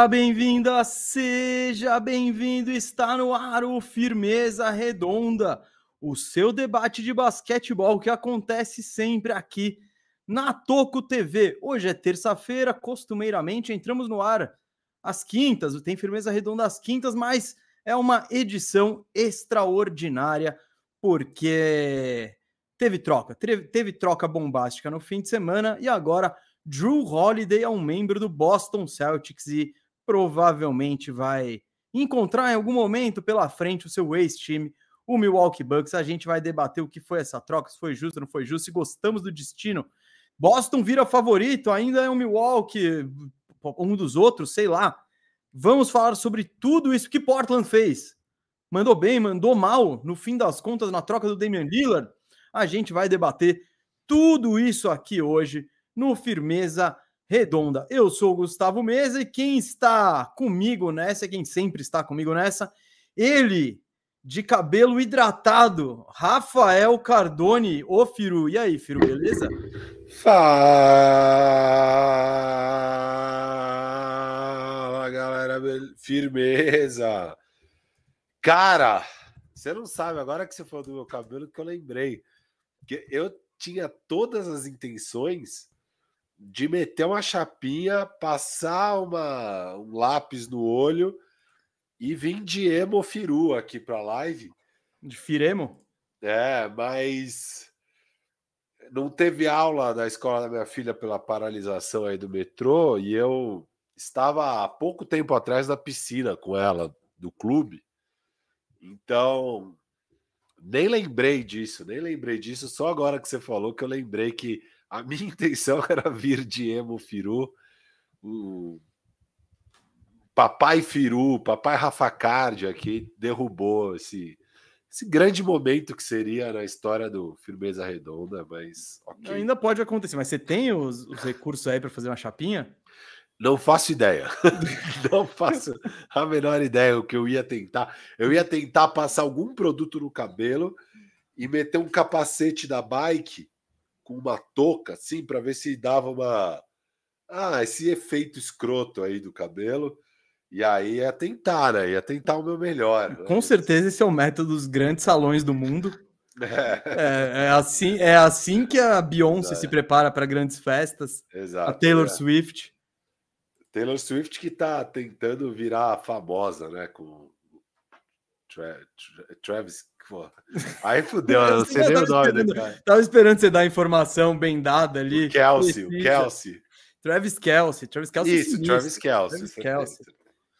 Seja bem-vinda, seja bem-vindo. Está no ar o Firmeza Redonda, o seu debate de basquetebol que acontece sempre aqui na Toco TV. Hoje é terça-feira, costumeiramente entramos no ar às quintas, tem Firmeza Redonda às quintas, mas é uma edição extraordinária porque teve troca, teve, troca bombástica no fim de semana e agora Drew Holiday é um membro do Boston Celtics e provavelmente vai encontrar em algum momento pela frente o seu ex-time, o Milwaukee Bucks. A gente vai debater o que foi essa troca, se foi justo não foi justo, se gostamos do destino. Boston vira favorito, ainda é o Milwaukee, um dos outros, sei lá. Vamos falar sobre tudo isso que Portland fez. Mandou bem, mandou mal, no fim das contas, na troca do Damian Lillard. A gente vai debater tudo isso aqui hoje no Firmeza Redonda. Eu sou o Gustavo Mesa e quem está comigo nessa, quem sempre está comigo nessa, ele de cabelo hidratado, Rafael Cardone, ô Firu. E aí, Firu, beleza? Fala, galera, firmeza. Cara, você não sabe, agora que você falou do meu cabelo, que eu lembrei. Que eu tinha todas as intenções de meter uma chapinha, passar uma, um lápis no olho e vir de emo firu aqui para live. De firemo? É, mas não teve aula da escola da minha filha pela paralisação aí do metrô e eu estava há pouco tempo atrás na piscina com ela do clube. Então, nem lembrei disso, nem lembrei disso, só agora que você falou que eu lembrei que a minha intenção era vir de Emo Firu, o Papai Firu, Papai Rafa Card aqui derrubou esse, esse grande momento que seria na história do Firmeza Redonda, mas okay. ainda pode acontecer. Mas você tem os, os recursos aí para fazer uma chapinha? Não faço ideia. Não faço a menor ideia o que eu ia tentar. Eu ia tentar passar algum produto no cabelo e meter um capacete da bike com uma touca, assim, para ver se dava uma. Ah, esse efeito escroto aí do cabelo. E aí ia tentar, né? Ia tentar o meu melhor. Né? Com certeza esse é o método dos grandes salões do mundo. É, é, é assim, é assim que a Beyoncé é. se prepara para grandes festas. Exato. A Taylor é. Swift. Taylor Swift que está tentando virar famosa, né? Com Tra Tra Travis Pô. Aí fudeu, eu não sei nem o nome do cara. Tava esperando você dar a informação bem dada ali. O Kelsey, o Kelsey. Travis Kelsey. Travis Kelsey Isso, sinistro. Travis Kelsey. Travis Kelsey.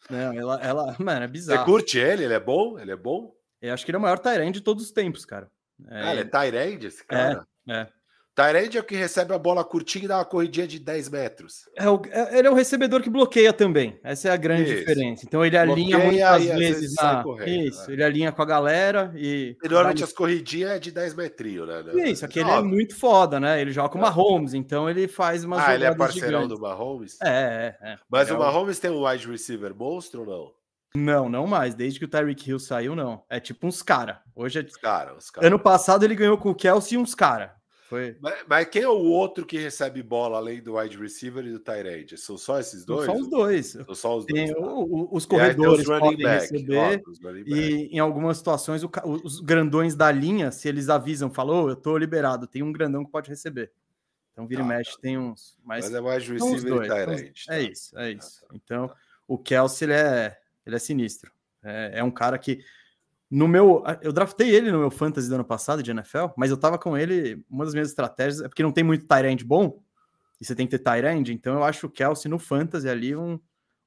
Não, ela, ela, mano, é bizarro. Você curte ele? Ele é bom? Ele é bom? Eu acho que ele é o maior Tyrande de todos os tempos, cara. É, ah, ele é Tyrande, esse cara? É, é. Tyrande é o que recebe a bola curtinha e dá uma corridinha de 10 metros. É o, é, ele é o recebedor que bloqueia também. Essa é a grande Isso. diferença. Então ele alinha bloqueia muitas vezes na. Correndo, Isso, né? ele alinha com a galera e. e normalmente as corridinhas é de 10 metrinhos, né? Isso, aqui ele é muito foda, né? Ele joga com o é. Mahomes, então ele faz umas. Ah, ele é parceirão gigantes. do Mahomes? É, é. é. Mas é o Mahomes tem um wide receiver monstro ou não? Não, não mais. Desde que o Tyreek Hill saiu, não. É tipo uns cara. Hoje é. Os cara, os cara. Ano passado ele ganhou com o Kelsey e uns cara. Foi... Mas, mas, quem é o outro que recebe bola além do wide receiver e do tight end? São só esses dois? São os dois. São só os dois. Tem tá? o, os corredores os podem back, receber e em algumas situações o, os grandões da linha, se eles avisam, falou, oh, eu tô liberado, tem um grandão que pode receber. Então vira ah, e mexe, tá. tem uns. Mas, mas é mais receiver e tight end. Tá? É isso, é isso. Tá. Então o Kelsey ele é, ele é sinistro. É, é um cara que no meu, eu draftei ele no meu fantasy do ano passado de NFL, mas eu tava com ele, uma das minhas estratégias é porque não tem muito tight bom, e você tem que ter tight então eu acho o Kelsey no fantasy ali um,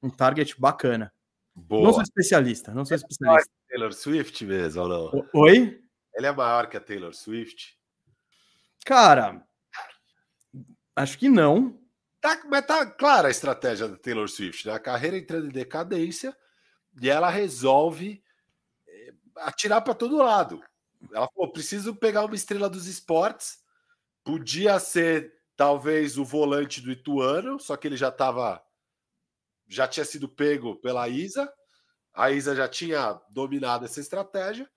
um target bacana. Boa. Não sou especialista, não sou especialista. É Taylor Swift mesmo ou não? Oi? Ele é maior que a Taylor Swift? Cara, acho que não. Tá, mas tá clara a estratégia da Taylor Swift, né? A carreira entrando em decadência e ela resolve atirar para todo lado. Ela falou: preciso pegar uma estrela dos esportes. Podia ser talvez o volante do Ituano, só que ele já estava. Já tinha sido pego pela Isa. A Isa já tinha dominado essa estratégia.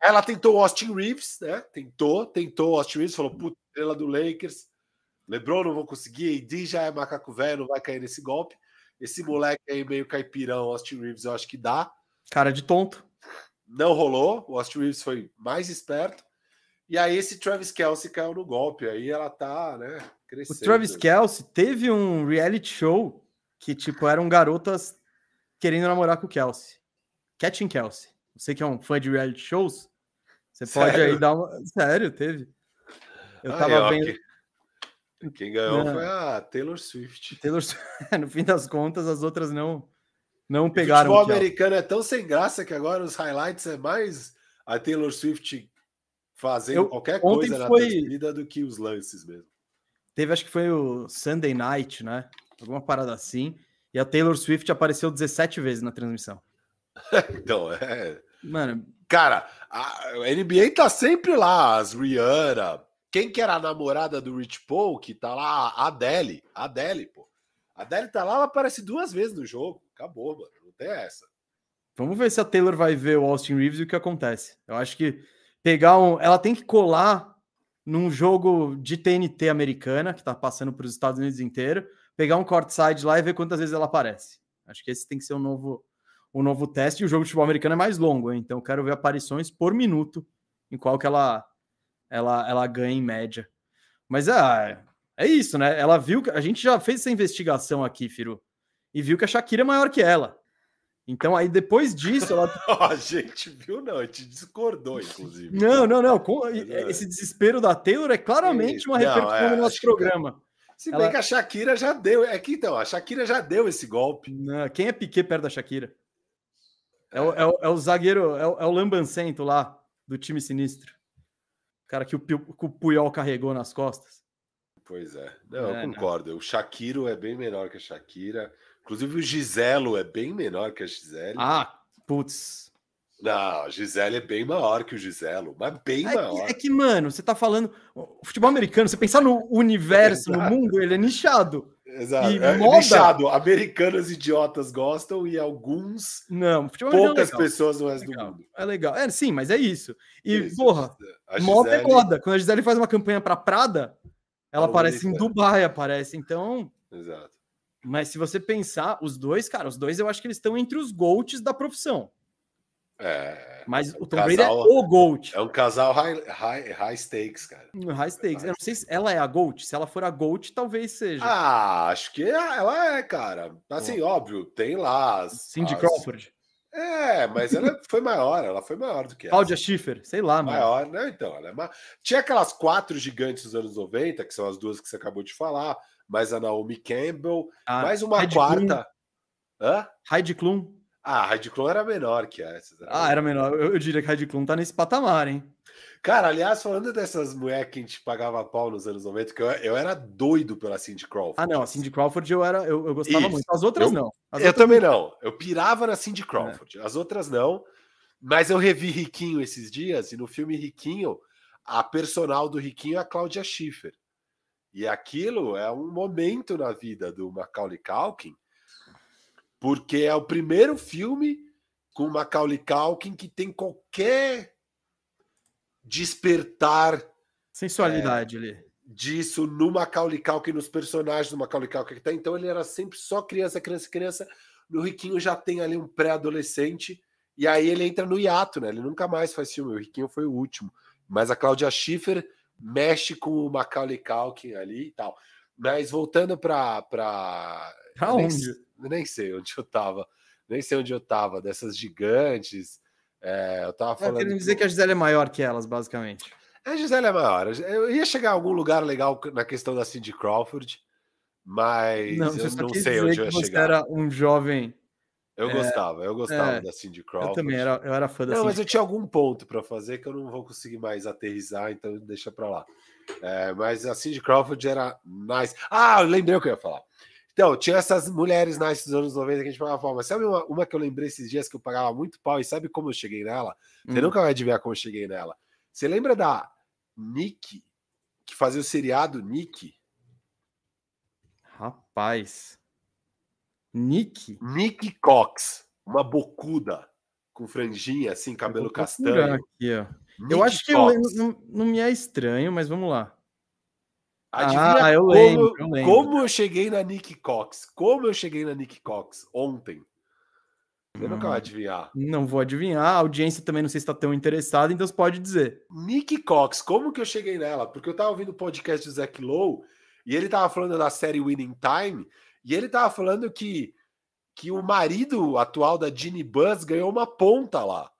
Ela tentou o Austin Reeves, né? Tentou, tentou o Austin Reeves, falou: puta, estrela do Lakers. LeBron não vou conseguir, AD já é macaco velho, não vai cair nesse golpe. Esse moleque aí meio caipirão, Austin Reeves, eu acho que dá. Cara de tonto. Não rolou, o Austin Reeves foi mais esperto. E aí esse Travis Kelsey caiu no golpe, aí ela tá, né, crescendo. O Travis Kelsey teve um reality show que, tipo, eram garotas querendo namorar com o Kelsey. Catching Kelsey. Você que é um fã de reality shows, você pode Sério? aí dar uma... Sério, teve. Eu tava vendo... Que... Quem ganhou foi a Taylor Swift. Taylor no fim das contas, as outras não não pegaram. O futebol americano é tão sem graça que agora os highlights é mais a Taylor Swift fazendo Eu, qualquer coisa na foi... torcida do que os lances mesmo. Teve, acho que foi o Sunday Night, né? Alguma parada assim. E a Taylor Swift apareceu 17 vezes na transmissão. então, é. Mano. Cara, a NBA tá sempre lá, as Rihanna, quem que era a namorada do Rich Paul, que tá lá, a Adele. A Adele, pô. A Adele tá lá, ela aparece duas vezes no jogo. Acabou, mano. Não tem essa. Vamos ver se a Taylor vai ver o Austin Reeves e o que acontece. Eu acho que pegar um. Ela tem que colar num jogo de TNT americana, que tá passando para os Estados Unidos inteiro, pegar um courtside lá e ver quantas vezes ela aparece. Acho que esse tem que ser um novo, um novo teste. E o jogo de futebol americano é mais longo, hein? então quero ver aparições por minuto em qual que ela ela, ela ganha em média. Mas é, é isso, né? Ela viu que a gente já fez essa investigação aqui, Firu, e viu que a Shakira é maior que ela. Então, aí depois disso, ela. a gente viu, não, a gente discordou, inclusive. Não, não, não. Com... É. Esse desespero da Taylor é claramente uma repercussão é, no nosso programa. Se bem ela... que a Shakira já deu. É que então, a Shakira já deu esse golpe. Não, quem é Piquet perto da Shakira? É, o, é o, é o zagueiro, é o, é o Lambancento lá, do time sinistro cara que o, que o Puyol carregou nas costas. Pois é. Não, é, eu concordo. Não. O Shakiro é bem menor que a Shakira. Inclusive o Giselo é bem menor que a Gisele. Ah, putz. Não, a Gisele é bem maior que o Giselo, mas bem é maior. Que, é que, mano, você tá falando. O futebol americano, você pensar no universo, no mundo, ele é nichado. Exato. E é moda... nichado. Americanos idiotas gostam e alguns. Não, poucas é pessoas no resto do mundo. É legal. É, sim, mas é isso. E, isso, porra, moda é moda. Quando a Gisele faz uma campanha para Prada, ela aparece em Dubai, aparece. Então. Exato. Mas se você pensar, os dois, cara, os dois eu acho que eles estão entre os GOATs da profissão. É. Mas é o Tom Brady é o GOAT. É um casal high, high, high stakes, cara. High stakes. Eu não sei se ela é a GOAT. Se ela for a GOAT, talvez seja. Ah, acho que ela é, cara. Assim, oh. óbvio, tem lá. As, Cindy as... Crawford. É, mas ela foi maior, ela foi maior do que ela. Cláudia Schiffer, sei lá, mano. Maior, né? Então, ela é ma... Tinha aquelas quatro gigantes dos anos 90, que são as duas que você acabou de falar, mais a Naomi Campbell, ah, mais uma Heidi quarta. Klum. Hã? Heidi Klum. Ah, a Red Clone era menor que essa. Ah, era menor. Eu, eu, diria que a Red Clone tá nesse patamar, hein? Cara, aliás, falando dessas mulheres que a gente pagava pau nos anos 90, que eu, eu era doido pela Cindy Crawford. Ah, não, a Cindy Crawford eu, era, eu, eu gostava Isso. muito. As outras eu, não. As eu também não. Eu pirava na Cindy Crawford. É. As outras não. Mas eu revi Riquinho esses dias, e no filme Riquinho, a personal do Riquinho é a Cláudia Schiffer. E aquilo é um momento na vida do Macaulay Culkin, porque é o primeiro filme com Macaulay Culkin que tem qualquer despertar sensualidade é, ali. disso no Macaulay Culkin nos personagens do Macaulay Culkin que tá então ele era sempre só criança criança criança. No Riquinho já tem ali um pré-adolescente e aí ele entra no hiato né? Ele nunca mais faz filme o Riquinho foi o último. Mas a Cláudia Schiffer mexe com o Macaulay Culkin ali e tal. Mas voltando para para nem, nem sei onde eu tava nem sei onde eu tava, dessas gigantes. É, eu tava falando. Querendo dizer que a Gisele é maior que elas, basicamente. A Gisele é maior. Eu ia chegar a algum lugar legal na questão da Cindy Crawford, mas não, eu não sei onde eu ia você chegar. era um jovem. Eu é, gostava, eu gostava é, da Cindy Crawford. Eu também era, eu era fã da Não, Cindy mas eu tinha algum ponto para fazer que eu não vou conseguir mais aterrizar, então deixa para lá. É, mas a Cindy Crawford era nice. Ah, lembrei o que eu ia falar. Então, tinha essas mulheres nice dos anos 90 que a gente pagava pau. Mas sabe uma, uma, que eu lembrei esses dias que eu pagava muito pau? E sabe como eu cheguei nela? Você hum. nunca vai adivinhar como eu cheguei nela. Você lembra da Nick, que fazia o seriado Nick? Rapaz. Nick? Nick Cox. Uma bocuda com franjinha, assim, cabelo castanho. Aqui, ó. eu acho que eu, não, não me é estranho, mas vamos lá. Adivinha ah, eu como, lembro, eu lembro. como eu cheguei na Nick Cox? Como eu cheguei na Nick Cox ontem? Você nunca vai hum, adivinhar. Não vou adivinhar. A audiência também não sei se está tão interessada, então você pode dizer. Nick Cox, como que eu cheguei nela? Porque eu tava ouvindo o podcast do Zack Lowe e ele tava falando da série Winning Time e ele tava falando que, que o marido atual da Ginny Buzz ganhou uma ponta lá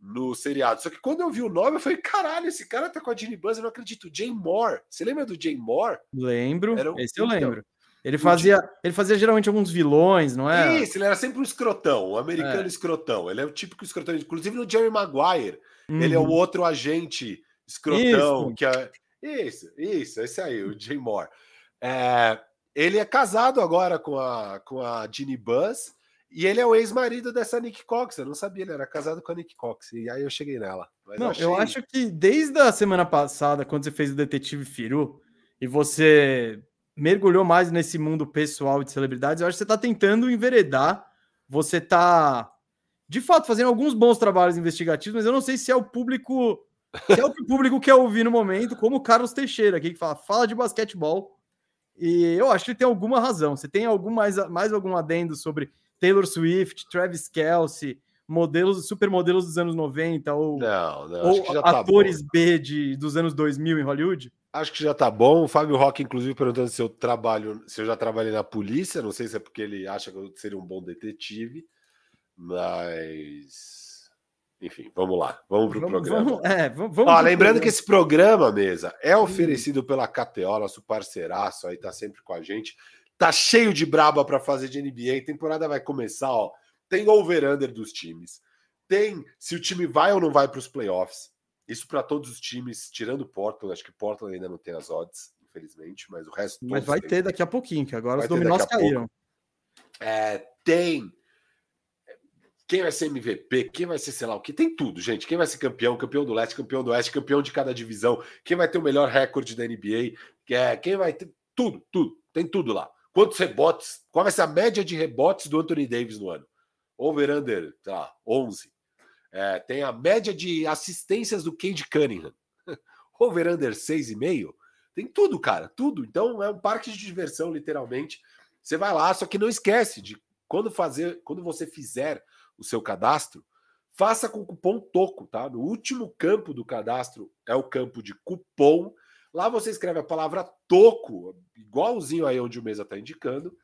no seriado. Só que quando eu vi o nome, eu falei: caralho, esse cara tá com a Ginny Buzz, eu não acredito. Jay Moore. Você lembra do Jay Moore? Lembro. Um... Esse eu lembro. Ele fazia, ele fazia geralmente alguns vilões, não é? Isso, ele era sempre um escrotão, um americano é. escrotão. Ele é o típico escrotão. Inclusive no Jerry Maguire, uhum. ele é o uhum. outro agente escrotão. Isso. Que é... isso, isso, esse aí, o Jay Moore. É... Ele é casado agora com a, com a Ginny Buzz. E ele é o ex-marido dessa Nick Cox. Eu não sabia, ele era casado com a Nick Cox. E aí eu cheguei nela. Não, eu, achei... eu acho que desde a semana passada, quando você fez o Detetive Firu, e você mergulhou mais nesse mundo pessoal de celebridades, eu acho que você está tentando enveredar. Você está, de fato, fazendo alguns bons trabalhos investigativos, mas eu não sei se é o público. Se é o que o público quer ouvir no momento, como o Carlos Teixeira aqui, que fala, fala de basquetebol. E eu acho que ele tem alguma razão. Você tem algum mais, mais algum adendo sobre Taylor Swift, Travis Kelsey, modelos, supermodelos dos anos 90 ou, não, não, ou tá atores B de, dos anos 2000 em Hollywood? Acho que já tá bom. O Fábio Roque, inclusive, perguntando se eu trabalho, se eu já trabalhei na polícia. Não sei se é porque ele acha que eu seria um bom detetive, mas enfim, vamos lá, vamos para o programa. Vamos, é, vamos, Ó, lembrando programa. que esse programa, mesa, é oferecido pela KTO, nosso parceiraço aí, tá sempre com a gente. Tá cheio de braba para fazer de NBA. Temporada vai começar, ó. Tem over-under dos times. Tem se o time vai ou não vai para os playoffs. Isso para todos os times, tirando Portland. Acho que Portland ainda não tem as odds, infelizmente, mas o resto. Mas vai ter daqui a pouquinho, que agora vai os dominós caíram. É, tem quem vai ser MVP, quem vai ser, sei lá o que, tem tudo, gente. Quem vai ser campeão, campeão do leste, campeão do oeste, campeão de cada divisão, quem vai ter o melhor recorde da NBA, é, quem vai ter tudo, tudo, tem tudo lá. Quantos rebotes? Qual vai ser a média de rebotes do Anthony Davis no ano? Over-under, sei lá, 11. É, tem a média de assistências do Cade Cunningham. Over-under 6,5. Tem tudo, cara, tudo. Então é um parque de diversão, literalmente. Você vai lá, só que não esquece de quando fazer, quando você fizer o seu cadastro, faça com cupom TOCO, tá? No último campo do cadastro é o campo de cupom Lá você escreve a palavra toco, igualzinho aí onde o Mesa está indicando,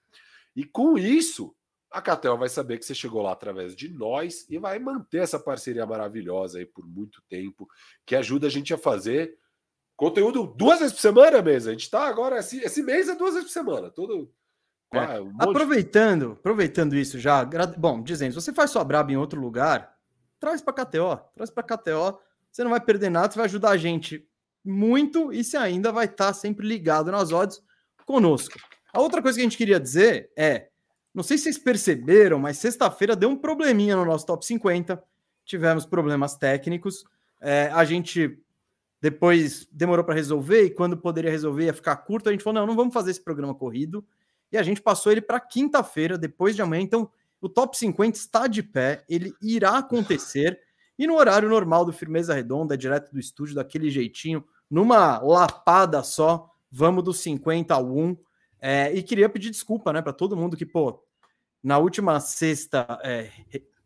e com isso a Catel vai saber que você chegou lá através de nós e vai manter essa parceria maravilhosa aí por muito tempo, que ajuda a gente a fazer conteúdo duas vezes por semana, Mesa. A gente está agora, esse, esse mês é duas vezes por semana, todo. É. Um aproveitando, de... aproveitando isso já, bom, dizendo, se você faz sua braba em outro lugar, traz para KTO, traz para KTO, você não vai perder nada, você vai ajudar a gente muito e se ainda vai estar tá sempre ligado nas odds conosco. A outra coisa que a gente queria dizer é, não sei se vocês perceberam, mas sexta-feira deu um probleminha no nosso top 50. Tivemos problemas técnicos. É, a gente depois demorou para resolver e quando poderia resolver ia ficar curto, a gente falou: não, não vamos fazer esse programa corrido. E a gente passou ele para quinta-feira, depois de amanhã. Então, o top 50 está de pé, ele irá acontecer. E no horário normal do Firmeza Redonda, direto do estúdio, daquele jeitinho, numa lapada só, vamos do 50 ao 1. É, e queria pedir desculpa, né, para todo mundo que, pô, na última sexta é,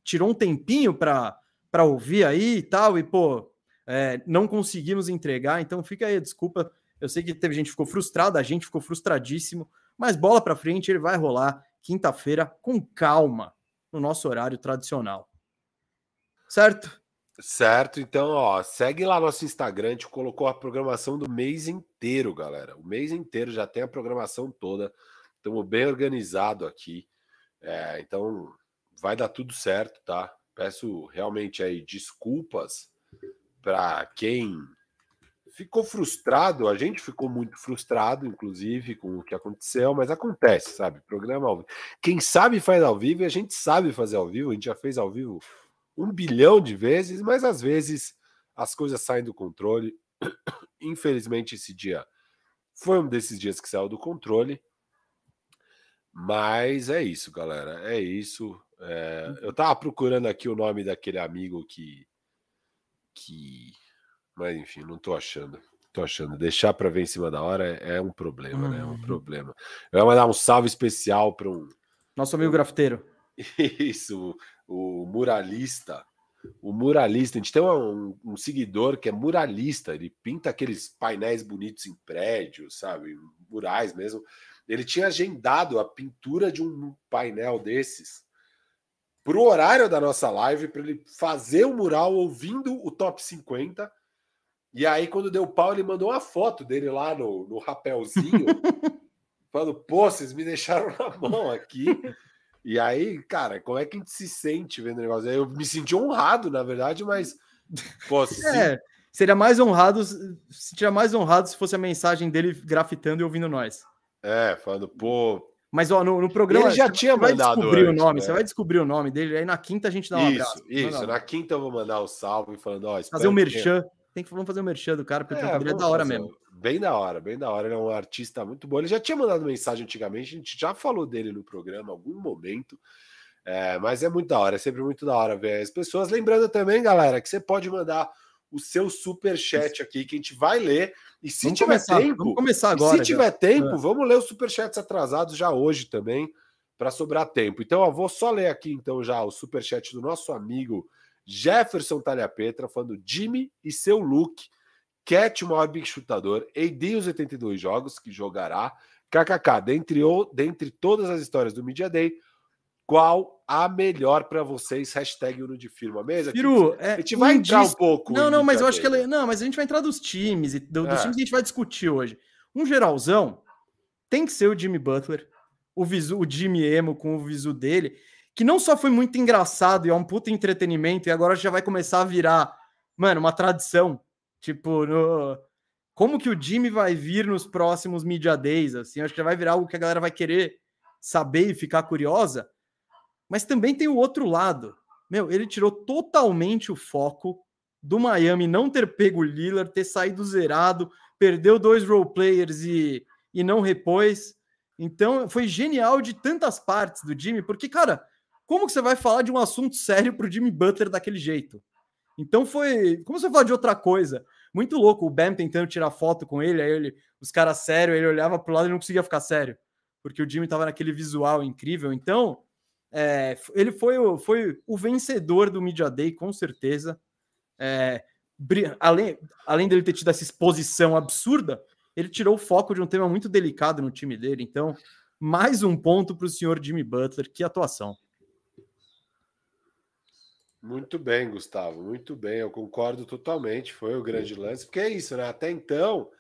tirou um tempinho para ouvir aí e tal, e, pô, é, não conseguimos entregar, então fica aí desculpa. Eu sei que teve gente que ficou frustrada, a gente ficou frustradíssimo, mas bola para frente, ele vai rolar quinta-feira com calma, no nosso horário tradicional. Certo? Certo, então, ó, segue lá nosso Instagram, a gente colocou a programação do mês inteiro, galera. O mês inteiro já tem a programação toda. Estamos bem organizado aqui. É, então, vai dar tudo certo, tá? Peço realmente aí desculpas para quem ficou frustrado, a gente ficou muito frustrado, inclusive, com o que aconteceu, mas acontece, sabe? Programa ao vivo. Quem sabe faz ao vivo e a gente sabe fazer ao vivo, a gente já fez ao vivo um bilhão de vezes, mas às vezes as coisas saem do controle. Infelizmente, esse dia foi um desses dias que saiu do controle. Mas é isso, galera. É isso. É... eu tava procurando aqui o nome daquele amigo que. que mas enfim, não tô achando. Tô achando. Deixar para ver em cima da hora é, é um problema, uhum. né? É um uhum. problema. Eu vou mandar um salve especial para um. Nosso amigo grafiteiro. Isso, o muralista. O muralista, a gente tem um, um, seguidor que é muralista, ele pinta aqueles painéis bonitos em prédios, sabe? Murais mesmo. Ele tinha agendado a pintura de um painel desses para o horário da nossa live, para ele fazer o mural ouvindo o top 50 e aí, quando deu pau, ele mandou uma foto dele lá no, no rapelzinho, falando: pô, vocês me deixaram na mão aqui. E aí, cara, como é que a gente se sente vendo o negócio? Eu me senti honrado, na verdade, mas. Pô, se... É, seria mais honrado, seria mais honrado se fosse a mensagem dele grafitando e ouvindo nós. É, falando, pô. Mas ó, no, no programa. Ele já tinha vai mandado. Descobrir antes, o nome, né? Você vai descobrir o nome dele, aí na quinta a gente dá um isso, abraço. Isso, na quinta eu vou mandar o salve falando, ó. Fazer um merchan. Que tem que vamos fazer o um merchan do cara, porque é, o dele é da hora mesmo. Bem da hora, bem da hora. Ele é um artista muito bom. Ele já tinha mandado mensagem antigamente, a gente já falou dele no programa algum momento. É, mas é muito da hora, é sempre muito da hora ver as pessoas. Lembrando também, galera, que você pode mandar o seu super chat aqui que a gente vai ler. E se vamos tiver começar, tempo, vamos começar agora. Se tiver já. tempo, é. vamos ler os super chats atrasados já hoje também para sobrar tempo. Então, eu vou só ler aqui então já o super chat do nosso amigo Jefferson Talha Petra falando Jimmy e seu look. Cat, o maior big chutador. AD, os 82 jogos que jogará. KKK, dentre, o, dentre todas as histórias do Media Day, qual a melhor para vocês? Hashtag Uno de Firma mesa. Firu, é, a gente vai entrar um pouco. Não, não, mas eu acho que ela, não, mas a gente vai entrar dos times e do, dos é. times que a gente vai discutir hoje. Um geralzão tem que ser o Jimmy Butler, o visu, o Jimmy Emo com o visu dele que não só foi muito engraçado e é um puta entretenimento, e agora já vai começar a virar, mano, uma tradição. Tipo, no... como que o Jimmy vai vir nos próximos Media Days, assim, acho que já vai virar algo que a galera vai querer saber e ficar curiosa. Mas também tem o outro lado. Meu, ele tirou totalmente o foco do Miami não ter pego o Lillard, ter saído zerado, perdeu dois role players e, e não repôs. Então, foi genial de tantas partes do Jimmy, porque, cara, como que você vai falar de um assunto sério para o Jimmy Butler daquele jeito? Então foi. Como você falar de outra coisa? Muito louco. O Bam tentando tirar foto com ele, aí ele, os caras sérios, ele olhava para o lado e não conseguia ficar sério, porque o Jimmy estava naquele visual incrível. Então, é, ele foi, foi o vencedor do Media Day, com certeza. É, além, além dele ter tido essa exposição absurda, ele tirou o foco de um tema muito delicado no time dele. Então, mais um ponto para o senhor Jimmy Butler. Que atuação! Muito bem, Gustavo, muito bem. Eu concordo totalmente. Foi o grande lance, porque é isso, né? Até então,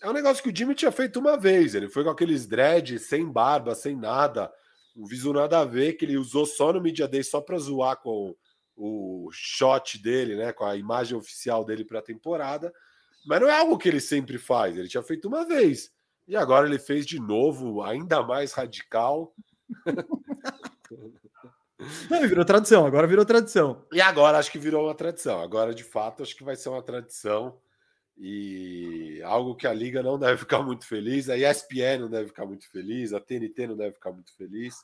é um negócio que o Jimmy tinha feito uma vez. Ele foi com aqueles dreads, sem barba, sem nada, um visu nada a ver, que ele usou só no Media Day só para zoar com o shot dele, né? Com a imagem oficial dele para a temporada. Mas não é algo que ele sempre faz. Ele tinha feito uma vez. E agora ele fez de novo, ainda mais radical. Não, virou tradição, agora virou tradição. E agora acho que virou uma tradição. Agora, de fato, acho que vai ser uma tradição e algo que a Liga não deve ficar muito feliz, a ESPN não deve ficar muito feliz, a TNT não deve ficar muito feliz.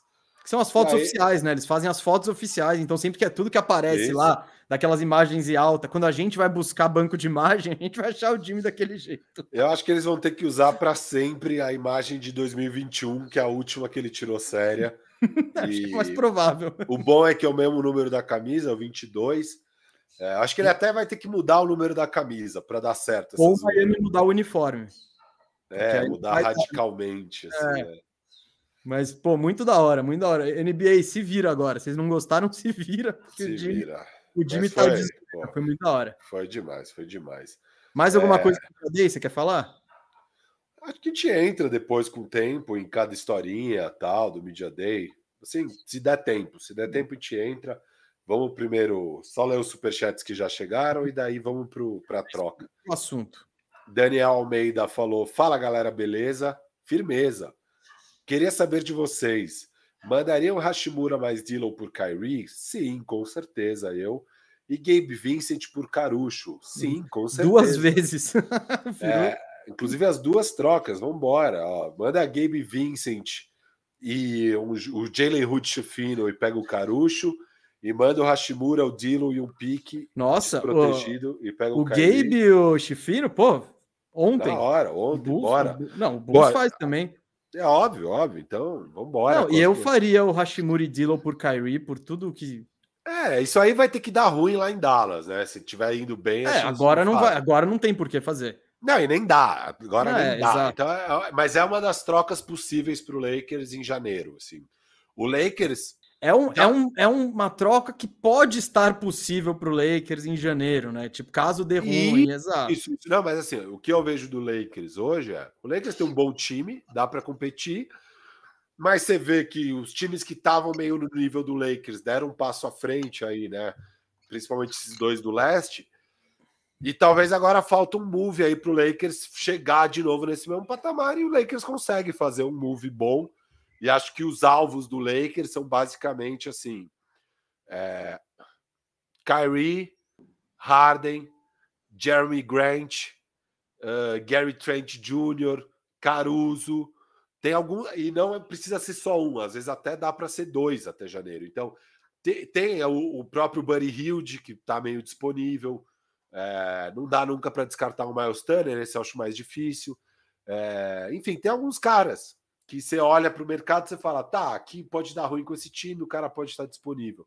são as fotos aí... oficiais, né? Eles fazem as fotos oficiais, então sempre que é tudo que aparece Esse. lá, daquelas imagens em alta, quando a gente vai buscar banco de imagem, a gente vai achar o time daquele jeito. Eu acho que eles vão ter que usar para sempre a imagem de 2021, que é a última que ele tirou séria. acho que é mais provável. O bom é que é o mesmo número da camisa, o 22. É, acho que ele até vai ter que mudar o número da camisa para dar certo. Ou vai ele mudar o uniforme. É, mudar radicalmente. Assim, é. É. Mas, pô, muito da hora, muito da hora. NBA, se vira agora. Vocês não gostaram, se vira. Se o Jimmy, vira. O Jimmy tá foi, tá foi muito da hora. Foi demais, foi demais. Mais alguma é... coisa que eu você quer falar? Acho que a gente entra depois com o tempo em cada historinha tal do Media Day. Assim, se der tempo, se der tempo a gente entra. Vamos primeiro só ler os superchats que já chegaram e daí vamos para a troca. O assunto. Daniel Almeida falou: Fala galera, beleza? Firmeza. Queria saber de vocês. Mandariam Hashimura mais Dylan por Kyrie? Sim, com certeza. Eu. E Gabe Vincent por Carucho? Sim, com certeza. Duas vezes. é, inclusive as duas trocas. Vamos embora. Manda a Gabe Vincent e um, o Jalen Hood Chufino e pega o Carucho. E manda o Hashimura, o Dylan e um pique Nossa, protegido e pega o, o Gabe e o Chifino, pô, ontem. Na hora, ontem, Bulls, bora. Não, o Bulls faz também. É óbvio, óbvio. Então, vamos embora. E eu faria o Hashimura e Dylan por Kyrie, por tudo que. É, isso aí vai ter que dar ruim lá em Dallas, né? Se tiver indo bem. É, agora não vai, agora não tem por que fazer. Não, e nem dá. Agora não, nem é, dá. Então, é, mas é uma das trocas possíveis para o Lakers em janeiro. Assim. O Lakers é, um, é, um, é uma troca que pode estar possível para o Lakers em janeiro, né? Tipo, caso dê ruim, exato. Isso, isso, não, mas assim, o que eu vejo do Lakers hoje é: o Lakers tem um bom time, dá para competir, mas você vê que os times que estavam meio no nível do Lakers deram um passo à frente aí, né? Principalmente esses dois do leste. E talvez agora falta um move aí para o Lakers chegar de novo nesse mesmo patamar e o Lakers consegue fazer um move bom e acho que os alvos do Lakers são basicamente assim: é, Kyrie, Harden, Jeremy Grant, uh, Gary Trent Jr., Caruso. Tem algum. E não precisa ser só um, às vezes até dá para ser dois até janeiro. Então, tem, tem o, o, próprio Buddy Hilde, que está meio disponível. É, não dá nunca para descartar o Miles Turner, esse eu acho mais difícil. É, enfim, tem alguns caras que você olha para o mercado e fala, tá, aqui pode dar ruim com esse time, o cara pode estar disponível.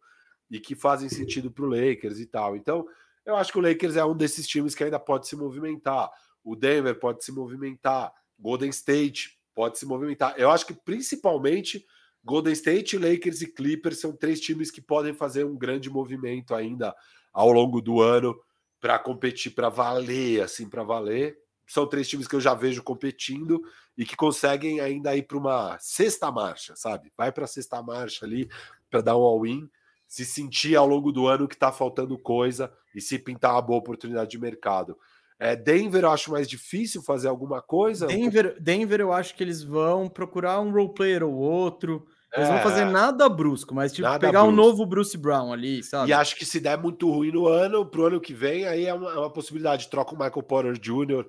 E que fazem sentido para o Lakers e tal. Então, eu acho que o Lakers é um desses times que ainda pode se movimentar. O Denver pode se movimentar. Golden State pode se movimentar. Eu acho que principalmente Golden State, Lakers e Clippers são três times que podem fazer um grande movimento ainda ao longo do ano para competir para valer, assim, para valer são três times que eu já vejo competindo e que conseguem ainda ir para uma sexta marcha, sabe? Vai para a sexta marcha ali para dar um all-in, se sentir ao longo do ano que está faltando coisa e se pintar uma boa oportunidade de mercado. É, Denver eu acho mais difícil fazer alguma coisa. Denver, Denver eu acho que eles vão procurar um role player ou outro. Eles é, vão fazer nada brusco, mas tipo pegar brusco. um novo Bruce Brown ali, sabe? E acho que se der muito ruim no ano, pro ano que vem, aí é uma, é uma possibilidade. Troca o Michael Porter Jr.,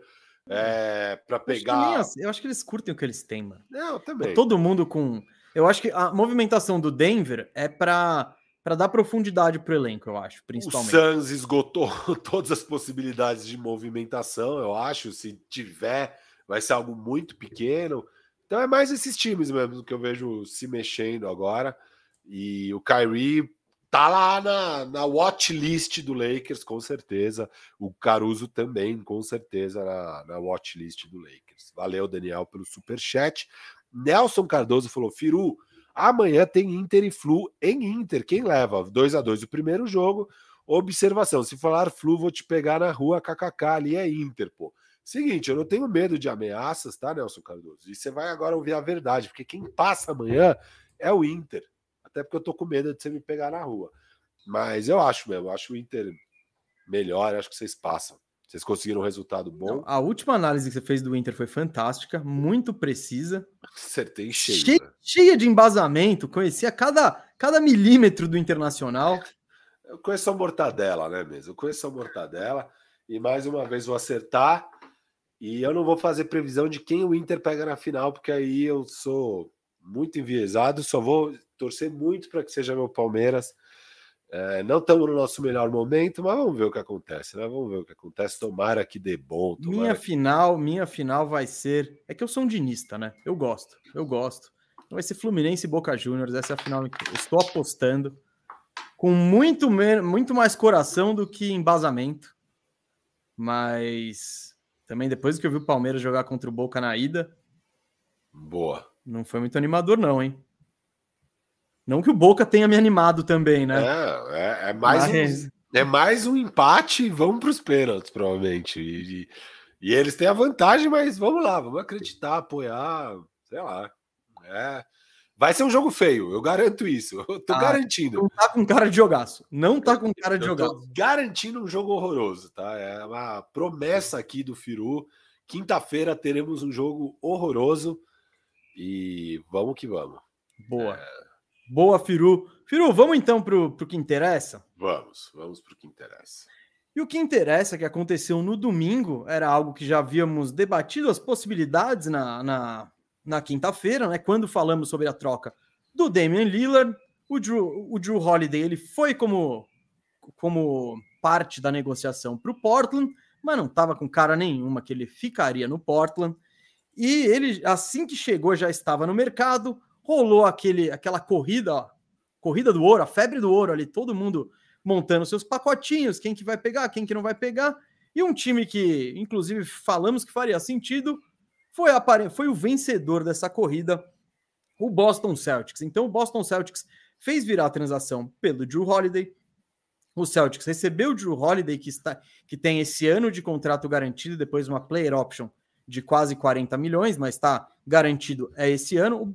é, para pegar. Eu acho, eu acho, que eles curtem o que eles têm, mano. Não, também. Todo mundo com. Eu acho que a movimentação do Denver é para para dar profundidade para o elenco, eu acho, principalmente. O Suns esgotou todas as possibilidades de movimentação, eu acho. Se tiver, vai ser algo muito pequeno. Então é mais esses times mesmo que eu vejo se mexendo agora. E o Kyrie tá lá na, na watch list do Lakers, com certeza. O Caruso também, com certeza, na, na watch list do Lakers. Valeu, Daniel, pelo super chat. Nelson Cardoso falou: Firu, amanhã tem Inter e Flu em Inter. Quem leva? 2 a 2 o primeiro jogo. Observação: se falar Flu, vou te pegar na rua KKK. Ali é Inter, pô. Seguinte, eu não tenho medo de ameaças, tá, Nelson Cardoso? E você vai agora ouvir a verdade, porque quem passa amanhã é o Inter até porque eu tô com medo de você me pegar na rua. Mas eu acho mesmo, eu acho o Inter melhor, acho que vocês passam. Vocês conseguiram um resultado bom. A última análise que você fez do Inter foi fantástica, muito precisa. Acertei cheio. Cheia, né? cheia de embasamento, conhecia cada, cada milímetro do Internacional. Eu conheço a mortadela, né, mesmo? Eu conheço a mortadela. E mais uma vez vou acertar. E eu não vou fazer previsão de quem o Inter pega na final, porque aí eu sou muito enviesado. Só vou torcer muito para que seja meu Palmeiras. É, não estamos no nosso melhor momento, mas vamos ver o que acontece, né? Vamos ver o que acontece. Tomara que dê bom. Minha que... final, minha final vai ser. É que eu sou um dinista, né? Eu gosto, eu gosto. Então vai ser Fluminense e Boca Juniors. Essa é a final que eu estou apostando com muito, muito mais coração do que embasamento. Mas também depois que eu vi o Palmeiras jogar contra o Boca na ida. Boa. Não foi muito animador, não, hein? Não que o Boca tenha me animado também, né? É, é, é mais, Mas... um, é mais um empate e vamos para os pênaltis, provavelmente. E, e, eles têm a vantagem, mas vamos lá, vamos acreditar, apoiar, sei lá. É. Vai ser um jogo feio, eu garanto isso. Eu tô ah, garantindo. Não tá com cara de jogaço. Não tá com cara de eu jogaço. garantindo um jogo horroroso, tá? É uma promessa aqui do Firu. Quinta-feira teremos um jogo horroroso e vamos que vamos. Boa. É... Boa, Firu. Firu, vamos então pro, pro que interessa? Vamos, vamos pro que interessa. E o que interessa, que aconteceu no domingo, era algo que já havíamos debatido as possibilidades na, na na quinta-feira, né, quando falamos sobre a troca do Damian Lillard, o Drew, o Drew Holiday ele foi como, como parte da negociação para o Portland, mas não estava com cara nenhuma que ele ficaria no Portland. E ele, assim que chegou, já estava no mercado, rolou aquele, aquela corrida, ó, corrida do ouro, a febre do ouro ali, todo mundo montando seus pacotinhos, quem que vai pegar, quem que não vai pegar. E um time que, inclusive, falamos que faria sentido, foi, foi o vencedor dessa corrida, o Boston Celtics. Então, o Boston Celtics fez virar a transação pelo Drew Holiday. O Celtics recebeu o Drew Holiday, que, está... que tem esse ano de contrato garantido, depois uma player option de quase 40 milhões, mas está garantido é esse ano.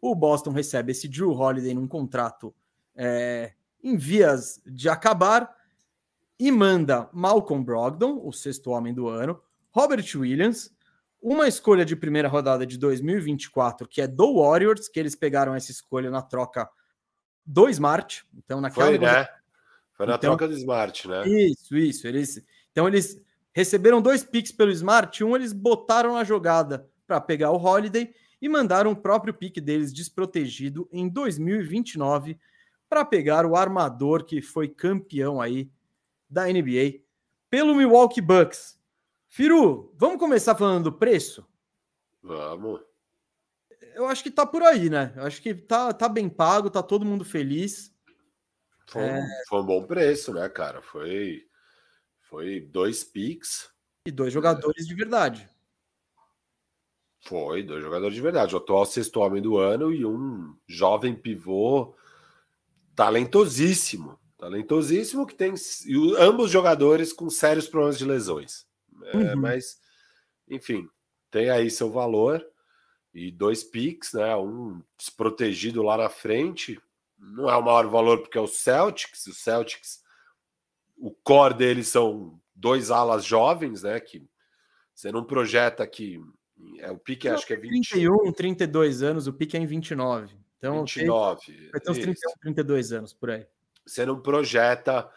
O Boston recebe esse Drew Holiday num contrato é, em vias de acabar e manda Malcolm Brogdon, o sexto homem do ano, Robert Williams, uma escolha de primeira rodada de 2024, que é do Warriors, que eles pegaram essa escolha na troca do Smart. Então, naquela. Foi, né? Foi na então, troca do Smart, né? Isso, isso. Eles, então, eles receberam dois picks pelo Smart, um eles botaram na jogada para pegar o Holiday e mandaram o próprio pique deles desprotegido em 2029 para pegar o armador que foi campeão aí da NBA pelo Milwaukee Bucks. Firu, vamos começar falando do preço? Vamos. Eu acho que tá por aí, né? Eu acho que tá, tá bem pago, tá todo mundo feliz. Foi, é... foi um bom preço, né, cara? Foi, foi dois picks. E dois jogadores é. de verdade. Foi, dois jogadores de verdade. O atual sexto homem do ano e um jovem pivô talentosíssimo. Talentosíssimo que tem e ambos jogadores com sérios problemas de lesões. É, uhum. Mas, enfim, tem aí seu valor e dois picks, né? Um desprotegido lá na frente. Não é o maior valor porque é o Celtics. O Celtics, o core deles são dois alas jovens, né? Que você não projeta que é o pique, acho que é 20... 31, 32 anos, o pique é em 29. Então, 29. Vai ter uns 31, 32 anos por aí. Você não projeta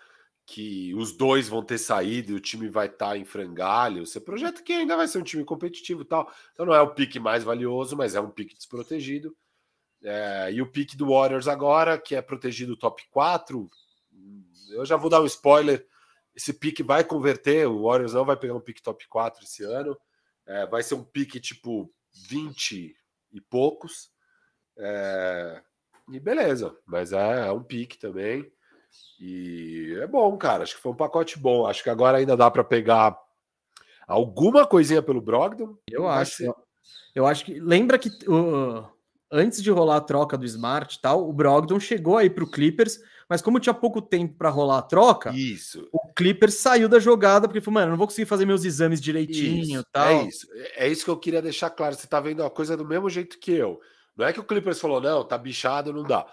que os dois vão ter saído e o time vai estar tá em frangalho. Você projeta que ainda vai ser um time competitivo tal. Então não é o pique mais valioso, mas é um pique desprotegido. É, e o pique do Warriors agora, que é protegido top 4, eu já vou dar um spoiler. Esse pique vai converter, o Warriors não vai pegar um pique top 4 esse ano. É, vai ser um pique tipo 20 e poucos. É, e beleza, mas é, é um pique também. E é bom, cara. Acho que foi um pacote bom. Acho que agora ainda dá para pegar alguma coisinha pelo Brogdon. Eu acho. Ser... Eu acho que. Lembra que uh, antes de rolar a troca do Smart e tal, o Brogdon chegou aí para o Clippers, mas como tinha pouco tempo para rolar a troca, isso. o Clippers saiu da jogada porque falou, mano, não vou conseguir fazer meus exames direitinho isso, tal. É isso. É isso que eu queria deixar claro. Você tá vendo a coisa do mesmo jeito que eu. Não é que o Clippers falou, não, tá bichado, não dá.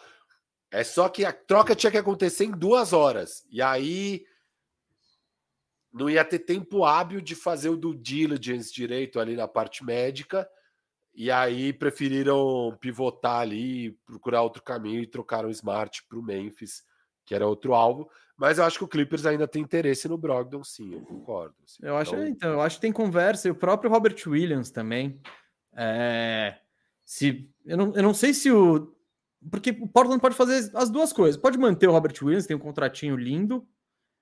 É só que a troca tinha que acontecer em duas horas. E aí não ia ter tempo hábil de fazer o do diligence direito ali na parte médica. E aí preferiram pivotar ali, procurar outro caminho e trocaram o Smart para o Memphis, que era outro alvo. Mas eu acho que o Clippers ainda tem interesse no Brogdon, sim, eu concordo. Assim. Eu acho, então... então, eu acho que tem conversa, e o próprio Robert Williams também. É, se, eu, não, eu não sei se o porque o Portland pode fazer as duas coisas. Pode manter o Robert Williams, tem um contratinho lindo,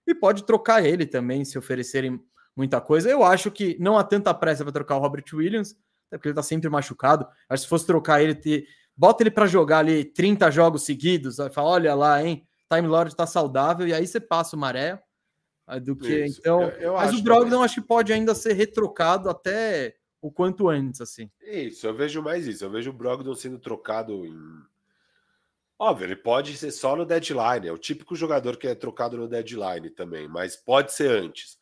e pode trocar ele também, se oferecerem muita coisa. Eu acho que não há tanta pressa para trocar o Robert Williams, até porque ele está sempre machucado. Acho que se fosse trocar ele, ter, bota ele para jogar ali 30 jogos seguidos, aí fala, olha lá, hein, Time Lord está saudável, e aí você passa o maré. Do que Isso. então, eu, eu mas o Brogdon acho que pode ainda ser retrocado até o quanto antes, assim. Isso, eu vejo mais isso. Eu vejo o Brogdon sendo trocado em Óbvio, ele pode ser só no deadline, é o típico jogador que é trocado no deadline também, mas pode ser antes.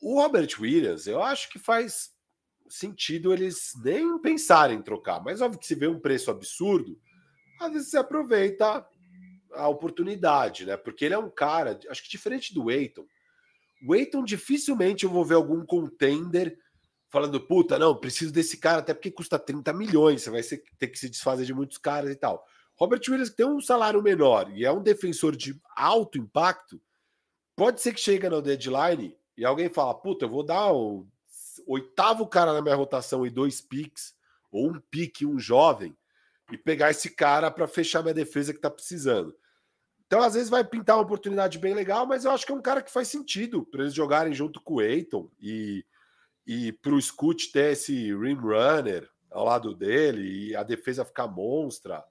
O Robert Williams, eu acho que faz sentido eles nem pensarem em trocar, mas óbvio que se vê um preço absurdo, às vezes você aproveita a oportunidade, né? Porque ele é um cara, acho que diferente do Eiton. O Eiton dificilmente eu vou ver algum contender falando, puta, não, preciso desse cara, até porque custa 30 milhões, você vai ter que se desfazer de muitos caras e tal. Robert Williams tem um salário menor e é um defensor de alto impacto, pode ser que chegue no deadline e alguém fala, puta, eu vou dar o oitavo cara na minha rotação e dois picks, ou um pique, um jovem, e pegar esse cara para fechar minha defesa que tá precisando. Então, às vezes, vai pintar uma oportunidade bem legal, mas eu acho que é um cara que faz sentido para eles jogarem junto com o Eiton e, e para o Scoot ter esse rim runner ao lado dele e a defesa ficar monstra.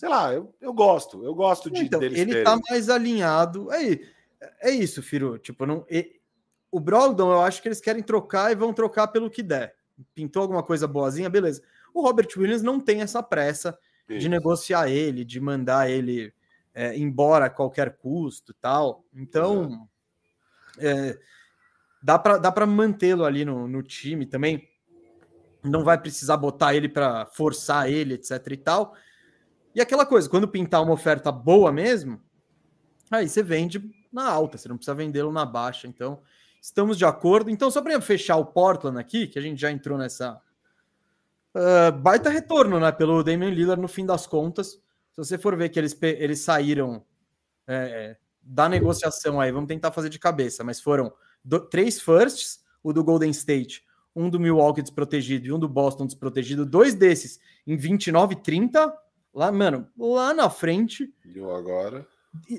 Sei lá, eu, eu gosto, eu gosto de então, deles Ele terem. tá mais alinhado. É, é isso, Firo. Tipo, não, e, o Brogdon, eu acho que eles querem trocar e vão trocar pelo que der. Pintou alguma coisa boazinha, beleza. O Robert Williams não tem essa pressa isso. de negociar ele, de mandar ele é, embora a qualquer custo tal. Então, é, dá para dá mantê-lo ali no, no time também. Não vai precisar botar ele para forçar ele, etc e tal. E aquela coisa, quando pintar uma oferta boa mesmo, aí você vende na alta, você não precisa vendê-lo na baixa. Então, estamos de acordo. Então, só para fechar o Portland aqui, que a gente já entrou nessa. Uh, baita retorno, né? Pelo Damian Lillard no fim das contas. Se você for ver que eles, eles saíram é, da negociação aí, vamos tentar fazer de cabeça, mas foram do, três firsts, o do Golden State, um do Milwaukee desprotegido e um do Boston desprotegido, dois desses em 29 e 30, lá, mano, lá na frente. E agora?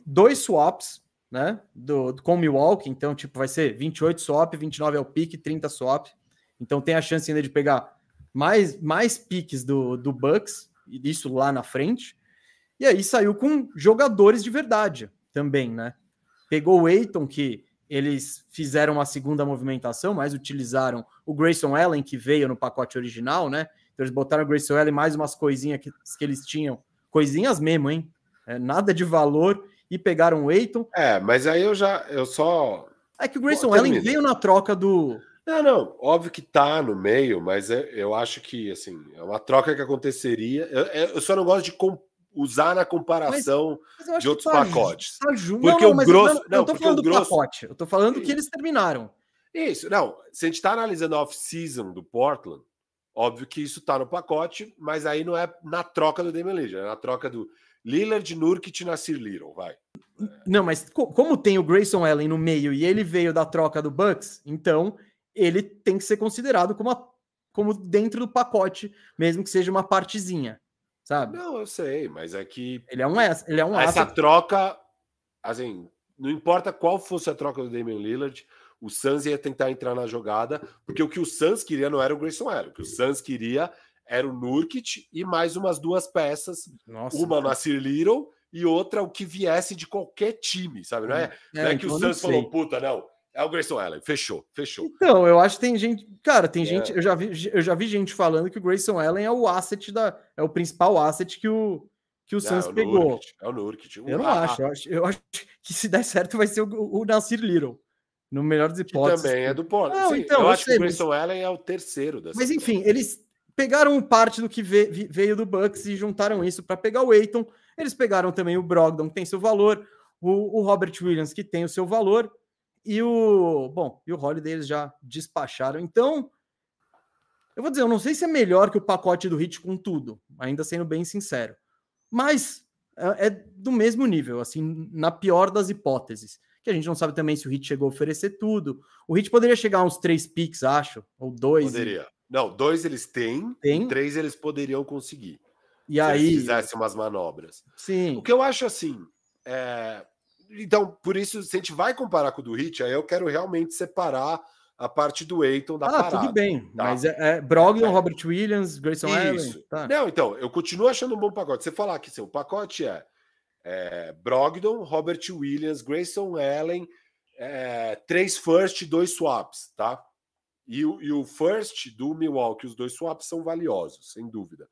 Dois swaps, né, do, do, com Milwaukee, então, tipo, vai ser 28 swap, 29 é o pique, 30 swap, então tem a chance ainda de pegar mais, mais piques do, do Bucks, isso lá na frente, e aí saiu com jogadores de verdade também, né? Pegou o Eiton, que eles fizeram uma segunda movimentação, mas utilizaram o Grayson Allen, que veio no pacote original, né? Então eles botaram o Grayson Allen mais umas coisinhas que, que eles tinham, coisinhas mesmo, hein? É, nada de valor, e pegaram o Eiton. É, mas aí eu já, eu só... É que o Grayson Pô, Allen veio na troca do... Não, não, óbvio que tá no meio, mas é, eu acho que, assim, é uma troca que aconteceria. Eu, eu só não gosto de usar na comparação mas, mas de outros tá, pacotes. Tá porque não, não, o grosso. Eu não, não tô falando do grosso... pacote, eu tô falando Isso. que eles terminaram. Isso, não. Se a gente está analisando a off-season do Portland, óbvio que isso está no pacote, mas aí não é na troca do Damian Lillard, é na troca do Lillard, Nurkic e Nasir Little, vai. Não, mas como tem o Grayson Allen no meio e ele veio da troca do Bucks, então ele tem que ser considerado como, a, como dentro do pacote, mesmo que seja uma partezinha sabe? Não, eu sei, mas é que. Ele é um Ele é um Essa troca, assim, não importa qual fosse a troca do Damian Lillard, o Suns ia tentar entrar na jogada, porque o que o Suns queria não era o Grayson Allen, o que o Suns queria era o Nurkic e mais umas duas peças, Nossa, uma cara. Nasir Little e outra o que viesse de qualquer time, sabe? Não é, é, não é que o Suns falou, puta, não, é o Grayson Allen, fechou, fechou. Então, eu acho que tem gente, cara, tem é. gente, eu já vi, eu já vi gente falando que o Grayson Allen é o asset da, é o principal asset que o que o não, Suns é o pegou. Nurkic, é o Nurkic. Eu não ah, acho, eu acho, eu acho que se der certo vai ser o, o Nasir Little. No melhor dos hipóteses. Que também é do Porto. Não, Sim, então, eu, acho sei, que o Grayson mas... Allen é o terceiro Mas enfim, eles pegaram parte do que veio do Bucks e juntaram isso para pegar o Aiton. Eles pegaram também o Brogdon, que tem seu valor, o, o Robert Williams, que tem o seu valor, e o. Bom, e o Holiday eles já despacharam. Então, eu vou dizer, eu não sei se é melhor que o pacote do Hit com tudo, ainda sendo bem sincero. Mas é, é do mesmo nível, assim, na pior das hipóteses. Que a gente não sabe também se o Hit chegou a oferecer tudo. O Hit poderia chegar a uns três picks, acho, ou dois. Poderia. E... Não, dois eles têm, Tem. três eles poderiam conseguir. E se aí. Se fizessem umas manobras. Sim. O que eu acho assim. É, então, por isso, se a gente vai comparar com o do Hit, aí eu quero realmente separar a parte do Eiton da ah, parada. tudo bem. Tá? Mas é, é Brogdon, é. Robert Williams, Grayson Isso. Allen. Tá. Não, então, eu continuo achando um bom pacote. Você falar que assim, o pacote é, é Brogdon, Robert Williams, Grayson Allen, é, três first e dois swaps, tá? E, e o first do Milwaukee, os dois swaps são valiosos, sem dúvida.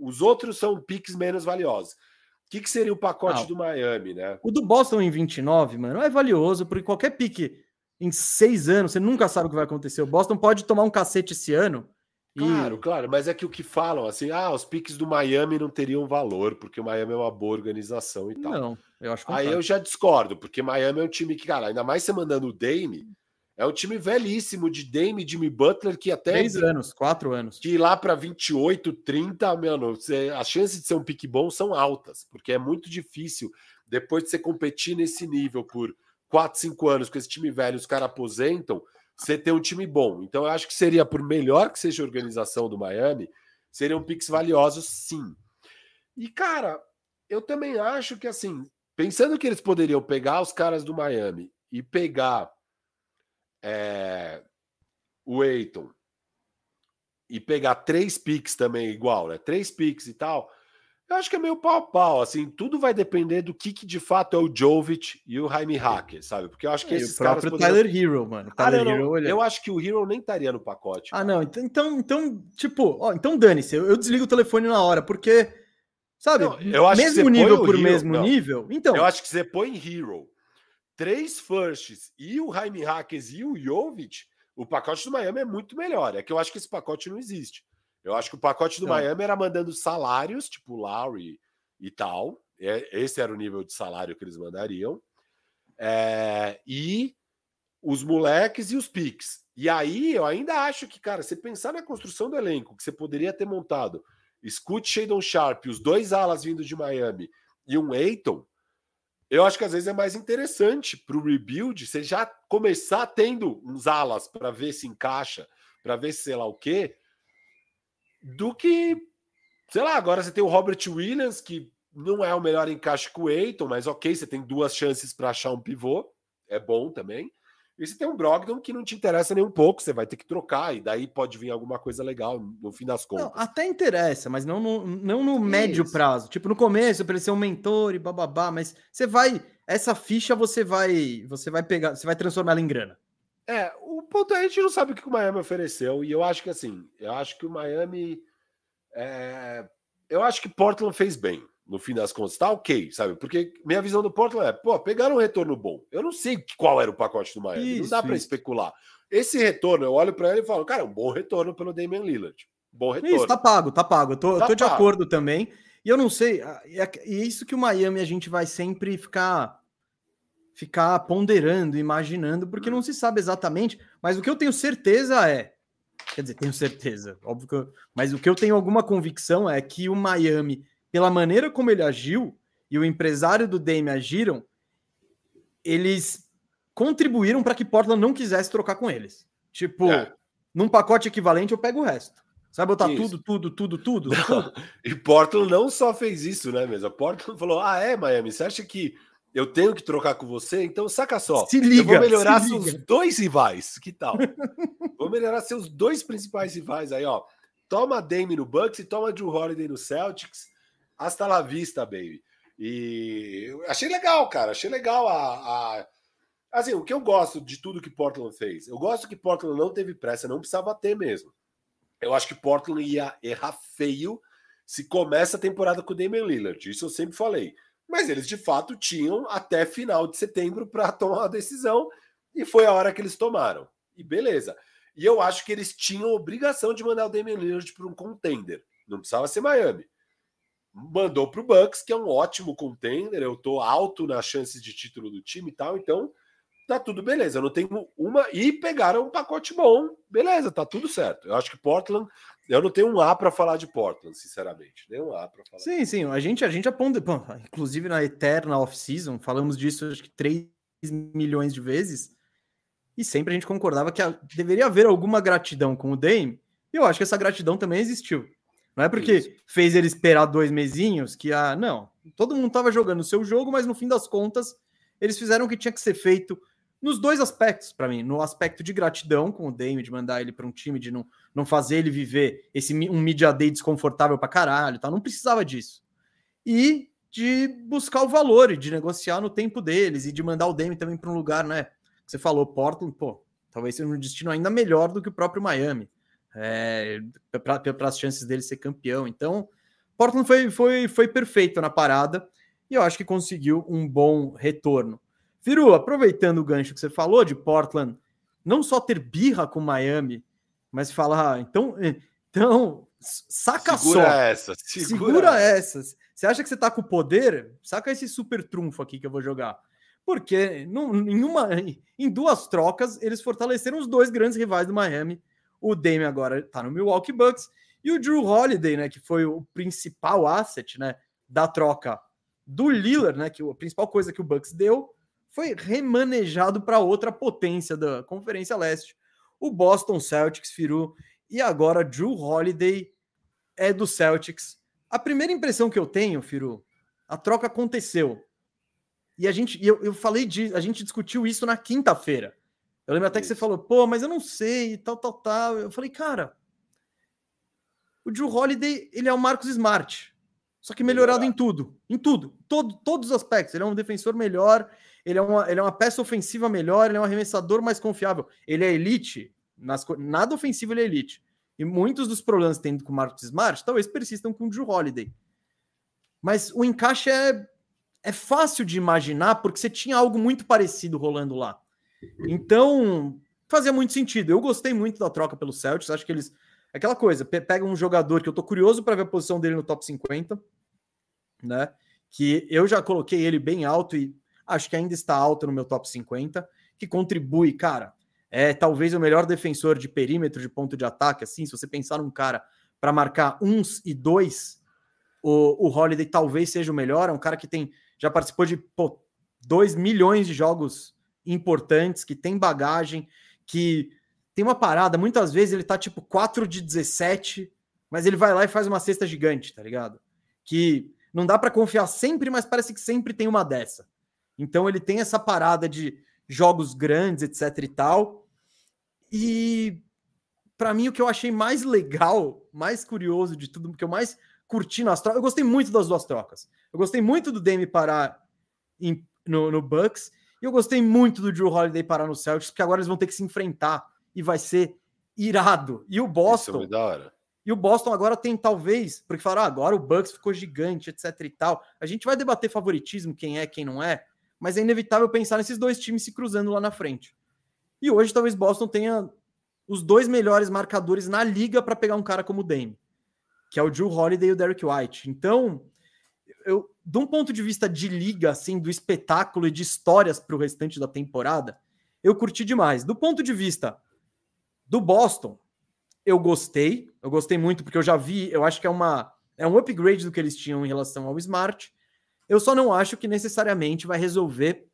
Os outros são picks menos valiosos. O que, que, seria o pacote ah, do Miami, né? O do Boston em 29, mano, é valioso, porque qualquer pique em seis anos, você nunca sabe o que vai acontecer. O Boston pode tomar um cacete esse ano Claro, e... claro, mas é que o que falam assim, ah, os piques do Miami não teriam valor, porque o Miami é uma boa organização e tal. Não, eu acho que Aí eu já discordo, porque Miami é um time que, cara, ainda mais você mandando o Dame, é um time velhíssimo de Dame Jimmy Butler que até. Três anos, quatro anos. Que lá para 28, 30, mano, você, as chances de ser um pique bom são altas, porque é muito difícil depois de você competir nesse nível por 4, 5 anos com esse time velho, os caras aposentam você ter um time bom. Então, eu acho que seria, por melhor que seja a organização do Miami, seriam picks valiosos, sim. E, cara, eu também acho que, assim, pensando que eles poderiam pegar os caras do Miami e pegar é, o Eiton e pegar três picks também igual, né? Três picks e tal. Eu acho que é meio pau a pau, assim, tudo vai depender do que, que de fato é o Jovic e o Jaime Hacker, sabe? Porque eu acho que é, esses o próprio Tyler Hero, mano. Ah, Tyler ah, não, Hero, eu acho que o Hero nem estaria no pacote. Ah, não, então, então, então tipo, ó, então dane-se, eu, eu, desligo o telefone na hora, porque, sabe, não, eu acho mesmo nível por Hero, mesmo não. nível, então... Eu acho que você põe Hero, três firsts e o Jaime Hackers e o Jovic, o pacote do Miami é muito melhor, é que eu acho que esse pacote não existe. Eu acho que o pacote do Miami era mandando salários, tipo Lowry e tal. É, esse era o nível de salário que eles mandariam. É, e os moleques e os piques. E aí eu ainda acho que, cara, você pensar na construção do elenco, que você poderia ter montado Scoot Shadon Sharp, os dois alas vindo de Miami e um Eiton, eu acho que às vezes é mais interessante para o rebuild você já começar tendo uns alas para ver se encaixa, para ver se sei lá o quê, do que, sei lá, agora você tem o Robert Williams, que não é o melhor encaixe com o Eiton, mas ok, você tem duas chances para achar um pivô, é bom também. E você tem um Brogdon que não te interessa nem um pouco, você vai ter que trocar, e daí pode vir alguma coisa legal no fim das contas. Não, até interessa, mas não no, não no médio prazo. Tipo, no começo, para ele ser um mentor e bababá, mas você vai. Essa ficha você vai. Você vai pegar, você vai transformar ela em grana. É, o ponto é a gente não sabe o que o Miami ofereceu, e eu acho que assim, eu acho que o Miami. É, eu acho que Portland fez bem, no fim das contas. Tá ok, sabe? Porque minha visão do Portland é, pô, pegaram um retorno bom. Eu não sei qual era o pacote do Miami, isso, não dá para especular. Esse retorno, eu olho para ele e falo, cara, um bom retorno pelo Damian Lillard. Bom retorno. Isso, tá pago, tá pago. Eu tô, tá eu tô de acordo também. E eu não sei, é, é isso que o Miami a gente vai sempre ficar ficar ponderando, imaginando, porque não se sabe exatamente. Mas o que eu tenho certeza é. Quer dizer, tenho certeza, óbvio que eu, mas o que eu tenho alguma convicção é que o Miami, pela maneira como ele agiu e o empresário do Dame agiram, eles contribuíram para que Portland não quisesse trocar com eles. Tipo, é. num pacote equivalente eu pego o resto. Sabe botar isso. tudo, tudo, tudo, tudo, tudo. E Portland não só fez isso, né, mesmo? Portland falou: ah, é, Miami, você acha que eu tenho que trocar com você, então saca só. Se liga, eu vou melhorar seus liga. dois rivais. Que tal? vou melhorar seus dois principais rivais aí, ó. Toma Dame no Bucks e toma Drew Holiday no Celtics. Hasta la vista, baby. E achei legal, cara. Achei legal a, a, Assim, o que eu gosto de tudo que Portland fez? Eu gosto que Portland não teve pressa, não precisava ter mesmo. Eu acho que Portland ia errar feio se começa a temporada com o Damian Lillard. Isso eu sempre falei. Mas eles de fato tinham até final de setembro para tomar a decisão e foi a hora que eles tomaram. E beleza. E eu acho que eles tinham obrigação de mandar o Damian Lillard para um contender. Não precisava ser Miami. Mandou para o Bucks, que é um ótimo contender. Eu estou alto nas chances de título do time e tal. Então, tá tudo beleza. Eu não tenho uma. E pegaram um pacote bom. Beleza, tá tudo certo. Eu acho que Portland eu não tenho um A para falar de Portland, sinceramente. Nem um A para falar. Sim, sim. A gente, a gente aponta, inclusive na Eterna Off-Season, falamos disso acho que 3 milhões de vezes. E sempre a gente concordava que a, deveria haver alguma gratidão com o Dame. E eu acho que essa gratidão também existiu. Não é porque Isso. fez ele esperar dois mesinhos que, ah, não. Todo mundo estava jogando o seu jogo, mas no fim das contas, eles fizeram o que tinha que ser feito nos dois aspectos, para mim. No aspecto de gratidão com o Dame, de mandar ele para um time, de não, não fazer ele viver esse um media day desconfortável para caralho, tá? não precisava disso. E de buscar o valor e de negociar no tempo deles e de mandar o Dame também para um lugar, né? Você falou, Portland, pô, talvez seja um destino ainda melhor do que o próprio Miami, é, para as chances dele ser campeão. Então, Portland foi, foi, foi perfeito na parada e eu acho que conseguiu um bom retorno. Firu, aproveitando o gancho que você falou de Portland, não só ter birra com Miami, mas falar, ah, então, Então, saca segura só. Essa, segura, segura essas. Você acha que você tá com poder? Saca esse super trunfo aqui que eu vou jogar. Porque em, uma, em duas trocas, eles fortaleceram os dois grandes rivais do Miami. O Dame agora tá no Milwaukee Bucks e o Drew Holiday, né, que foi o principal asset, né, da troca do Lillard, né, que a principal coisa que o Bucks deu foi remanejado para outra potência da Conferência Leste, o Boston Celtics, Firu, e agora Drew Holiday é do Celtics. A primeira impressão que eu tenho, Firu, a troca aconteceu. E a gente, eu, eu falei de, a gente discutiu isso na quinta-feira. Eu lembro até isso. que você falou, pô, mas eu não sei, tal, tal, tal. Eu falei, cara, o Drew Holiday, ele é o Marcos Smart. Só que melhorado em tudo. Em tudo. Todo, todos os aspectos. Ele é um defensor melhor, ele é, uma, ele é uma peça ofensiva melhor, ele é um arremessador mais confiável. Ele é elite. Nas, nada ofensivo ele é elite. E muitos dos problemas tem com o Marcos Smart talvez persistam com o Drew Holiday. Mas o encaixe é, é fácil de imaginar porque você tinha algo muito parecido rolando lá. Então, fazia muito sentido. Eu gostei muito da troca pelo Celtics. Acho que eles. Aquela coisa, pega um jogador que eu tô curioso para ver a posição dele no top 50 né? Que eu já coloquei ele bem alto e acho que ainda está alto no meu top 50, que contribui, cara. É talvez o melhor defensor de perímetro de ponto de ataque, assim, se você pensar num cara para marcar uns e dois, o, o Holiday talvez seja o melhor, é um cara que tem já participou de 2 milhões de jogos importantes, que tem bagagem, que tem uma parada, muitas vezes ele tá tipo 4 de 17, mas ele vai lá e faz uma cesta gigante, tá ligado? Que não dá para confiar sempre, mas parece que sempre tem uma dessa. Então ele tem essa parada de jogos grandes, etc e tal. E para mim o que eu achei mais legal, mais curioso de tudo, que eu mais curti nas trocas, eu gostei muito das duas trocas. Eu gostei muito do Dame parar em, no, no Bucks e eu gostei muito do Drew Holiday parar no Celtics, porque agora eles vão ter que se enfrentar e vai ser irado. E o Boston, é da hora. E o Boston agora tem talvez, porque falaram, ah, agora o Bucks ficou gigante, etc e tal. A gente vai debater favoritismo, quem é, quem não é, mas é inevitável pensar nesses dois times se cruzando lá na frente. E hoje talvez Boston tenha os dois melhores marcadores na liga para pegar um cara como o Dame, que é o Drew Holiday e o Derek White. Então, eu, de um ponto de vista de liga, assim, do espetáculo e de histórias para o restante da temporada, eu curti demais. Do ponto de vista do Boston, eu gostei, eu gostei muito porque eu já vi, eu acho que é uma é um upgrade do que eles tinham em relação ao Smart. Eu só não acho que necessariamente vai resolver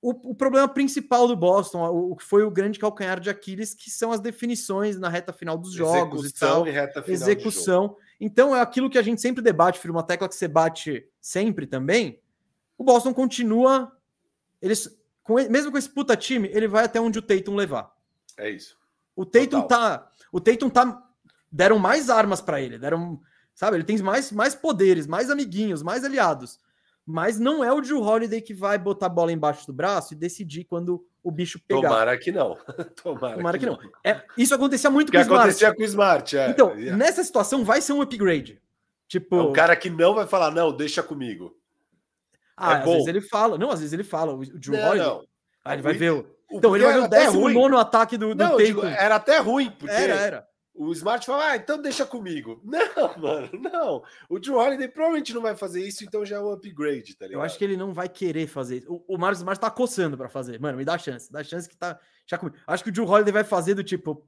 o, o problema principal do Boston, o que foi o grande calcanhar de Aquiles, que são as definições na reta final dos jogos Execução e tal. E reta final Execução. Então é aquilo que a gente sempre debate, filho, uma tecla que você bate sempre também. O Boston continua, eles com, mesmo com esse puta time, ele vai até onde o Tatum levar. É isso. O Tatum tá. O Tatum tá. Deram mais armas para ele, deram. Sabe, ele tem mais, mais poderes, mais amiguinhos, mais aliados. Mas não é o Drew Holiday que vai botar a bola embaixo do braço e decidir quando o bicho pegar. Tomara que não. Tomara, Tomara que, que, não. não. É, isso acontecia muito que com o Smart. acontecia com o Smart, é. Então, yeah. nessa situação vai ser um upgrade. Tipo, é um cara que não vai falar, não, deixa comigo. Ah, é às bom. vezes ele fala. Não, às vezes ele fala. O Drew não, Holiday. Não. Ah, ele vai ver o. Então, ele vai ver o 19 ataque do, do não, digo, Era até ruim, porque era, era. O Smart fala, ah, então deixa comigo. Não, mano, não. O Drew Holiday provavelmente não vai fazer isso, então já é um upgrade, tá ligado? Eu acho que ele não vai querer fazer isso. O, o Marcos Smart tá coçando para fazer. Mano, me dá chance. Dá chance que tá já comigo. Acho que o Drew Holiday vai fazer do tipo,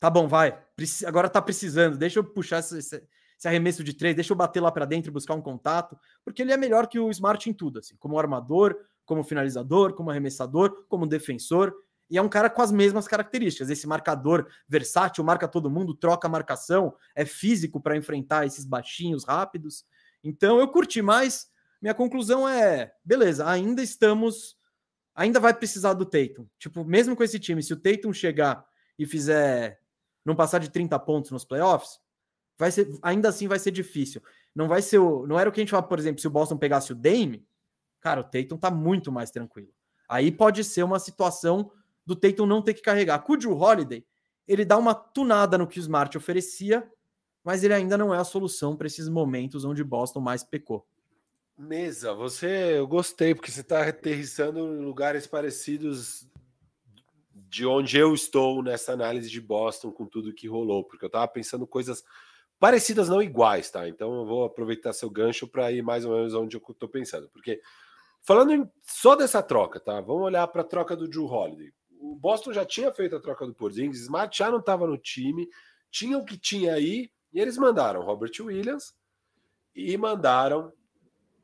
tá bom, vai. Agora tá precisando. Deixa eu puxar esse, esse, esse arremesso de três, deixa eu bater lá para dentro e buscar um contato, porque ele é melhor que o Smart em tudo, assim, como armador, como finalizador, como arremessador, como defensor. E é um cara com as mesmas características. Esse marcador versátil, marca todo mundo, troca a marcação, é físico para enfrentar esses baixinhos rápidos. Então eu curti mais. Minha conclusão é: beleza, ainda estamos. Ainda vai precisar do Tatum. Tipo, mesmo com esse time, se o Tatum chegar e fizer. não passar de 30 pontos nos playoffs, vai ser, ainda assim vai ser difícil. Não vai ser o. Não era o que a gente fala, por exemplo, se o Boston pegasse o Dame, cara, o Tatum tá muito mais tranquilo. Aí pode ser uma situação do Tatum não ter que carregar. O Drew Holiday, ele dá uma tunada no que o Smart oferecia, mas ele ainda não é a solução para esses momentos onde Boston mais pecou. Mesa, você, eu gostei, porque você está aterrissando em lugares parecidos de onde eu estou nessa análise de Boston com tudo que rolou, porque eu estava pensando coisas parecidas, não iguais, tá? Então eu vou aproveitar seu gancho para ir mais ou menos onde eu estou pensando, porque falando em, só dessa troca, tá? Vamos olhar para a troca do Drew Holiday. O Boston já tinha feito a troca do Porzingis, Smart já não estava no time, tinha o que tinha aí e eles mandaram Robert Williams e mandaram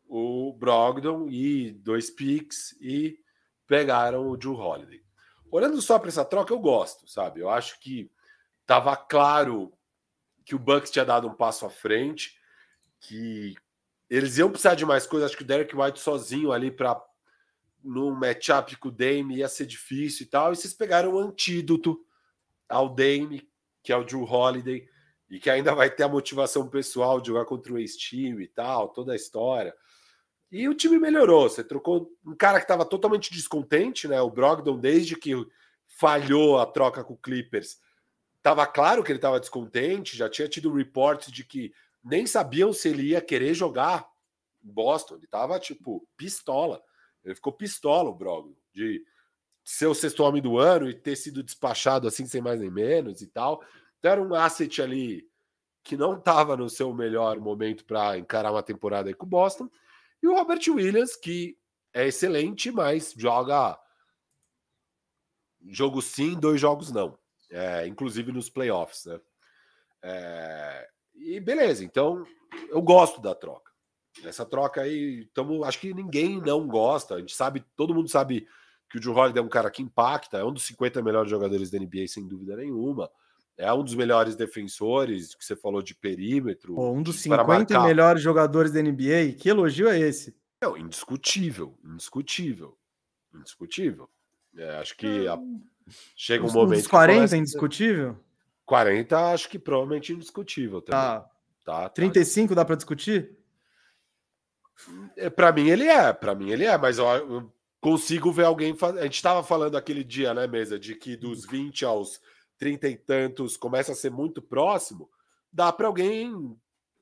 o Brogdon e dois picks e pegaram o Drew Holiday. Olhando só para essa troca, eu gosto, sabe? Eu acho que estava claro que o Bucks tinha dado um passo à frente, que eles iam precisar de mais coisas. Acho que o Derek White sozinho ali para no matchup com o Dame ia ser difícil e tal. E vocês pegaram o antídoto ao Dame, que é o Drew Holiday, e que ainda vai ter a motivação pessoal de jogar contra o ex-time e tal, toda a história. E o time melhorou. Você trocou um cara que estava totalmente descontente, né? O Brogdon, desde que falhou a troca com o Clippers, estava claro que ele estava descontente. Já tinha tido reportes de que nem sabiam se ele ia querer jogar em Boston. Ele estava tipo pistola. Ele ficou pistola, o Brogdon, de ser o sexto homem do ano e ter sido despachado assim, sem mais nem menos e tal. Então era um asset ali que não estava no seu melhor momento para encarar uma temporada aí com o Boston. E o Robert Williams, que é excelente, mas joga jogo sim, dois jogos não. É, inclusive nos playoffs, né? É, e beleza, então eu gosto da troca. Essa troca aí, tamo, acho que ninguém não gosta. A gente sabe, todo mundo sabe que o Drew Holiday é um cara que impacta, é um dos 50 melhores jogadores da NBA, sem dúvida nenhuma. É um dos melhores defensores, que você falou de perímetro. Pô, um dos 50 melhores jogadores da NBA. Que elogio é esse? Não, indiscutível, indiscutível, indiscutível. É, acho que a... chega um momento. Os 40 indiscutível? 40, acho que provavelmente indiscutível também. Tá. tá, tá. 35 dá para discutir? É, para mim ele é, para mim ele é, mas eu, consigo ver alguém. A gente estava falando aquele dia, né, mesa, de que dos 20 aos trinta e tantos começa a ser muito próximo, dá para alguém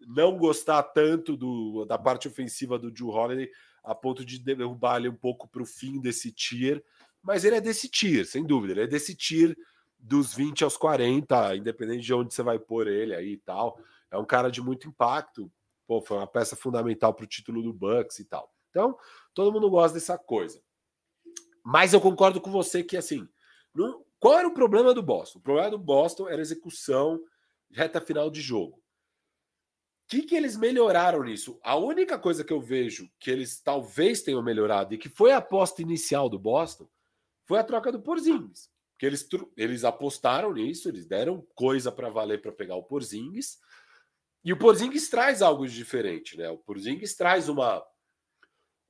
não gostar tanto do, da parte ofensiva do Drew Holiday a ponto de derrubar ele um pouco para o fim desse tier, mas ele é desse tier, sem dúvida, ele é desse tier dos 20 aos 40, independente de onde você vai pôr ele aí e tal. É um cara de muito impacto, pô, foi uma peça fundamental para o título do Bucks e tal. Então, todo mundo gosta dessa coisa. Mas eu concordo com você que, assim, não, qual era o problema do Boston? O problema do Boston era a execução reta final de jogo. O que, que eles melhoraram nisso? A única coisa que eu vejo que eles talvez tenham melhorado e que foi a aposta inicial do Boston foi a troca do Porzingis. Que eles, eles apostaram nisso, eles deram coisa para valer para pegar o Porzingis. E o Porzingis traz algo de diferente, né? O Porzingis traz uma,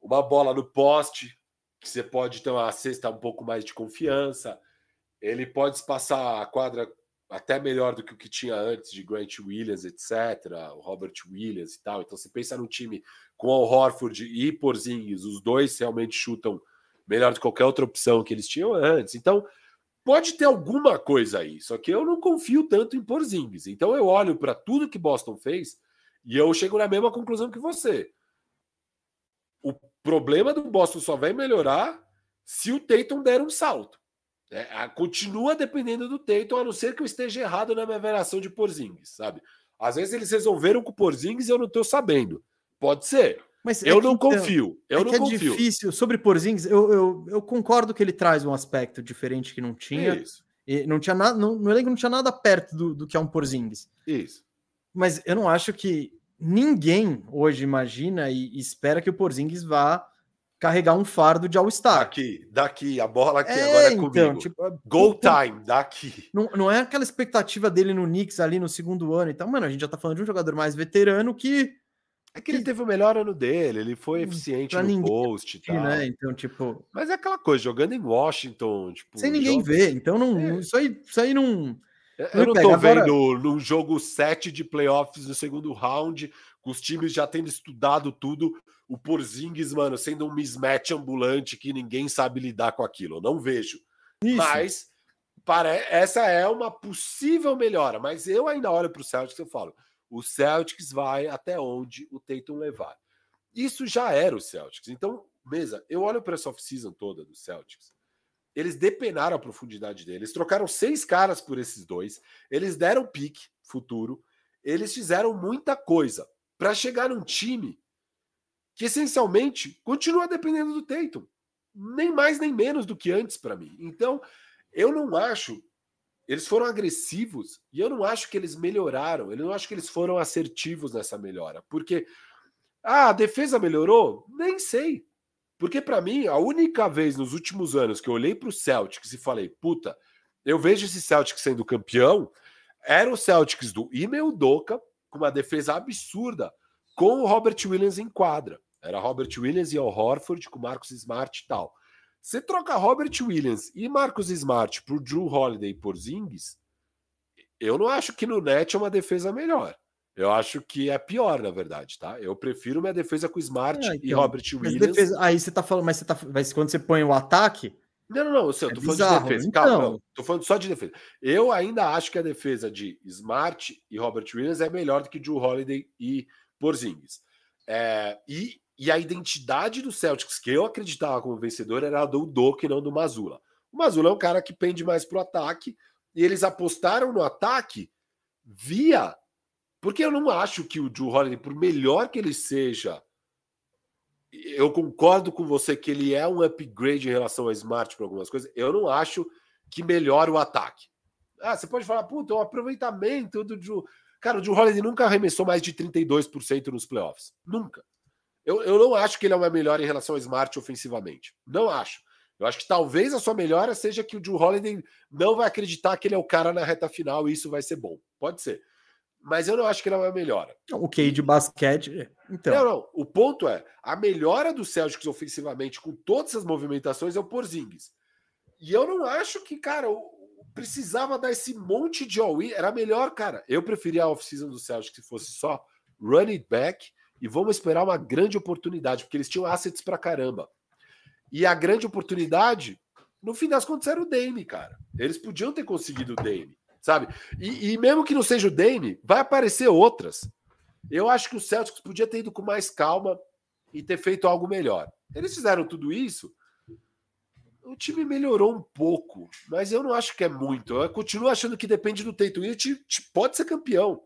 uma bola no poste, que você pode ter uma cesta um pouco mais de confiança ele pode passar a quadra até melhor do que o que tinha antes de Grant Williams, etc., o Robert Williams e tal. Então, você pensa num time com o Horford e Porzingis, os dois realmente chutam melhor do que qualquer outra opção que eles tinham antes. Então, pode ter alguma coisa aí, só que eu não confio tanto em Porzingis. Então, eu olho para tudo que Boston fez e eu chego na mesma conclusão que você. O problema do Boston só vai melhorar se o Tatum der um salto. É, continua dependendo do Tatum, a não ser que eu esteja errado na minha avaliação de Porzingis, sabe? Às vezes eles resolveram com o Porzingis e eu não estou sabendo. Pode ser. Mas eu é não que, então, confio. Eu é não é confio. difícil. Sobre Porzingis, eu, eu, eu, concordo que ele traz um aspecto diferente que não tinha. Isso. E não tinha nada, não, no elenco não tinha nada perto do, do que é um Porzingis. Isso. Mas eu não acho que ninguém hoje imagina e espera que o Porzingis vá carregar um fardo de All-Star. Daqui, daqui, a bola aqui é, agora é então, comigo. Tipo, Go time, daqui. Não, não é aquela expectativa dele no Knicks ali no segundo ano. Então, mano, a gente já tá falando de um jogador mais veterano que. É que ele teve o melhor ano dele, ele foi hum, eficiente pra no post e tal. Né? Então, tipo. Mas é aquela coisa, jogando em Washington, tipo. Sem ninguém ver. Então, não, é. isso, aí, isso aí não. Eu não tô Agora... vendo num jogo 7 de playoffs no segundo round, com os times já tendo estudado tudo, o Porzingis, mano, sendo um mismatch ambulante que ninguém sabe lidar com aquilo. Eu não vejo. Isso. Mas para essa é uma possível melhora, mas eu ainda olho para o Celtics e falo, o Celtics vai até onde o Tatum levar. Isso já era o Celtics. Então, mesa, eu olho para essa off-season toda do Celtics. eles depenaram a profundidade dele. Eles trocaram seis caras por esses dois. Eles deram pique futuro. Eles fizeram muita coisa para chegar num time que essencialmente continua dependendo do Tatum. Nem mais nem menos do que antes para mim. Então, eu não acho. Eles foram agressivos e eu não acho que eles melhoraram. Eu não acho que eles foram assertivos nessa melhora. Porque ah, a defesa melhorou? Nem sei. Porque para mim, a única vez nos últimos anos que eu olhei para o Celtics e falei, puta, eu vejo esse Celtics sendo campeão, era o Celtics do Ime Doca com uma defesa absurda, com o Robert Williams em quadra. Era Robert Williams e Al Horford com Marcos Smart e tal. Você troca Robert Williams e Marcos Smart por Drew Holiday e por Zings, eu não acho que no net é uma defesa melhor. Eu acho que é pior, na verdade, tá? Eu prefiro minha defesa com Smart é, então, e Robert Williams. Defesa, aí você tá falando, mas você tá. Mas quando você põe o ataque. Não, não, não, eu, sei, eu é tô falando bizarro, de defesa. Então... Calma, não, tô falando só de defesa. Eu ainda acho que a defesa de Smart e Robert Williams é melhor do que Drew Holiday e Porzingis. É, e, e a identidade do Celtics, que eu acreditava como vencedor, era a do Doc e não do Mazula. O Mazula é um cara que pende mais pro ataque, e eles apostaram no ataque via porque eu não acho que o Drew Holiday, por melhor que ele seja, eu concordo com você que ele é um upgrade em relação ao Smart para algumas coisas. Eu não acho que melhora o ataque. Ah, você pode falar, puta, o aproveitamento do Drew. Cara, o Drew Holiday nunca arremessou mais de 32% nos playoffs. Nunca. Eu, eu não acho que ele é uma melhora em relação ao Smart ofensivamente. Não acho. Eu acho que talvez a sua melhora seja que o Drew Holiday não vai acreditar que ele é o cara na reta final e isso vai ser bom. Pode ser mas eu não acho que ela é a melhora. O QI de basquete, então. Não, não. O ponto é, a melhora do Celtics ofensivamente com todas essas movimentações é o Porzingis. E eu não acho que, cara, precisava dar esse monte de all-in. Era melhor, cara. Eu preferia a off-season do Celtics que fosse só run it back e vamos esperar uma grande oportunidade, porque eles tinham assets pra caramba. E a grande oportunidade, no fim das contas, era o Dame, cara. Eles podiam ter conseguido o Dame sabe? E, e, mesmo que não seja o Dame, vai aparecer outras. Eu acho que o Celtics podia ter ido com mais calma e ter feito algo melhor. Eles fizeram tudo isso. O time melhorou um pouco, mas eu não acho que é muito. Eu continuo achando que depende do Tatum. E pode ser campeão.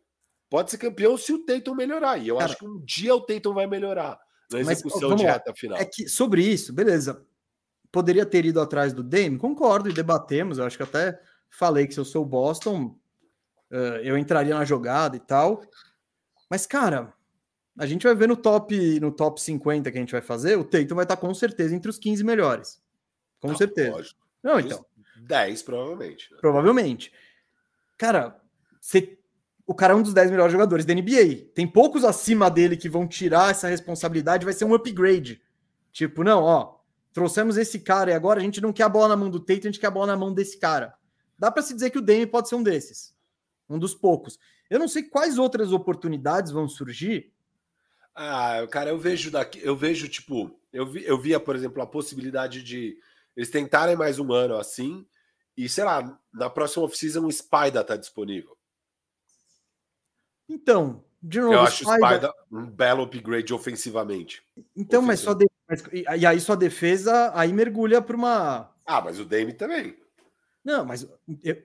Pode ser campeão se o Tatum melhorar. E eu Cara, acho que um dia o Tatum vai melhorar na execução mas, de reta final. É que sobre isso, beleza. Poderia ter ido atrás do Dame? Concordo e debatemos. Eu acho que até falei que se eu sou o Boston, uh, eu entraria na jogada e tal. Mas, cara, a gente vai ver no top no top 50 que a gente vai fazer, o Tatum vai estar com certeza entre os 15 melhores. Com Não, certeza. Lógico. Não, então. 10, provavelmente. Né? Provavelmente. Cara, você, o cara é um dos 10 melhores jogadores da NBA. Tem poucos acima dele que vão tirar essa responsabilidade, vai ser um upgrade. Tipo, não, ó, trouxemos esse cara e agora a gente não quer a bola na mão do Tatum, a gente quer a bola na mão desse cara dá para se dizer que o Dame pode ser um desses, um dos poucos. Eu não sei quais outras oportunidades vão surgir. Ah, cara, eu vejo daqui, eu vejo tipo, eu, vi, eu via, por exemplo, a possibilidade de eles tentarem mais um ano assim, e sei lá, na próxima off-season o Spider tá disponível. Então, de novo, eu acho o Spider um belo upgrade ofensivamente. Então, mas só de... e aí sua defesa aí mergulha para uma. Ah, mas o Dame também. Não, mas eu,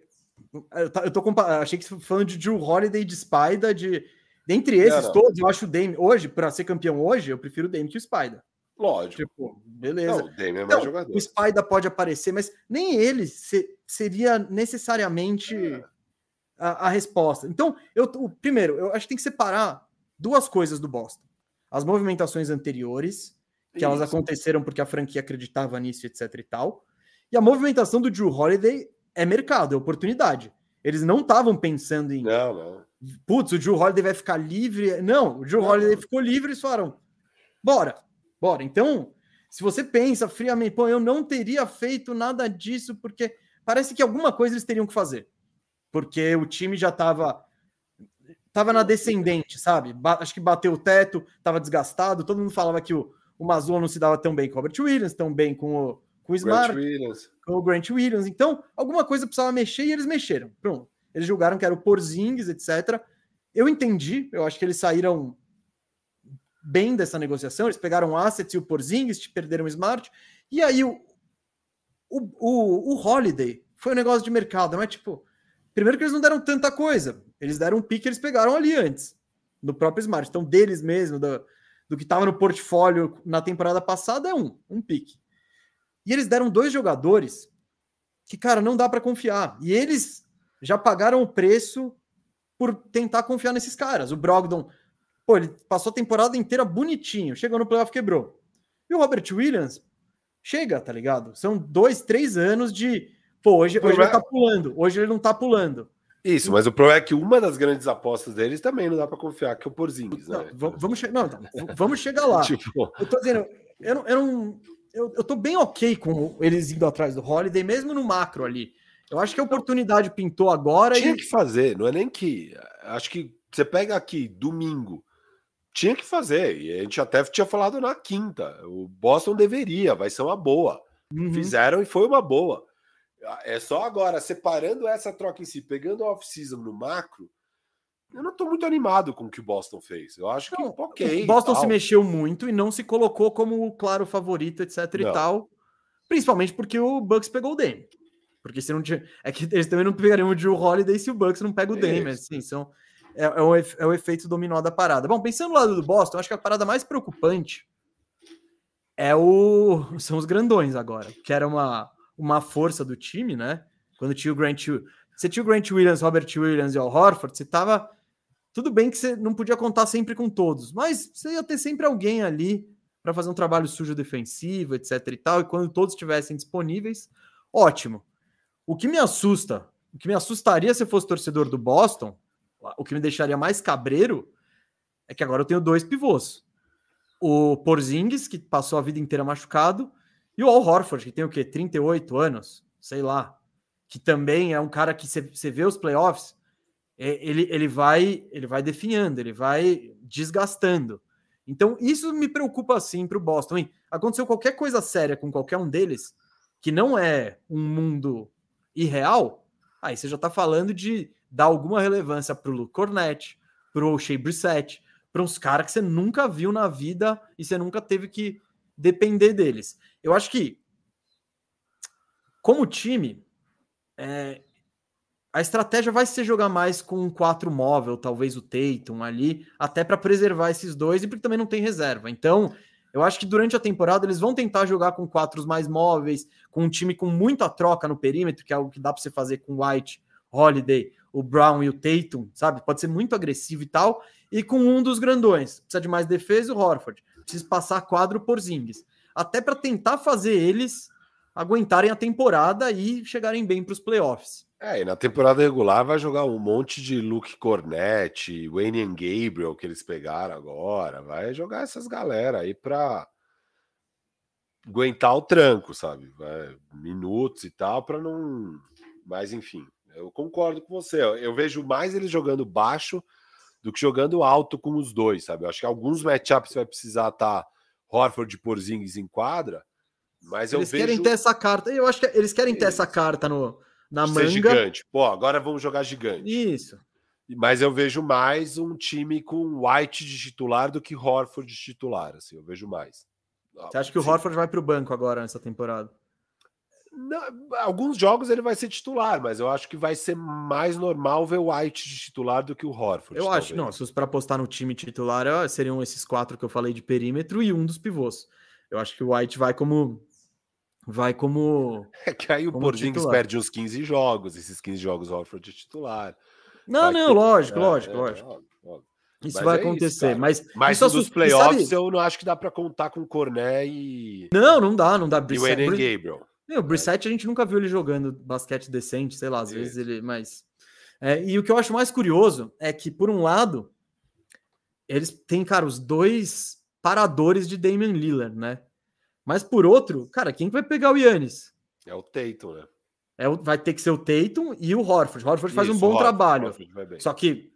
eu, eu tô comparando. Achei que você falando de Drew Holiday, de Spider, de. Dentre esses não, não. todos, eu acho o Dame. Hoje, para ser campeão hoje, eu prefiro o Dame que o Spider. Lógico. Tipo, beleza. Não, o Dame é mais então, jogador. O Spider pode aparecer, mas nem ele se, seria necessariamente é. A, a, resposta. Então, eu, o, primeiro, eu acho que tem que separar duas coisas do Boston: as movimentações anteriores, que Isso. elas aconteceram porque a franquia acreditava nisso, etc e tal. E a movimentação do Drew Holiday é mercado, é oportunidade. Eles não estavam pensando em. Não, não. Putz, o Drew Holiday vai ficar livre. Não, o Drew não, Holiday ficou livre e eles falaram: bora, bora. Então, se você pensa friamente, pô, eu não teria feito nada disso, porque parece que alguma coisa eles teriam que fazer. Porque o time já estava tava na descendente, sabe? Ba acho que bateu o teto, estava desgastado. Todo mundo falava que o, o Mazula não se dava tão bem com o Robert Williams, tão bem com o, com o Smart, com o Grant Williams. Então, alguma coisa precisava mexer e eles mexeram. Pronto. Eles julgaram que era o Porzingis, etc. Eu entendi, eu acho que eles saíram bem dessa negociação. Eles pegaram assets e o Porzingis, perderam o Smart. E aí o, O, o, o Holiday foi um negócio de mercado, não é tipo. Primeiro que eles não deram tanta coisa. Eles deram um pique, eles pegaram ali antes, no próprio Smart. Então, deles mesmo, do, do que estava no portfólio na temporada passada, é um, um pique. E eles deram dois jogadores que, cara, não dá para confiar. E eles já pagaram o preço por tentar confiar nesses caras. O Brogdon, pô, ele passou a temporada inteira bonitinho, chegou no playoff, quebrou. E o Robert Williams chega, tá ligado? São dois, três anos de. Pô, hoje, hoje ele tá pulando, hoje ele não tá pulando. Isso, mas o problema é que uma das grandes apostas deles também não dá para confiar, que é o Porzingis, né? Não, vamos, che não, vamos chegar lá. tipo... Eu tô dizendo, eu não, eu, não eu, eu tô bem ok com eles indo atrás do Holiday, mesmo no macro ali. Eu acho que a oportunidade pintou agora. Tinha e... que fazer, não é nem que. Acho que você pega aqui domingo, tinha que fazer. E a gente até tinha falado na quinta. O Boston deveria, vai ser uma boa. Uhum. Fizeram e foi uma boa. É só agora, separando essa troca em si, pegando a off-season no macro, eu não estou muito animado com o que o Boston fez. Eu acho que, não, ok. O Boston se mexeu muito e não se colocou como o claro favorito, etc não. e tal. Principalmente porque o Bucks pegou o Dame. Porque se não tinha. É que eles também não pegariam o Drew Holiday se o Bucks não pega o Dame. Assim, são, é, é, o, é o efeito dominó da parada. Bom, pensando no lado do Boston, acho que a parada mais preocupante é o são os grandões agora, que era uma, uma força do time, né? Quando tinha o Grant. Você tinha o Grant Williams, Robert Williams e o Horford, você tava. Tudo bem que você não podia contar sempre com todos, mas você ia ter sempre alguém ali para fazer um trabalho sujo defensivo, etc e tal. E quando todos estivessem disponíveis, ótimo. O que me assusta, o que me assustaria se eu fosse torcedor do Boston, o que me deixaria mais cabreiro, é que agora eu tenho dois pivôs. O Porzingis, que passou a vida inteira machucado, e o Al Horford, que tem o quê? 38 anos, sei lá, que também é um cara que você vê os playoffs, é, ele, ele vai ele vai definhando, ele vai desgastando. Então, isso me preocupa assim para o Boston. Aconteceu qualquer coisa séria com qualquer um deles, que não é um mundo irreal, aí você já está falando de dar alguma relevância para o Luke Cornett, para o Shea Brissett, para uns caras que você nunca viu na vida e você nunca teve que depender deles. Eu acho que, como time, é, a estratégia vai ser jogar mais com um 4 móvel, talvez o Tatum ali, até para preservar esses dois e porque também não tem reserva. Então, eu acho que durante a temporada eles vão tentar jogar com quatro mais móveis, com um time com muita troca no perímetro, que é algo que dá para você fazer com White, Holiday, o Brown e o Tatum, sabe? Pode ser muito agressivo e tal. E com um dos grandões, precisa de mais defesa, o Horford. Precisa passar quadro por Zings. Até para tentar fazer eles aguentarem a temporada e chegarem bem para os playoffs. É, e na temporada regular vai jogar um monte de Luke Cornett, Wayne and Gabriel que eles pegaram agora. Vai jogar essas galera aí para aguentar o tranco, sabe? Vai, minutos e tal, para não. Mas enfim, eu concordo com você. Eu vejo mais eles jogando baixo do que jogando alto com os dois, sabe? Eu acho que alguns matchups vai precisar estar tá Horford e Porzingis em quadra, mas eles eu vejo... querem ter essa carta. Eu acho que eles querem ter essa carta no na Ser manga. gigante. Pô, agora vamos jogar gigante. Isso. Mas eu vejo mais um time com White de titular do que Horford de titular. Assim, eu vejo mais. Você acha que o Horford vai para o banco agora nessa temporada? Não, alguns jogos ele vai ser titular, mas eu acho que vai ser mais normal ver o White de titular do que o Horford. Eu talvez. acho, não. Se para apostar no time titular, seriam esses quatro que eu falei de perímetro e um dos pivôs. Eu acho que o White vai como vai como. É que aí o Porzingis perde uns 15 jogos, esses 15 jogos Horford é titular. Não, vai não, ter... lógico, é, lógico, é, lógico. Isso mas vai é acontecer, isso, mas. Mas isso nos playoffs eu não acho que dá para contar com Corné e. Não, não dá, não dá. E o Eden Gabriel. Meu, o Brissett a gente nunca viu ele jogando basquete decente, sei lá, às vezes ele. Mas. É, e o que eu acho mais curioso é que, por um lado, eles têm, cara, os dois paradores de Damian Lillard, né? Mas por outro, cara, quem vai pegar o Yannis? É o Tatum, né? É, vai ter que ser o Tatum e o Horford. O Horford faz Isso, um bom Horford, trabalho. Só que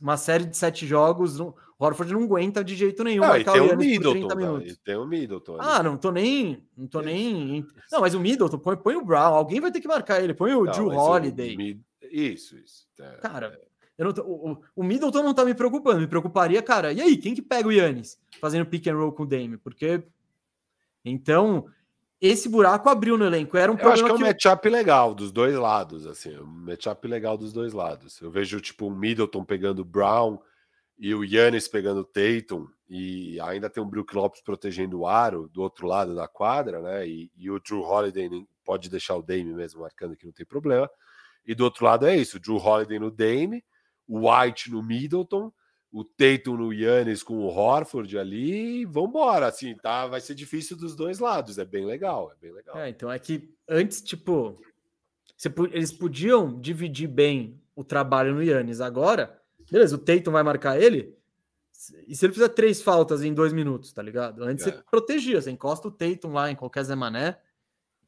uma série de sete jogos, o Horford não aguenta de jeito nenhum. Ah, tem o Middleton, tá? tem o Middleton. Ah, não tô nem, não tô nem. Não, mas o Middleton põe, põe o Brown. Alguém vai ter que marcar ele. Põe o Drew Holiday. O, isso, isso. É, cara, eu não tô, o, o Middleton não tá me preocupando. Me preocuparia, cara. E aí, quem que pega o Yannis fazendo pick and roll com o Dame? Porque então, esse buraco abriu no elenco. Era um eu acho que é um que... matchup legal dos dois lados, assim, um matchup legal dos dois lados. Eu vejo tipo um Middleton pegando Brown e o Yannis pegando Tatum e ainda tem o Brook Lopes protegendo o aro do outro lado da quadra, né? E, e o Drew Holiday pode deixar o Dame mesmo marcando que não tem problema. E do outro lado é isso, o Drew Holiday no Dame, o White no Middleton o Tatum no Yannis com o Horford ali, vambora, assim, tá? Vai ser difícil dos dois lados, é bem legal, é bem legal. É, então é que antes, tipo, você, eles podiam dividir bem o trabalho no Yannis, agora, beleza, o Tatum vai marcar ele, e se ele fizer três faltas em dois minutos, tá ligado? Antes é. você protegia, você encosta o Tatum lá em qualquer Zé Mané,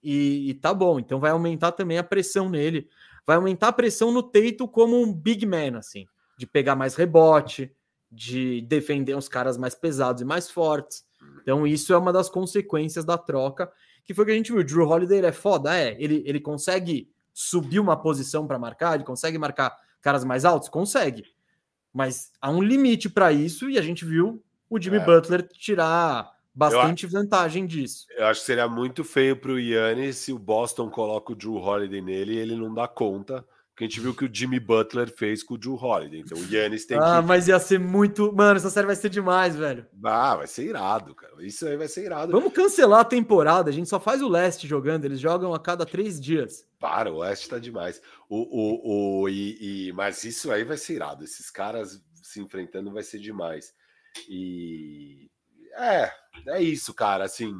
e, e tá bom, então vai aumentar também a pressão nele, vai aumentar a pressão no Tatum como um big man, assim, de pegar mais rebote, de defender os caras mais pesados e mais fortes. Então, isso é uma das consequências da troca, que foi que a gente viu. O Drew Holiday é foda, é. Ele, ele consegue subir uma posição para marcar, ele consegue marcar caras mais altos? Consegue. Mas há um limite para isso, e a gente viu o Jimmy é. Butler tirar bastante eu, vantagem disso. Eu acho que seria muito feio para o Yannis se o Boston coloca o Drew Holiday nele e ele não dá conta. Porque a gente viu que o Jimmy Butler fez com o Drew Holiday. Então o Yannis tem ah, que. mas ia ser muito. Mano, essa série vai ser demais, velho. Ah, vai ser irado, cara. Isso aí vai ser irado. Vamos cancelar a temporada. A gente só faz o leste jogando. Eles jogam a cada três dias. Para, o leste tá demais. O, o, o, e, e, mas isso aí vai ser irado. Esses caras se enfrentando vai ser demais. E. É, é isso, cara. Assim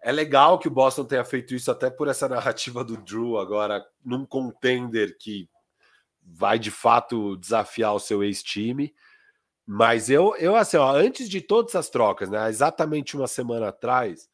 é legal que o Boston tenha feito isso até por essa narrativa do Drew agora num contender que vai de fato desafiar o seu ex-time. Mas eu, eu assim, ó, antes de todas as trocas, né, exatamente uma semana atrás,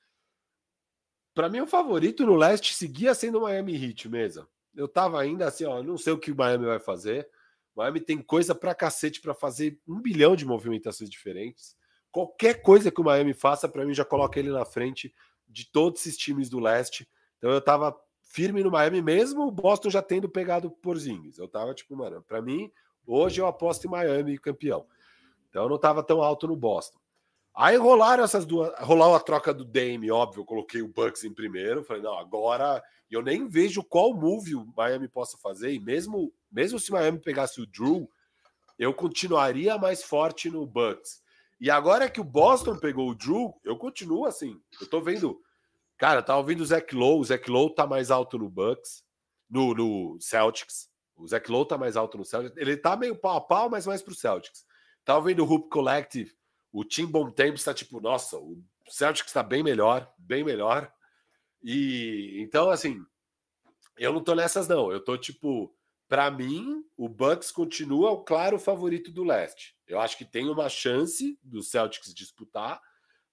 para mim o favorito no leste seguia sendo o Miami Heat mesmo. Eu tava ainda assim, ó, não sei o que o Miami vai fazer. Miami tem coisa para cacete para fazer um bilhão de movimentações diferentes. Qualquer coisa que o Miami faça, para mim já coloca ele na frente de todos esses times do leste. Então eu tava firme no Miami, mesmo o Boston já tendo pegado por Zings. Eu tava tipo, mano, para mim, hoje eu aposto em Miami campeão. Então eu não tava tão alto no Boston. Aí rolaram essas duas. Rolou a troca do Dame, óbvio. Eu coloquei o Bucks em primeiro. Falei, não, agora eu nem vejo qual move o Miami possa fazer. E mesmo, mesmo se o Miami pegasse o Drew, eu continuaria mais forte no Bucks. E agora que o Boston pegou o Drew, eu continuo assim. Eu tô vendo. Cara, tá ouvindo o Zach Lowe. O Zach Lowe tá mais alto no Bucks, no, no Celtics. O Zach Lowe tá mais alto no Celtics. Ele tá meio pau a pau, mas mais pro Celtics. Tá ouvindo o Hoop Collective. O Tim Bontemps tá tipo, nossa, o Celtics tá bem melhor, bem melhor. E então, assim, eu não tô nessas, não. Eu tô tipo, para mim, o Bucks continua o claro favorito do leste. Eu acho que tem uma chance do Celtics disputar,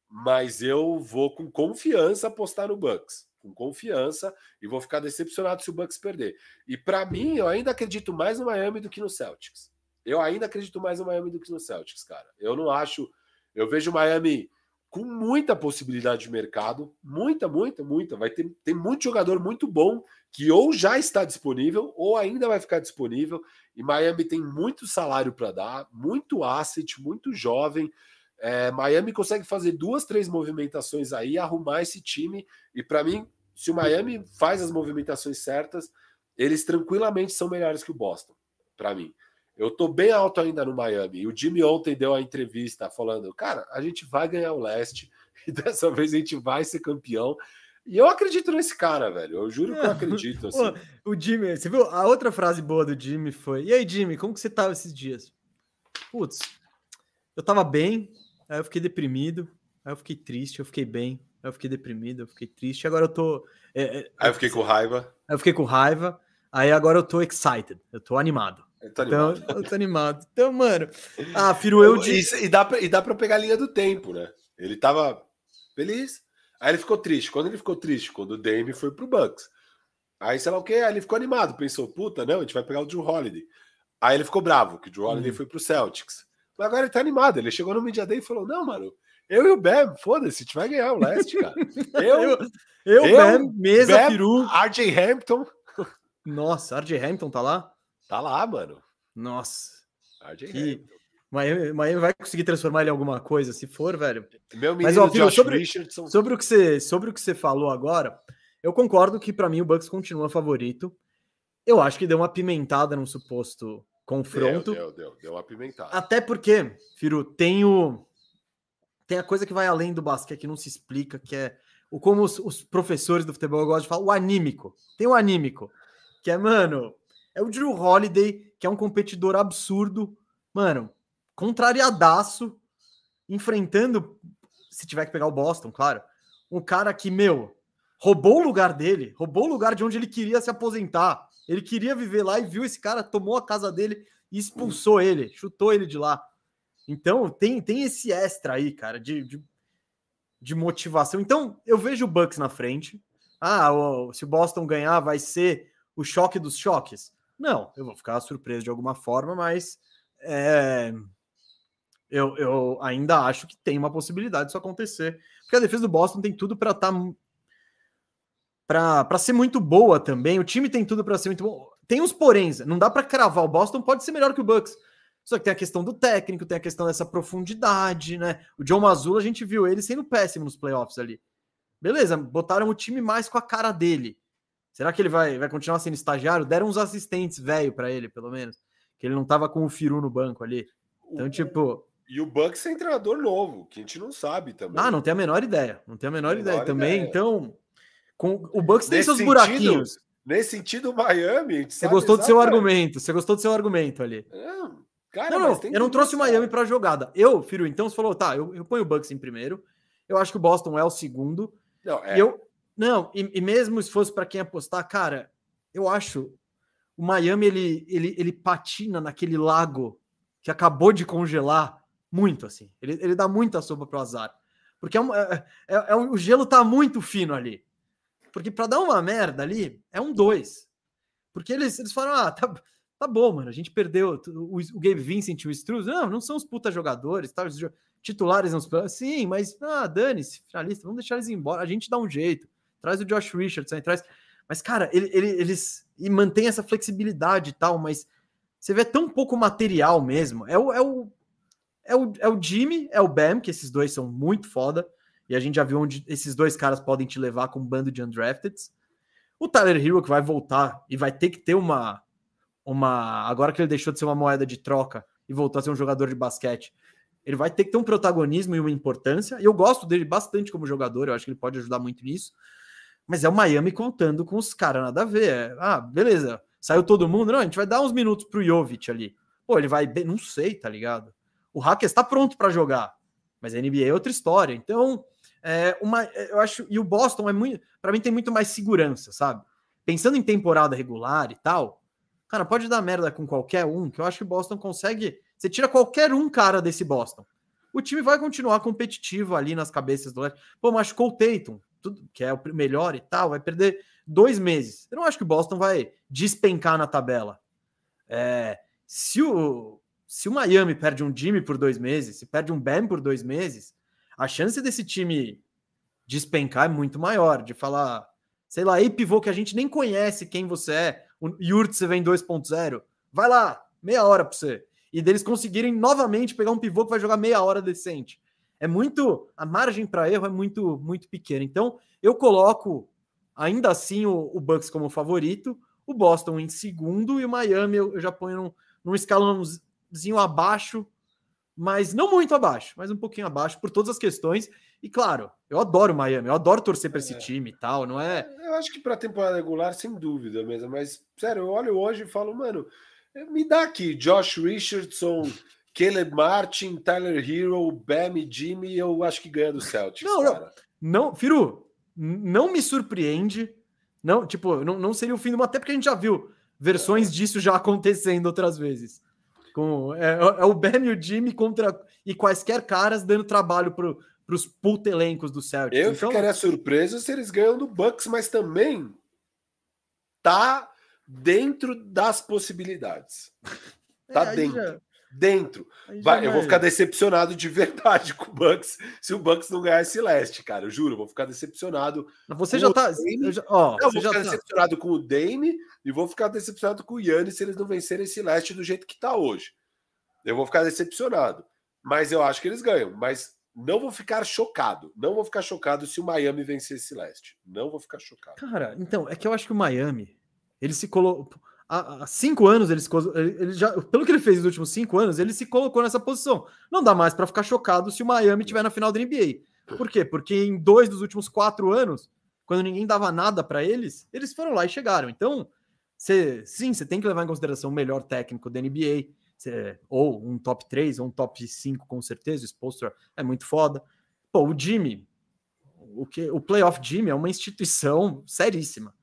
mas eu vou com confiança apostar no Bucks. Com confiança e vou ficar decepcionado se o Bucks perder. E para mim, eu ainda acredito mais no Miami do que no Celtics. Eu ainda acredito mais no Miami do que no Celtics, cara. Eu não acho. Eu vejo o Miami com muita possibilidade de mercado, muita, muita, muita. Vai ter tem muito jogador muito bom que ou já está disponível ou ainda vai ficar disponível. E Miami tem muito salário para dar, muito asset, muito jovem. É, Miami consegue fazer duas, três movimentações aí, arrumar esse time. E para mim, se o Miami faz as movimentações certas, eles tranquilamente são melhores que o Boston. Para mim. Eu tô bem alto ainda no Miami. E o Jimmy ontem deu a entrevista falando: cara, a gente vai ganhar o leste e dessa vez a gente vai ser campeão. E eu acredito nesse cara, velho. Eu juro que eu acredito. Assim. o Jimmy, você viu? A outra frase boa do Jimmy foi: E aí, Jimmy, como que você tava esses dias? Putz, eu tava bem, aí eu fiquei deprimido, aí eu fiquei triste, eu fiquei bem, aí eu fiquei deprimido, eu fiquei triste, agora eu tô. É, é, aí eu fiquei com raiva. Aí eu fiquei com raiva, aí agora eu tô excited, eu tô animado. Tô então, eu tô animado. Então, mano. Ah, Firo, eu. E, e, dá pra, e dá pra pegar a linha do tempo, né? Ele tava feliz. Aí ele ficou triste. Quando ele ficou triste? Quando o Dame foi pro Bucks. Aí, sei lá o que, aí ele ficou animado. Pensou, puta, não, a gente vai pegar o Drew Holiday. Aí ele ficou bravo, que o Drew Holiday uhum. foi pro Celtics. Mas agora ele tá animado. Ele chegou no Media Day e falou: Não, mano, eu e o Bam, foda-se, a gente vai ganhar o leste, cara. Eu, eu, eu, eu Bam, mesa, Bam, Peru. RJ Hampton. Nossa, RJ Hampton tá lá? Tá lá, mano. Nossa. RJ que... Miami, Miami vai conseguir transformar ele em alguma coisa, se for, velho. Meu Mas, ó, filho, sobre, sobre, o que você, sobre o que você falou agora, eu concordo que para mim o Bucks continua favorito. Eu acho que deu uma pimentada no suposto confronto. Deu, deu, deu, deu uma pimentada. Até porque, Firo, tem o tem a coisa que vai além do basquete que não se explica, que é o como os, os professores do futebol gostam de falar, o anímico. Tem o anímico, que é, mano, é o Drew Holiday, que é um competidor absurdo, mano, contrariadaço, enfrentando, se tiver que pegar o Boston, claro, um cara que, meu, roubou o lugar dele, roubou o lugar de onde ele queria se aposentar. Ele queria viver lá e viu esse cara, tomou a casa dele e expulsou ele, chutou ele de lá. Então tem, tem esse extra aí, cara, de, de, de motivação. Então eu vejo o Bucks na frente. Ah, se o Boston ganhar, vai ser o choque dos choques. Não, eu vou ficar surpreso de alguma forma, mas é, eu, eu ainda acho que tem uma possibilidade disso acontecer. Porque a defesa do Boston tem tudo para estar. Tá, para ser muito boa também. O time tem tudo para ser muito bom. Tem uns poréns. Não dá para cravar. O Boston pode ser melhor que o Bucks. Só que tem a questão do técnico, tem a questão dessa profundidade, né? O John Mazzulla, a gente viu ele sendo péssimo nos playoffs ali. Beleza, botaram o time mais com a cara dele. Será que ele vai, vai continuar sendo estagiário? Deram uns assistentes velho para ele, pelo menos. Que ele não tava com o Firu no banco ali. Então, tipo. E o Bucks é treinador novo, que a gente não sabe também. Ah, não tem a menor ideia. Não tem a menor, ideia também. Ideia. Então, com, o Bucks tem seus sentido, buraquinhos. Nesse sentido, o Miami. Você gostou do seu argumento. Você gostou do seu argumento ali. É, cara, não, não eu não trouxe o Miami para jogada. Eu, Firu, então você falou, tá, eu, eu ponho o Bucks em primeiro. Eu acho que o Boston é o segundo. Não, é. E eu, não, e, e mesmo se fosse para quem apostar, cara, eu acho o Miami ele, ele, ele patina naquele lago que acabou de congelar muito assim. Ele, ele dá muita sopa pro azar. Porque é, é, é, é, o gelo tá muito fino ali. Porque para dar uma merda ali, é um dois. Porque eles, eles falam, ah, tá, tá bom, mano, a gente perdeu o, o Gabe Vincent e o Struz. Não, não são os puta jogadores, tá? Os titulares não Sim, mas, ah, dane-se, finalista, vamos deixar eles embora. A gente dá um jeito. Traz o Josh Richardson, traz... Mas, cara, ele, ele, eles e mantém essa flexibilidade e tal, mas você vê tão pouco material mesmo. É o, é o, é o, é o Jimmy, é o Bam, que esses dois são muito foda. E a gente já viu onde esses dois caras podem te levar com um bando de undrafteds. O Tyler Hero que vai voltar e vai ter que ter uma uma agora que ele deixou de ser uma moeda de troca e voltou a ser um jogador de basquete, ele vai ter que ter um protagonismo e uma importância. E eu gosto dele bastante como jogador, eu acho que ele pode ajudar muito nisso. Mas é o Miami contando com os caras nada a ver. É, ah, beleza. Saiu todo mundo. Não, a gente vai dar uns minutos pro Jovic ali. Pô, ele vai bem, não sei, tá ligado? O Hacker está pronto para jogar, mas a NBA é outra história. Então, é, uma, eu acho, e o Boston é muito, para mim tem muito mais segurança, sabe? Pensando em temporada regular e tal, cara, pode dar merda com qualquer um, que eu acho que o Boston consegue. Você tira qualquer um cara desse Boston, o time vai continuar competitivo ali nas cabeças do leste. Pô, machucou o Tatum, tudo, que é o melhor e tal, vai perder dois meses. Eu não acho que o Boston vai despencar na tabela. É, se, o, se o Miami perde um Jimmy por dois meses, se perde um Bam por dois meses, a chance desse time despencar é muito maior, de falar, sei lá, ei pivô que a gente nem conhece quem você é, o Yurt você vem 2.0, vai lá, meia hora para você. E deles conseguirem novamente pegar um pivô que vai jogar meia hora decente. É muito, a margem para erro é muito muito pequena. Então, eu coloco ainda assim o, o Bucks como favorito, o Boston em segundo e o Miami eu, eu já ponho num, num escalãozinho abaixo mas não muito abaixo, mas um pouquinho abaixo por todas as questões. E claro, eu adoro Miami, eu adoro torcer para esse é. time e tal, não é? Eu acho que para temporada regular, sem dúvida mesmo, mas sério, eu olho hoje e falo, mano, me dá aqui Josh Richardson, Caleb Martin, Tyler Hero, Bam e Jimmy, eu acho que ganha do Celtics. Não, cara. não, não, Firu, não me surpreende. Não, tipo, não, não seria o fim do até porque a gente já viu versões é. disso já acontecendo outras vezes. Com, é, é, o Ben e o Jimmy contra e quaisquer caras dando trabalho para os puta elencos do Celtics. Eu então, ficaria surpreso se eles ganham do Bucks, mas também tá dentro das possibilidades. Tá é, dentro. Já, dentro. Vai, eu vou ficar decepcionado de verdade com o Bucks se o Bucks não ganhar esse leste, cara. Eu juro, eu vou ficar decepcionado. Você já tá. Eu, já, ó, eu vou ficar tá... decepcionado com o Dame e vou ficar decepcionado com o Yannis se eles não vencerem esse leste do jeito que tá hoje. Eu vou ficar decepcionado. Mas eu acho que eles ganham. Mas não vou ficar chocado. Não vou ficar chocado se o Miami vencer esse leste. Não vou ficar chocado. Cara, então, é que eu acho que o Miami, ele se colocou. Há, cinco anos, ele, ele já, pelo que ele fez nos últimos cinco anos, ele se colocou nessa posição. Não dá mais para ficar chocado se o Miami estiver na final da NBA. Por quê? Porque em dois dos últimos quatro anos, quando ninguém dava nada para eles, eles foram lá e chegaram. Então, você, sim, você tem que levar em consideração o melhor técnico da NBA, cê, ou um top 3, ou um top 5, com certeza. O Spolstra é muito foda. Pô, o Jimmy, o, que, o Playoff Jimmy é uma instituição seríssima.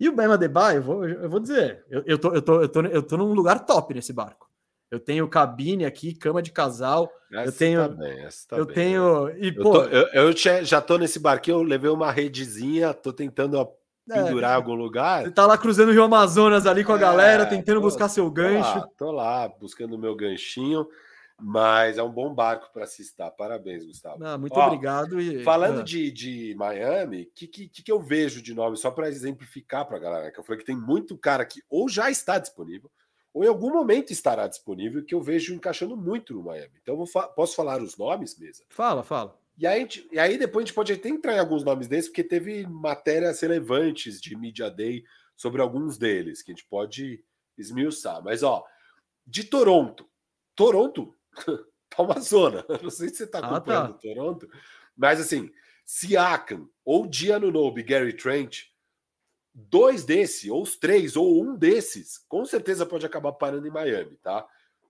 E o Bema Deba, eu vou, eu vou dizer, eu, eu, tô, eu, tô, eu, tô, eu tô num lugar top nesse barco. Eu tenho cabine aqui, cama de casal. Essa eu tenho. Tá bem, tá eu bem, tenho. E, eu, pô, tô, eu, eu, já tô nesse barquinho, eu levei uma redezinha, tô tentando pendurar é, em algum lugar. Você tá lá cruzando o Rio Amazonas ali com a é, galera, tentando tô, buscar seu gancho. Tô lá, tô lá buscando o meu ganchinho. Mas é um bom barco para se estar. Parabéns, Gustavo. Ah, muito Ó, obrigado. E... Falando ah. de, de Miami, o que, que, que, eu vejo de nome, só para exemplificar para a galera, que eu falei que tem muito cara que ou já está disponível, ou em algum momento estará disponível, que eu vejo encaixando muito no Miami. Então, fa posso falar os nomes, mesa? Fala, fala. E aí, e aí depois a gente pode até entrar em alguns nomes desses, porque teve matérias relevantes de Media Day sobre alguns deles, que a gente pode esmiuçar. Mas, ó, de Toronto. Toronto tá uma zona. Não sei se você tá acompanhando ah, tá. Toronto, mas assim, Siakam ou Giannunobi, Gary Trent, dois desses, ou os três, ou um desses, com certeza pode acabar parando em Miami, tá?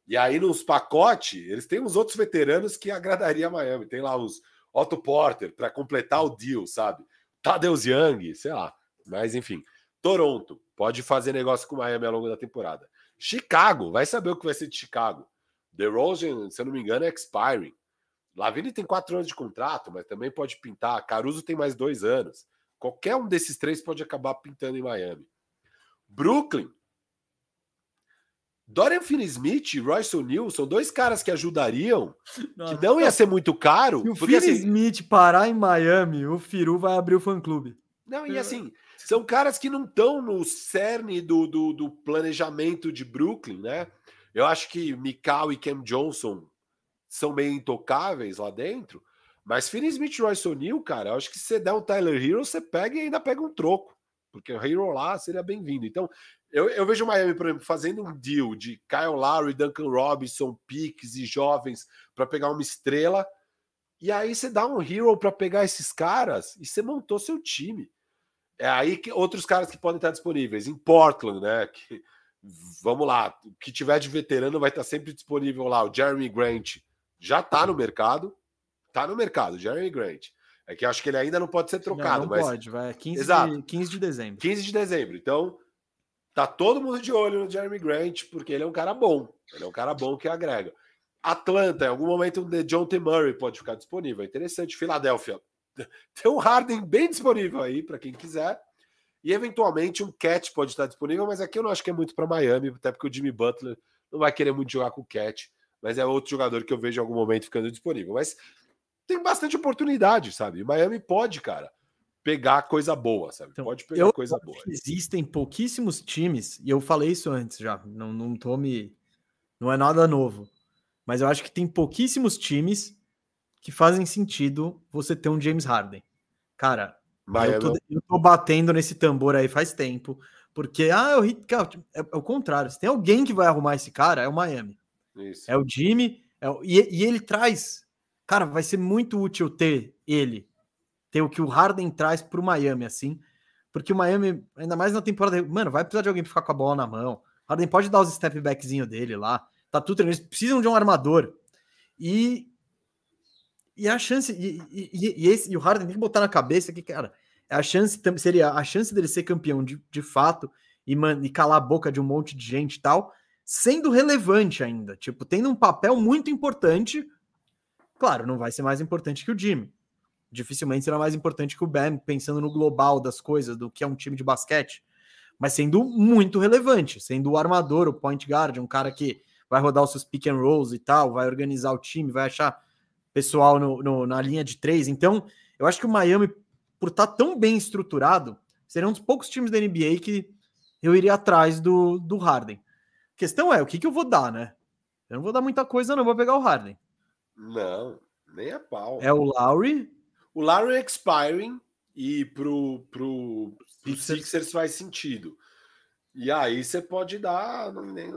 E aí nos pacotes, eles têm uns outros veteranos que agradaria a Miami. Tem lá os Otto Porter para completar o deal, sabe? Tadeusz Young, sei lá. Mas enfim, Toronto pode fazer negócio com Miami ao longo da temporada. Chicago, vai saber o que vai ser de Chicago. DeRozan, se eu não me engano, é expiring. Lavine tem quatro anos de contrato, mas também pode pintar. Caruso tem mais dois anos. Qualquer um desses três pode acabar pintando em Miami. Brooklyn. Dorian Finney-Smith e Royce O'Neal são dois caras que ajudariam, Nossa. que não ia ser muito caro. Se o Finney-Smith assim, parar em Miami, o Firu vai abrir o fã-clube. Não, e assim, são caras que não estão no cerne do, do, do planejamento de Brooklyn, né? Eu acho que Mikal e Cam Johnson são meio intocáveis lá dentro, mas Finney Smith e Royce O'Neal, cara, eu acho que se você der um Tyler Hero, você pega e ainda pega um troco, porque o Hero lá seria bem-vindo. Então, eu, eu, vejo o Miami, por exemplo, fazendo um deal de Kyle Lowry, Duncan Robinson, piques e jovens para pegar uma estrela, e aí você dá um Hero para pegar esses caras e você montou seu time. É aí que outros caras que podem estar disponíveis. Em Portland, né? Que, vamos lá, o que tiver de veterano vai estar sempre disponível lá. O Jeremy Grant já está no mercado, está no mercado, Jeremy Grant. É que acho que ele ainda não pode ser trocado. Não, não mas... pode, vai. 15 Exato. De, 15 de dezembro. 15 de dezembro. Então, tá todo mundo de olho no Jeremy Grant, porque ele é um cara bom. Ele é um cara bom que agrega. Atlanta, em algum momento, o John T. Murray pode ficar disponível. É interessante. Filadélfia. Tem um Harden bem disponível aí para quem quiser. E eventualmente um Cat pode estar disponível, mas aqui eu não acho que é muito para Miami, até porque o Jimmy Butler não vai querer muito jogar com o Cat, mas é outro jogador que eu vejo em algum momento ficando disponível. Mas tem bastante oportunidade, sabe? Miami pode, cara, pegar coisa boa, sabe? Então, pode pegar coisa boa. Existem pouquíssimos times, e eu falei isso antes já, não, não tô me. Não é nada novo. Mas eu acho que tem pouquíssimos times que fazem sentido você ter um James Harden. Cara, eu tô, eu tô, batendo nesse tambor aí faz tempo, porque ah, é o, é, é o contrário. Se tem alguém que vai arrumar esse cara, é o Miami. Isso. É o Jimmy, é o, e, e, ele traz. Cara, vai ser muito útil ter ele, ter o que o Harden traz pro Miami, assim, porque o Miami, ainda mais na temporada, mano, vai precisar de alguém pra ficar com a bola na mão. Harden pode dar os step backzinho dele lá, tá tudo Eles precisam de um armador. E e a chance, e, e, e, esse, e o Harden tem que botar na cabeça que, cara, a chance seria a chance dele ser campeão de, de fato e, man, e calar a boca de um monte de gente e tal, sendo relevante ainda, tipo, tendo um papel muito importante. Claro, não vai ser mais importante que o Jimmy. Dificilmente será mais importante que o Bam, pensando no global das coisas, do que é um time de basquete. Mas sendo muito relevante, sendo o armador, o point guard, um cara que vai rodar os seus pick and rolls e tal, vai organizar o time, vai achar pessoal no, no, na linha de três. Então, eu acho que o Miami, por estar tá tão bem estruturado, seria um dos poucos times da NBA que eu iria atrás do, do Harden. A questão é, o que, que eu vou dar, né? Eu não vou dar muita coisa, não. Vou pegar o Harden. Não, nem a pau. É o Lowry. O Lowry é expiring e pro, pro, pro Sixers. Sixers faz sentido. E aí você pode dar nem,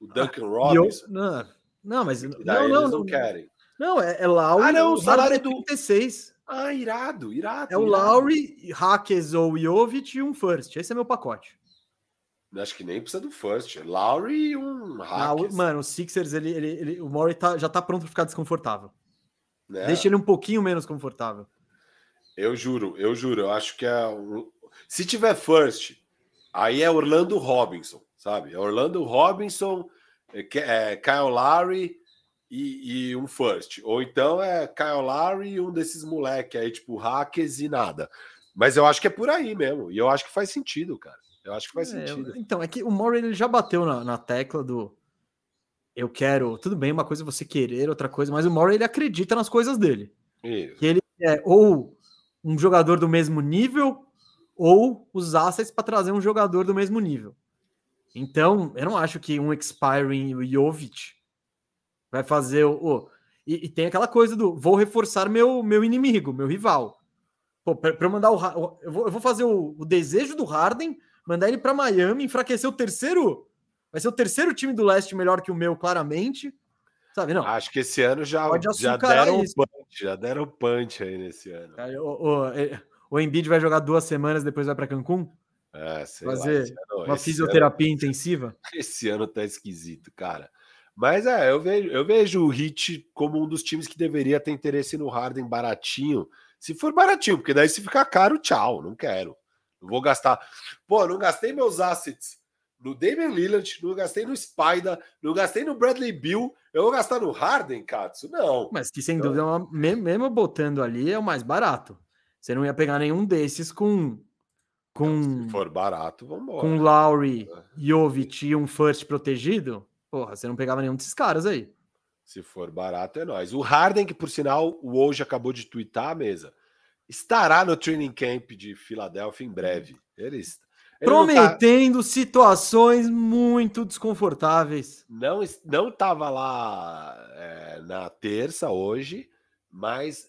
o Duncan ah, Robinson. Eu, não, não, mas não, não, não, não querem. Não, é, é Lowry. Ah, não, o salário é do 36. Ah, irado, irado. É o irado. Lowry, Hackers ou Jovic e um first. Esse é meu pacote. Acho que nem precisa do first. Lowry e um Hackers. Ah, mano, o Sixers, ele, ele, ele o Murray tá, já tá pronto para ficar desconfortável. É. Deixa ele um pouquinho menos confortável. Eu juro, eu juro. Eu acho que é. Se tiver first, aí é Orlando Robinson, sabe? É Orlando Robinson, é, é Kyle Lowry e, e, um first. Ou então é Kyle Lowry e um desses moleques aí, tipo hackers e nada. Mas eu acho que é por aí mesmo. E eu acho que faz sentido, cara. Eu acho que faz é, sentido. Então, é que o Murray ele já bateu na, na, tecla do eu quero. Tudo bem, uma coisa é você querer, outra coisa, mas o Murray ele acredita nas coisas dele. Isso. Que ele é ou um jogador do mesmo nível ou os assets para trazer um jogador do mesmo nível. Então, eu não acho que um expiring Jovic vai fazer o. e, e, tem aquela coisa do vou reforçar meu, meu inimigo, meu rival. Pô, para eu mandar o. Eu vou, eu vou fazer o, o, desejo do Harden, mandar ele para Miami, enfraquecer o terceiro. Vai ser o terceiro time do leste melhor que o meu, claramente. Sabe, não. Acho que esse ano já, já deram isso. punch, já deram punch aí nesse ano. O, o, o Embiid vai jogar duas semanas, depois vai para Cancún? É, fazer lá, ano, uma fisioterapia ano, intensiva. Esse ano tá esquisito, cara. Mas é, eu vejo, eu vejo o Hit como um dos times que deveria ter interesse no Harden baratinho. Se for baratinho, porque daí se ficar caro, tchau, não quero. Não vou gastar. Pô, não gastei meus assets no Damian Lillard, não gastei no Spider, não gastei no Bradley Bill, eu vou gastar no Harden, Katsu? Não. Mas que sem então... dúvida, é mesmo botando ali, é o mais barato. Você não ia pegar nenhum desses com. Com se for barato, vamos embora. Com Lowry, Jovic e um first protegido? Porra, você não pegava nenhum desses caras aí. Se for barato, é nós. O Harden, que por sinal o hoje acabou de twittar a mesa, estará no training camp de Filadélfia em breve. Ele, está, ele prometendo tá... situações muito desconfortáveis. Não não estava lá é, na terça hoje, mas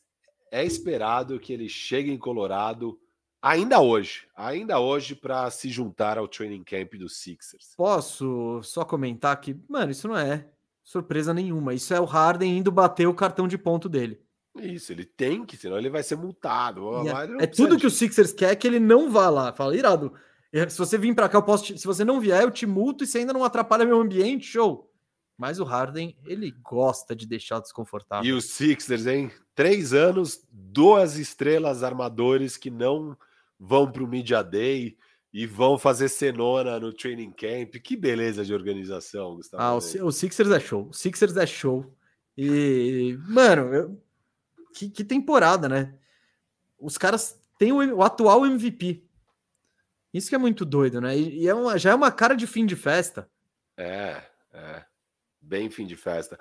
é esperado que ele chegue em Colorado Ainda hoje, ainda hoje para se juntar ao training camp dos Sixers. Posso só comentar que, mano, isso não é surpresa nenhuma. Isso é o Harden indo bater o cartão de ponto dele. Isso, ele tem que, senão ele vai ser multado. É, é tudo que o Sixers quer que ele não vá lá. Fala, irado. Se você vir para cá, eu posso. Te... Se você não vier, eu te multo e você ainda não atrapalha meu ambiente, show. Mas o Harden, ele gosta de deixar desconfortável. E os Sixers, hein? Três anos, duas estrelas armadores que não vão para o Media Day e vão fazer cenona no training camp. Que beleza de organização, Gustavo. Ah, o, o Sixers é show. O Sixers é show. E, mano, eu... que, que, temporada, né? Os caras têm o, o, atual MVP. Isso que é muito doido, né? E, e é uma, já é uma cara de fim de festa. É, é. Bem fim de festa.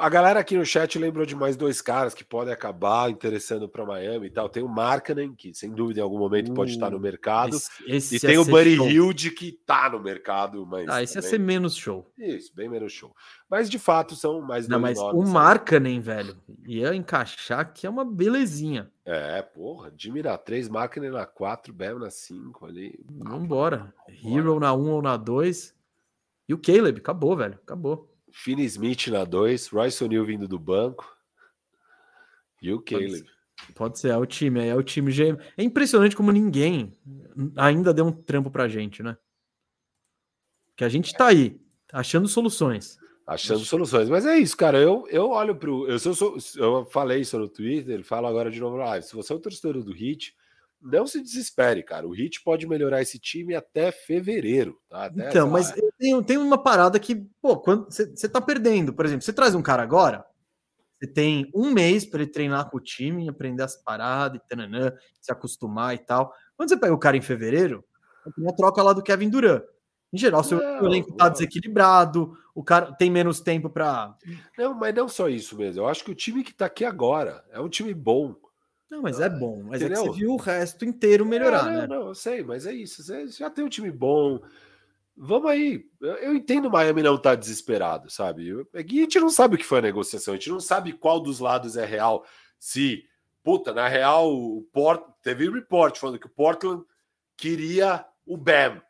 A galera aqui no chat lembrou de mais dois caras que podem acabar interessando para Miami e tal. Tem o Markkanen, que sem dúvida em algum momento uh, pode estar no uh, mercado. Esse, esse e tem o Buddy Hilde, que está no mercado. Mas ah, esse também... ia ser menos show. Isso, bem menos show. Mas de fato são mais Não, mas o Markkanen, velho, ia encaixar que é uma belezinha. É, porra, Jimmy na 3, Markkanen na 4, Bell na 5 ali. Vambora. Hero na 1 ou na 2. E o Caleb, acabou, velho, acabou. Finney Smith na 2, Royce O'Neal vindo do banco e o Caleb. Pode, pode ser, é o time, é o time. É impressionante como ninguém ainda deu um trampo pra gente, né? Que a gente tá aí, achando soluções. Achando soluções, mas é isso, cara. Eu, eu olho pro. Eu, sou, eu falei isso no Twitter, falo agora de novo na live. Se você é o torcedor do Hit, não se desespere, cara. O Hit pode melhorar esse time até fevereiro, tá? Até, então, mas tem, tem uma parada que, pô, quando você tá perdendo, por exemplo, você traz um cara agora, você tem um mês para ele treinar com o time, aprender as paradas e tananã, se acostumar e tal. Quando você pega o cara em fevereiro, tem a troca lá do Kevin Durant. Em geral, seu não, elenco tá desequilibrado, o cara tem menos tempo para. Não, mas não só isso mesmo. Eu acho que o time que tá aqui agora é um time bom. Não, mas é bom. Mas Entendeu? é que você viu o resto inteiro melhorar, é, né? Não, eu sei, mas é isso. Você já tem um time bom. vamos aí. Eu entendo o Miami não estar tá desesperado, sabe? É a gente não sabe o que foi a negociação, a gente não sabe qual dos lados é real. Se, puta, na real, o Port teve um report falando que o Portland queria o Bam.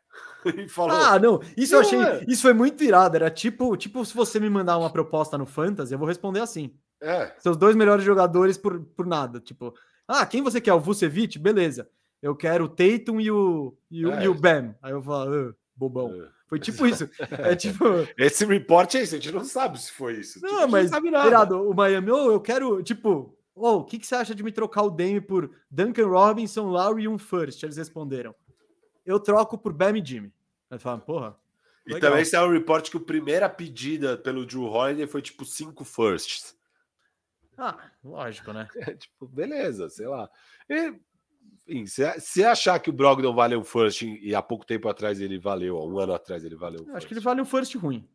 falou, ah, não, isso não, eu achei, é. isso foi muito irado. Era tipo, tipo, se você me mandar uma proposta no Fantasy, eu vou responder assim. É. Seus dois melhores jogadores por, por nada. Tipo, ah, quem você quer? O Vucevic? Beleza. Eu quero o Tatum e o, e o, é. e o Bam. Aí eu falo, bobão. É. Foi tipo isso. É tipo. Esse report é isso, a gente não sabe se foi isso. Não, tipo, mas sabe nada. Irado, o Miami, oh, eu quero, tipo, oh, o que, que você acha de me trocar o Dame por Duncan Robinson, Lowry e um first? Eles responderam. Eu troco por Bam e Jimmy. Aí falaram, porra. E legal. também saiu um report que a primeira pedida pelo Drew Holiday foi tipo cinco firsts. Ah, lógico, né? É, tipo, beleza, sei lá. E enfim, se, se achar que o Brogdon vale um first e há pouco tempo atrás ele valeu, há um ano atrás ele valeu um Acho que ele vale um first ruim.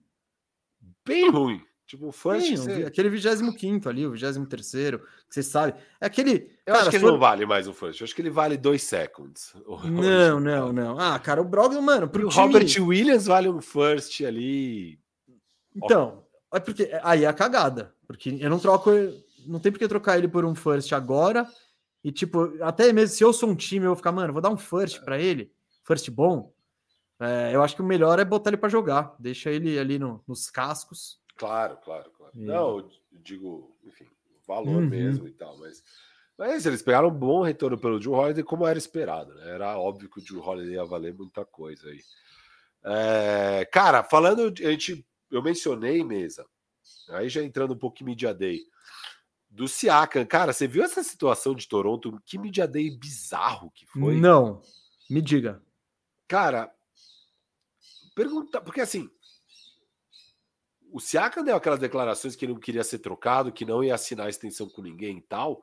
Bem ruim. Tipo, um first. Sim, você... Aquele 25 ali, o 23, que você sabe. É aquele. Eu cara, acho que ele for... não vale mais um first. Eu acho que ele vale dois seconds. Não, não, não. Ah, cara, o Brogdon, mano. Pro o time... Robert Williams vale um first ali. Então, é porque aí é a cagada. Porque eu não troco. Não tem por que trocar ele por um first agora e, tipo, até mesmo se eu sou um time, eu vou ficar, mano, vou dar um first para ele, first bom. É, eu acho que o melhor é botar ele para jogar, deixa ele ali no, nos cascos. Claro, claro, claro. E... Não, eu digo, enfim, valor uhum. mesmo e tal, mas. Mas eles pegaram um bom retorno pelo Drew Holiday, como era esperado, né? Era óbvio que o Drew Holiday ia valer muita coisa aí. É, cara, falando, a gente, eu mencionei mesa, aí já entrando um pouco em Media Day do Siakam. Cara, você viu essa situação de Toronto? Que media day bizarro que foi. Não, me diga. Cara, pergunta, porque assim, o Siakam deu aquelas declarações que ele não queria ser trocado, que não ia assinar a extensão com ninguém e tal,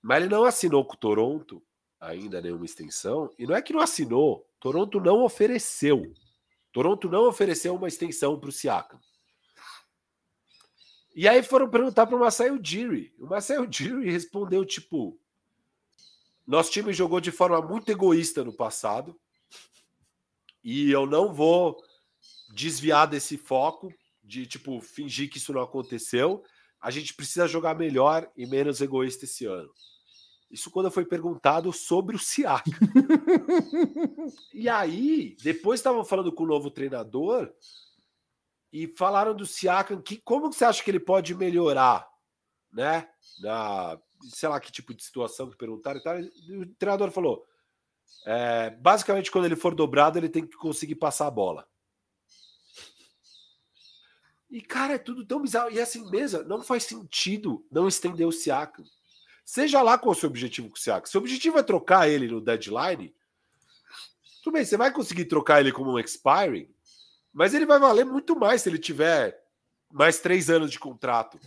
mas ele não assinou com o Toronto ainda nenhuma extensão, e não é que não assinou, Toronto não ofereceu. Toronto não ofereceu uma extensão para o Siakam. E aí foram perguntar para o Masai Ujiri. O Masai Ujiri respondeu tipo: Nosso time jogou de forma muito egoísta no passado e eu não vou desviar desse foco de tipo fingir que isso não aconteceu. A gente precisa jogar melhor e menos egoísta esse ano. Isso quando foi perguntado sobre o Siaka. e aí, depois estavam falando com o novo treinador e falaram do Siakam, que como você acha que ele pode melhorar, né? Na, sei lá que tipo de situação que perguntaram e tal. O treinador falou: é, basicamente, quando ele for dobrado, ele tem que conseguir passar a bola. E, cara, é tudo tão bizarro. E assim mesmo, não faz sentido não estender o Siakam. Seja lá qual o seu objetivo com o Siakam. Se o objetivo é trocar ele no deadline, tudo bem, você vai conseguir trocar ele como um expiring, mas ele vai valer muito mais se ele tiver mais três anos de contrato.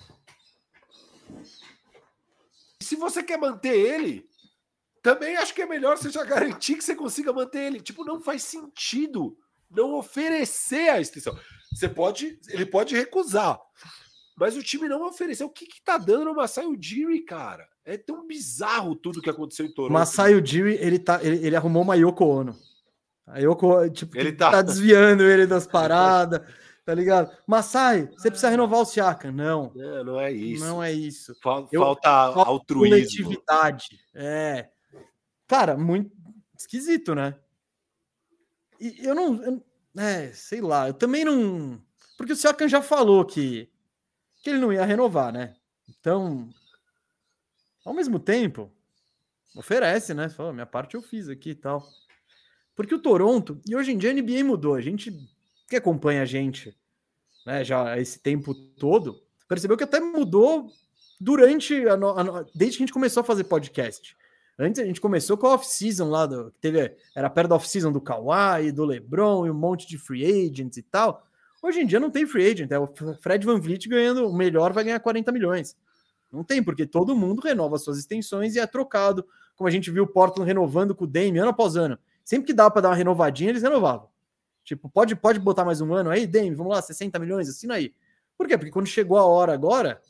se você quer manter ele, também acho que é melhor você já garantir que você consiga manter ele. Tipo, não faz sentido não oferecer a extensão. Você pode, ele pode recusar, mas o time não ofereceu. O que que tá dando no Masai Ujiri, cara? É tão bizarro tudo que aconteceu em Toronto. Masai Ujiri, ele tá, ele, ele arrumou uma Yoko Ono. Aí eu, tipo, ele tá... tá desviando ele das paradas, tá ligado? Masai, você precisa renovar o Siaka. Não. Não, não é isso. Não é isso. Falta, eu, falta altruísmo. Coletividade. É. Cara, muito esquisito, né? E eu não. Eu, é, sei lá, eu também não. Porque o Siakam já falou que, que ele não ia renovar, né? Então, ao mesmo tempo, oferece, né? Fala, minha parte eu fiz aqui e tal. Porque o Toronto, e hoje em dia a NBA mudou, a gente que acompanha a gente né, já esse tempo todo, percebeu que até mudou durante a, a, desde que a gente começou a fazer podcast. Antes a gente começou com a off-season lá, do, teve, era perto da off-season do Kawhi, do LeBron e um monte de free agents e tal. Hoje em dia não tem free agent, é o Fred Van Vliet ganhando, o melhor vai ganhar 40 milhões. Não tem, porque todo mundo renova suas extensões e é trocado, como a gente viu o Portland renovando com o Dame ano após ano. Sempre que dava para dar uma renovadinha, eles renovavam. Tipo, pode, pode botar mais um ano aí, Demi, vamos lá, 60 milhões, assina aí. Por quê? Porque quando chegou a hora agora,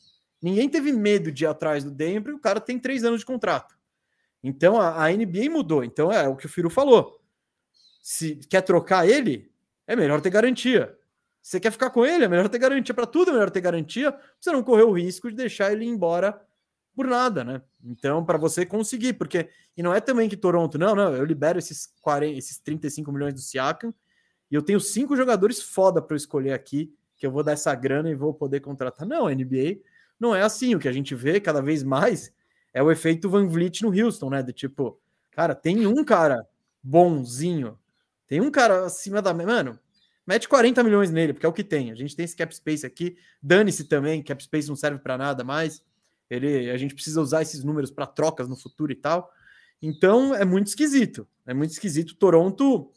ninguém teve medo de ir atrás do Demi, porque o cara tem três anos de contrato. Então a, a NBA mudou. Então é o que o Firo falou. Se quer trocar ele, é melhor ter garantia. Você quer ficar com ele, é melhor ter garantia para tudo, é melhor ter garantia, pra você não correr o risco de deixar ele embora por nada, né? Então, para você conseguir, porque e não é também que Toronto, não, não, eu libero esses 40, esses 35 milhões do Siakam e eu tenho cinco jogadores foda para eu escolher aqui, que eu vou dar essa grana e vou poder contratar. Não, NBA não é assim, o que a gente vê cada vez mais é o efeito Van Vliet no Houston, né? De tipo, cara, tem um cara bonzinho, tem um cara acima da. Mano, mete 40 milhões nele, porque é o que tem. A gente tem esse cap space aqui. Dane-se também, cap space não serve para nada mais. Ele, a gente precisa usar esses números para trocas no futuro e tal. Então é muito esquisito. É muito esquisito. Toronto.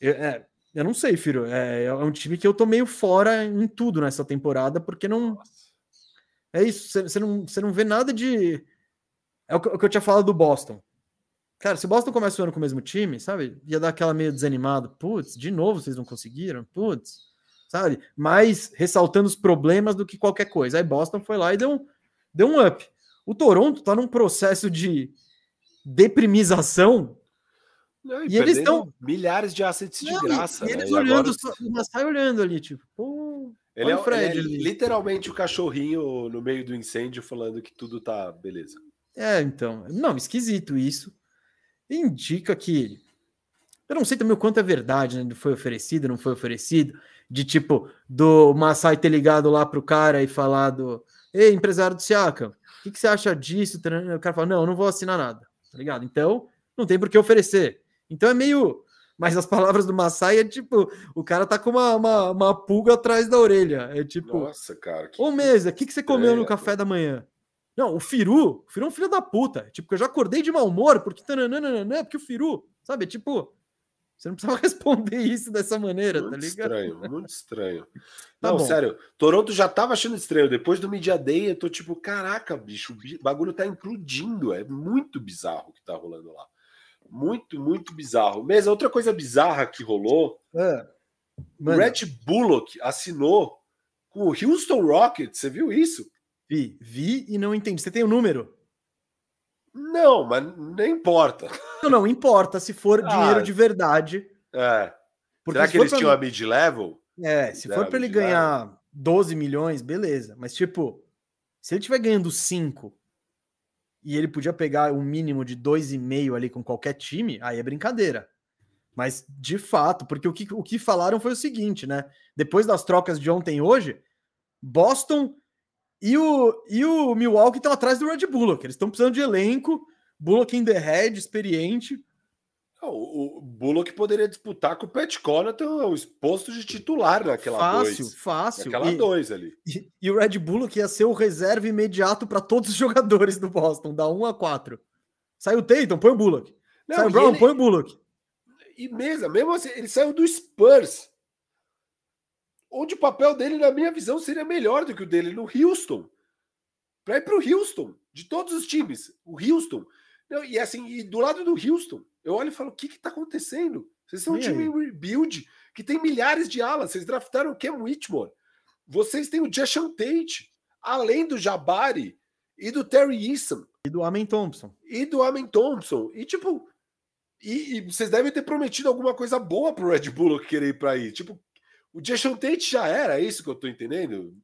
É, é eu não sei, filho. É, é, um time que eu tô meio fora em tudo nessa temporada, porque não. É isso. Você não, não vê nada de. É o que, o que eu tinha falado do Boston. Cara, se o Boston começa o ano com o mesmo time, sabe? Ia dar aquela meio desanimado. Putz, de novo vocês não conseguiram? Putz, sabe? Mais ressaltando os problemas do que qualquer coisa. Aí Boston foi lá e deu um, deu um up. O Toronto tá num processo de deprimização. Não, e, e eles estão milhares de assets de graça. E, eles né? olhando, e agora... mas sai olhando ali, tipo, pô, ele é, Fred, ele é literalmente o cachorrinho no meio do incêndio falando que tudo tá beleza. É, então, não, esquisito isso indica que. Eu não sei também o quanto é verdade, né? Foi oferecido, não foi oferecido. De tipo, do Massai ter ligado lá pro cara e falado: Ei, empresário do Siaka, o que, que, você acha disso? O cara fala: Não, eu não vou assinar nada, tá ligado? Então, não tem por que oferecer. Então é meio. Mas as palavras do Massai é tipo: o cara tá com uma, uma, uma pulga atrás da orelha. É tipo: Nossa, cara. Que... Ô, mesa, o que, que você comeu no café da manhã? Não, o Firu, o Firu é um filho da puta. Tipo, eu já acordei de mau humor porque tananana, porque o Firu, sabe? Tipo, você não precisava responder isso dessa maneira, muito tá ligado? Estranho, muito estranho. tá não, bom. sério, Toronto já tava achando estranho. Depois do Media Day, eu tô tipo, caraca, bicho, o bagulho tá implodindo. É muito bizarro o que tá rolando lá. Muito, muito bizarro. Mesmo, outra coisa bizarra que rolou: é. o Red Bullock assinou com o Houston Rockets. Você viu isso? Vi, vi e não entendi. Você tem o um número? Não, mas nem importa. Não, não, importa se for ah, dinheiro de verdade. É. Porque Será que eles tinham a mid-level? É, se for para ele ganhar 12 milhões, beleza. Mas, tipo, se ele estiver ganhando 5 e ele podia pegar um mínimo de 2,5 ali com qualquer time, aí é brincadeira. Mas, de fato, porque o que, o que falaram foi o seguinte, né? Depois das trocas de ontem e hoje, Boston e o, e o Milwaukee estão atrás do Red Bullock. Eles estão precisando de elenco. Bullock in the head, experiente. O, o Bullock poderia disputar com o Pat Connaughton o posto de titular naquela fácil, dois. Fácil, Naquela e, dois ali. E, e, o Red Bullock ia ser o reserva imediato para todos os jogadores do Boston, da 1 a 4. Saiu o Tatum, põe o Bullock. Não, Saiu o Brown, ele... põe o Bullock. E mesmo, mesmo assim, ele saiu do Spurs onde o papel dele, na minha visão, seria melhor do que o dele no Houston. Para ir para o Houston, de todos os times, o Houston. Não, e assim, e do lado do Houston, eu olho e falo: o que está acontecendo? Vocês são um time em rebuild que tem milhares de alas. Vocês draftaram o Cam Whitmore. Vocês têm o Jason Tate, além do Jabari e do Terry Eason. E do Amen Thompson. E do Amen Thompson. E tipo, e, e, vocês devem ter prometido alguma coisa boa pro Red Bull querer ir para aí. Tipo, o Jason Tate já era, é isso que eu tô entendendo?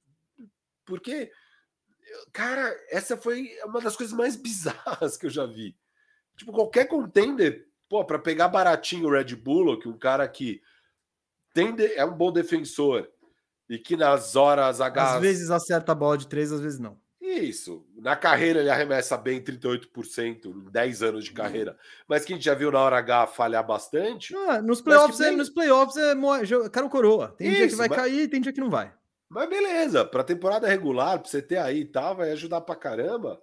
Porque, cara, essa foi uma das coisas mais bizarras que eu já vi. Tipo, qualquer contender, pô, para pegar baratinho o Red Bull, que um cara que tem de, é um bom defensor e que nas horas H. Às vezes acerta a bola de três, às vezes não. Isso. Na carreira ele arremessa bem 38% em 10 anos de carreira. Mas que a gente já viu na hora H falhar bastante. Ah, nos playoffs, é, nos playoffs é cara ou coroa. Tem Isso, dia que vai mas... cair tem dia que não vai. Mas beleza, para temporada regular, para você ter aí e tá, tal, vai ajudar pra caramba.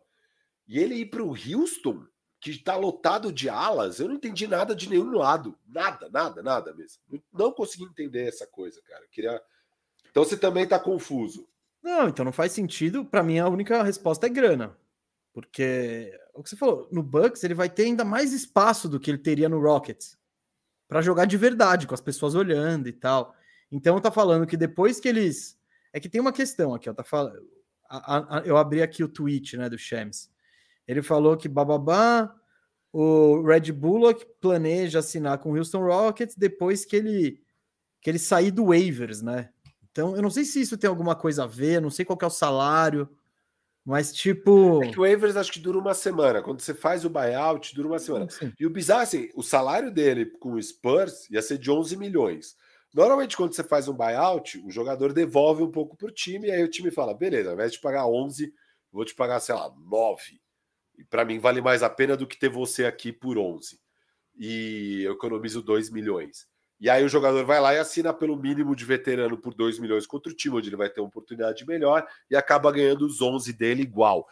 E ele ir pro Houston, que tá lotado de alas, eu não entendi nada de nenhum lado. Nada, nada, nada mesmo. Não consegui entender essa coisa, cara. queria. Então você também tá confuso. Não, então não faz sentido. Para mim, a única resposta é grana. Porque o que você falou, no Bucks ele vai ter ainda mais espaço do que ele teria no Rockets para jogar de verdade, com as pessoas olhando e tal. Então tá falando que depois que eles. É que tem uma questão aqui, ó. Tá falando. Eu abri aqui o tweet né, do Shams. Ele falou que bababá. o Red Bullock planeja assinar com o Houston Rockets depois que ele que ele sair do waivers, né? Então, eu não sei se isso tem alguma coisa a ver, não sei qual é o salário, mas tipo. É que o waivers acho que dura uma semana. Quando você faz o buyout, dura uma semana. Sim. E o bizarro, assim, o salário dele com o Spurs ia ser de 11 milhões. Normalmente, quando você faz um buyout, o jogador devolve um pouco para o time, e aí o time fala: beleza, ao invés de pagar 11, vou te pagar, sei lá, 9. E para mim vale mais a pena do que ter você aqui por 11. E eu economizo 2 milhões. E aí o jogador vai lá e assina pelo mínimo de veterano por 2 milhões contra o time, onde ele vai ter uma oportunidade melhor e acaba ganhando os 11 dele igual.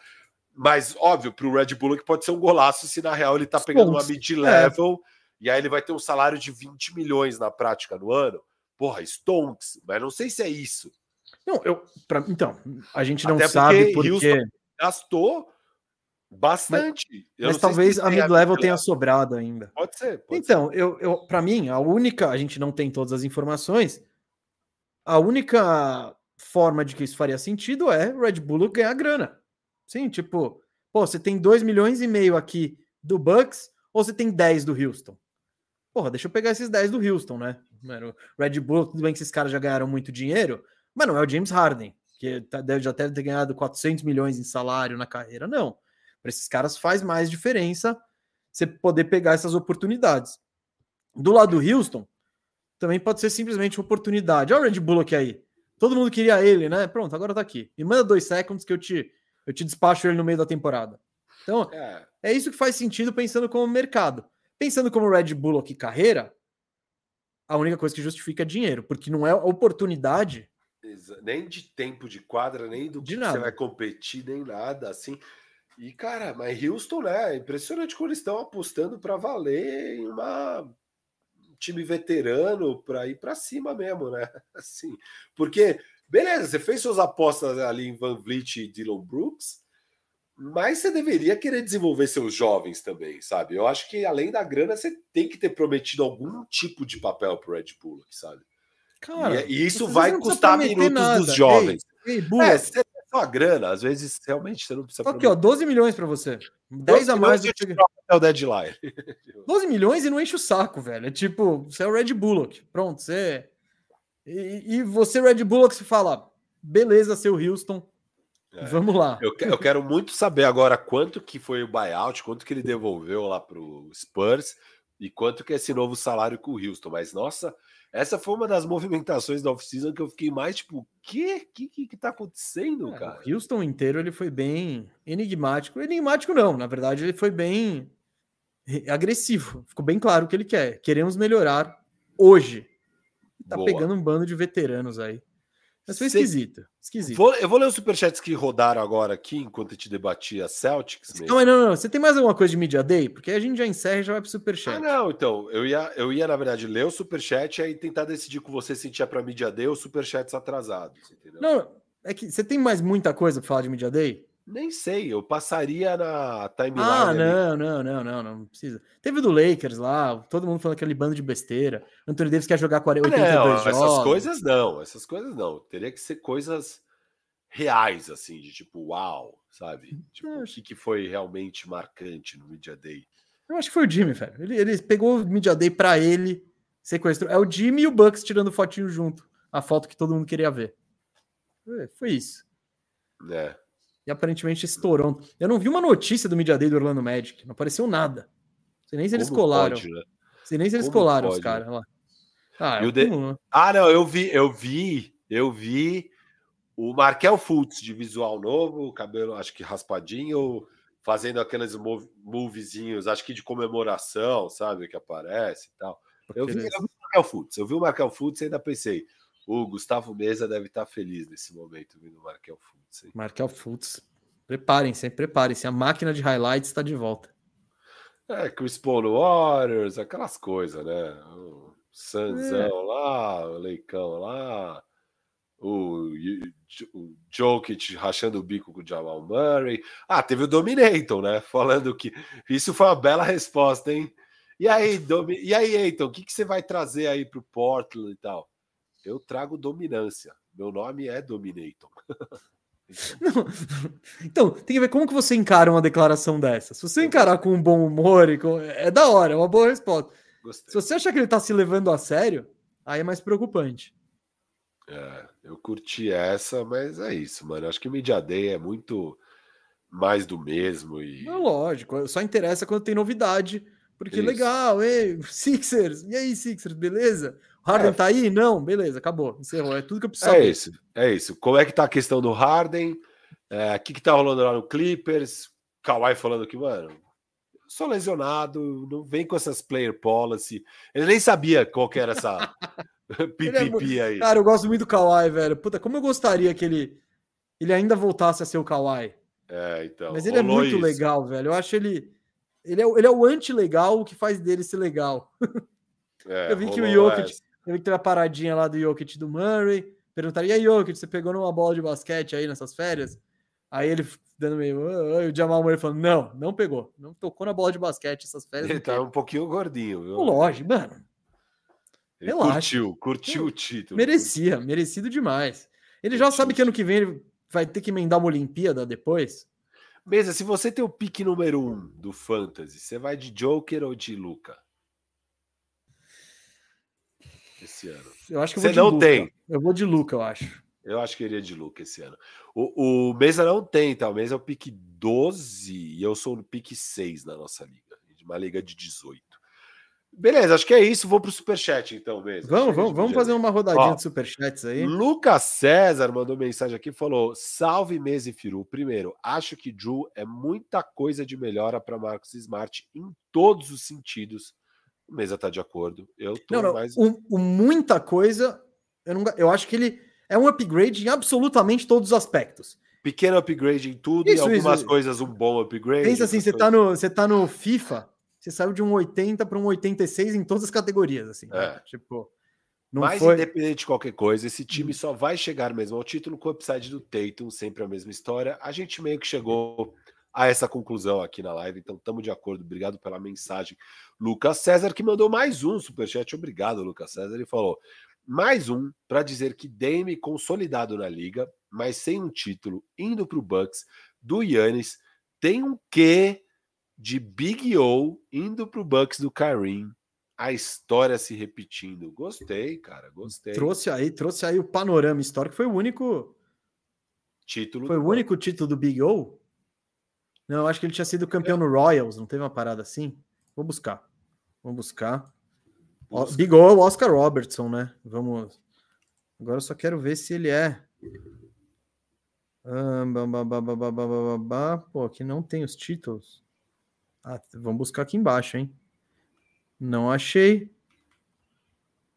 Mas, óbvio, para o Red Bull que pode ser um golaço se na real ele está pegando uma mid-level é. e aí ele vai ter um salário de 20 milhões na prática no ano. Porra, Stonks, mas não sei se é isso. Não, eu. Pra, então, a gente não Até sabe porque. porque... gastou bastante. Mas, mas talvez a mid-level tenha sobrado ainda. Pode ser. Pode então, ser. eu, eu para mim, a única. A gente não tem todas as informações. A única forma de que isso faria sentido é Red Bull ganhar grana. Sim, tipo, pô, você tem 2 milhões e meio aqui do Bucks ou você tem 10 do Houston? Porra, deixa eu pegar esses 10 do Houston, né? Mano, Red Bull, tudo bem que esses caras já ganharam muito dinheiro, mas não é o James Harden, que tá, já deve ter ganhado 400 milhões em salário na carreira, não. Para esses caras faz mais diferença você poder pegar essas oportunidades. Do lado do Houston, também pode ser simplesmente uma oportunidade. Olha o Red Bull aqui aí. Todo mundo queria ele, né? Pronto, agora tá aqui. Me manda dois seconds que eu te, eu te despacho ele no meio da temporada. Então, é, é isso que faz sentido pensando como mercado. Pensando como Red Bull aqui carreira, a única coisa que justifica é dinheiro, porque não é oportunidade. Nem de tempo de quadra, nem do de que nada. você vai competir, nem nada assim. E, cara, mas Houston, né? É impressionante como eles estão apostando para valer em uma um time veterano para ir para cima mesmo, né? Assim, porque, beleza, você fez suas apostas ali em Van Vliet e Dylan Brooks, mas você deveria querer desenvolver seus jovens também, sabe? Eu acho que além da grana, você tem que ter prometido algum tipo de papel pro Red Bull, sabe? Cara, e, e isso vai custar minutos nada. dos jovens. Ei, ei, é, você só a grana, às vezes realmente você não precisa. Aqui, ó, 12 milhões para você. 10 a mais do que é o deadline. 12 milhões e não enche o saco, velho. É tipo, você é o Red Bullock. Pronto, você. E, e você, Red Bullock, você fala, beleza, seu Houston. É. Vamos lá. Eu, eu, quero muito saber agora quanto que foi o buyout, quanto que ele devolveu lá para o Spurs e quanto que é esse novo salário com o Houston. Mas, nossa, essa foi uma das movimentações da off-season que eu fiquei mais tipo, o quê? O que, que, que tá acontecendo, é, cara? O Houston inteiro ele foi bem enigmático. Enigmático não, na verdade ele foi bem agressivo. Ficou bem claro o que ele quer. Queremos melhorar hoje. Tá Boa. pegando um bando de veteranos aí. Mas foi esquisito. esquisito. Vou, eu vou ler os superchats que rodaram agora aqui, enquanto eu te debatia Celtics. Mesmo. Não, não, não. Você tem mais alguma coisa de Media Day? Porque a gente já encerra e já vai pro superchat. Ah, não, então. Eu ia, eu ia, na verdade, ler o superchat e aí tentar decidir com você se tinha para Media Day ou superchats atrasados. Entendeu? Não, é que você tem mais muita coisa para falar de Media Day? Nem sei, eu passaria na timeline. Ah, não, não, não, não, não precisa. Teve do Lakers lá, todo mundo falando aquele bando de besteira. Anthony Davis quer jogar 82 não, jogos. Essas coisas não, essas coisas não. Teria que ser coisas reais, assim, de tipo, uau, sabe? Tipo, o que, que foi realmente marcante no Media Day? Eu acho que foi o Jimmy, velho. Ele, ele pegou o Media Day pra ele, sequestrou. É o Jimmy e o Bucks tirando fotinho junto. A foto que todo mundo queria ver. Foi isso. É e aparentemente estourou. Eu não vi uma notícia do Media Day do Orlando Magic, não apareceu nada. Não sei nem se eles Como colaram. Pode, né? Não sei nem se eles Como colaram pode, os caras né? lá. Ah, é de... Né? ah, não, eu vi, eu vi, eu vi o Markel Fultz de visual novo, cabelo acho que raspadinho, fazendo aqueles move, movezinhos, acho que de comemoração, sabe, que aparece e tal. Eu vi, eu vi, o Markel Fultz, eu vi o Markel Fultz e ainda pensei, o Gustavo Mesa deve estar feliz nesse momento vindo o Markel Fultz. Hein? Markel Fultz. Preparem-se, preparem-se. A máquina de highlights está de volta. É, Chris Paul no Warriors, aquelas coisas, né? O Sanzão é. lá, o Leicão lá, o, o Jokic rachando o bico com o Jamal Murray. Ah, teve o Dominator, né? Falando que isso foi uma bela resposta, hein? E aí, Domi... e aí, Eiton, o que, que você vai trazer aí para o Portland e tal? Eu trago dominância. Meu nome é Dominator. Não. Então, tem que ver como que você encara uma declaração dessa. Se você encarar com um bom humor, e com... é da hora, é uma boa resposta. Gostei. Se você achar que ele tá se levando a sério, aí é mais preocupante. É, eu curti essa, mas é isso, mano. Acho que o Media Day é muito mais do mesmo. E... É lógico, só interessa quando tem novidade. Porque isso. legal, ei, Sixers, e aí, Sixers, beleza? Harden é. tá aí? Não, beleza, acabou. Encerrou. É tudo que eu preciso. É saber. isso, é isso. Como é que tá a questão do Harden? O é, que, que tá rolando lá no Clippers? Kawhi falando que, mano, sou lesionado, não vem com essas player policy. Ele nem sabia qual que era essa pipipi é, aí. Cara, eu gosto muito do Kawhi, velho. Puta, como eu gostaria que ele, ele ainda voltasse a ser o Kawhi. É, então. Mas ele é muito isso. legal, velho. Eu acho ele. Ele é, ele é o anti-legal, o que faz dele ser legal. É, eu vi que o Jokic, que teve a paradinha lá do Jokic do Murray. Perguntaria, e aí, Jokic, você pegou numa bola de basquete aí nessas férias? Aí ele dando meio. o Jamal Murray falando: não, não pegou. Não tocou na bola de basquete essas férias. Ele tá um pouquinho gordinho, viu? Lógico, mano. Ele Relaxa. curtiu, curtiu o título. Merecia, curtiu. merecido demais. Ele já sabe que ano que vem ele vai ter que emendar uma Olimpíada depois. Mesa, se você tem o pique número um do Fantasy, você vai de Joker ou de Luca? Esse ano. Eu acho que Você não Luca. tem. Eu vou de Luca, eu acho. Eu acho que iria de Luca esse ano. O, o Mesa não tem, tá? O Mesa é o pique 12 e eu sou no pique 6 na nossa liga. De uma liga de 18. Beleza, acho que é isso. Vou pro superchat então mesmo. Vamos, vamos, vamos fazer uma rodadinha Ó, de superchats aí. Lucas César mandou mensagem aqui falou: Salve Mesa e Firu. Primeiro, acho que Drew é muita coisa de melhora para Marcos Smart em todos os sentidos o Mesa tá de acordo. Eu tô não, não. mais. O, o, muita coisa. Eu, não, eu acho que ele é um upgrade em absolutamente todos os aspectos. Pequeno upgrade em tudo isso, e algumas isso. coisas um bom upgrade. Pensa assim, você tá, no, você tá no FIFA, você saiu de um 80 para um 86 em todas as categorias. Assim, né? é. Né? Tipo. Mas foi... independente de qualquer coisa, esse time hum. só vai chegar mesmo ao título com o upside do Tatum, sempre a mesma história. A gente meio que chegou a essa conclusão aqui na live. Então, estamos de acordo. Obrigado pela mensagem. Lucas César, que mandou mais um superchat. Obrigado, Lucas César. Ele falou: mais um para dizer que Dame consolidado na liga, mas sem um título, indo para o Bucks, do Yannis, tem um quê de Big O indo para o Bucks do Karim. A história se repetindo. Gostei, cara, gostei. Trouxe aí, trouxe aí o panorama histórico. Foi o único título. Foi o único título do Big O não, acho que ele tinha sido campeão no Royals, não teve uma parada assim? Vou buscar. Vamos buscar. Busca. Big O, Oscar Robertson, né? Vamos. Agora eu só quero ver se ele é. Pô, aqui não tem os títulos. Ah, vamos buscar aqui embaixo, hein? Não achei.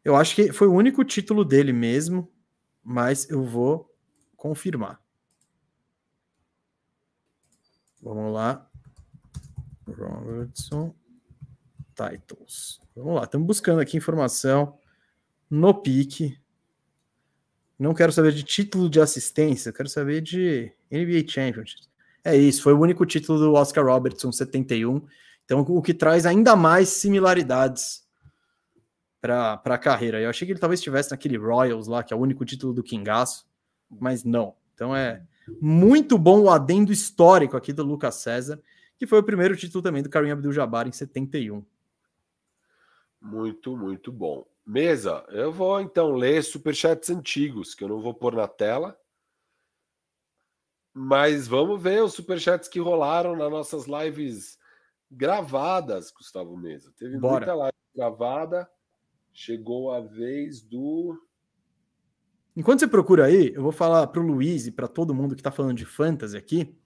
Eu acho que foi o único título dele mesmo, mas eu vou confirmar. Vamos lá. Robertson Titles. Vamos lá, estamos buscando aqui informação no pique. Não quero saber de título de assistência, quero saber de NBA Championship. É isso, foi o único título do Oscar Robertson 71. Então, o que traz ainda mais similaridades para a carreira. Eu achei que ele talvez estivesse naquele Royals lá, que é o único título do Kingaço, mas não. Então é muito bom o adendo histórico aqui do Lucas César, que foi o primeiro título também do Karim Abdul-Jabbar em 71. Muito, muito bom. Mesa, eu vou então ler superchats antigos, que eu não vou pôr na tela. Mas vamos ver os superchats que rolaram nas nossas lives gravadas, Gustavo Mesa. Teve Bora. muita live gravada. Chegou a vez do Enquanto você procura aí, eu vou falar para o Luiz e para todo mundo que está falando de fantasy aqui.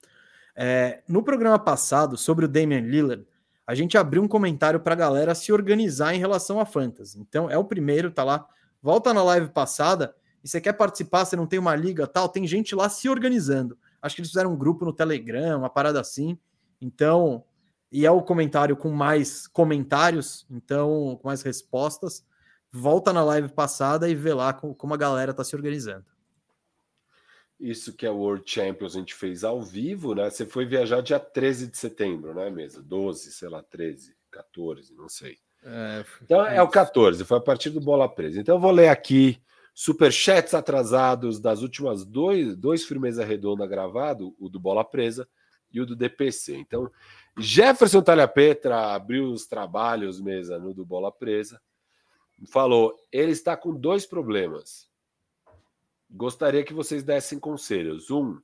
É, no programa passado, sobre o Damian Lillard, a gente abriu um comentário para a galera se organizar em relação a fantasy. Então, é o primeiro, tá lá. Volta na live passada e você quer participar, você não tem uma liga tal, tem gente lá se organizando. Acho que eles fizeram um grupo no Telegram, uma parada assim. Então, e é o comentário com mais comentários, então, com mais respostas volta na live passada e vê lá como a galera tá se organizando. Isso que é o World Champions a gente fez ao vivo, né? Você foi viajar dia 13 de setembro, né, mesa? 12, sei lá, 13, 14, não sei. É, então é o 14, foi a partir do Bola Presa. Então eu vou ler aqui Superchats atrasados das últimas dois, dois Firmeza Redonda gravado, o do Bola Presa e o do DPC. Então, Jefferson Talha Petra abriu os trabalhos, mesa, no do Bola Presa. Falou, ele está com dois problemas. Gostaria que vocês dessem conselhos. Um,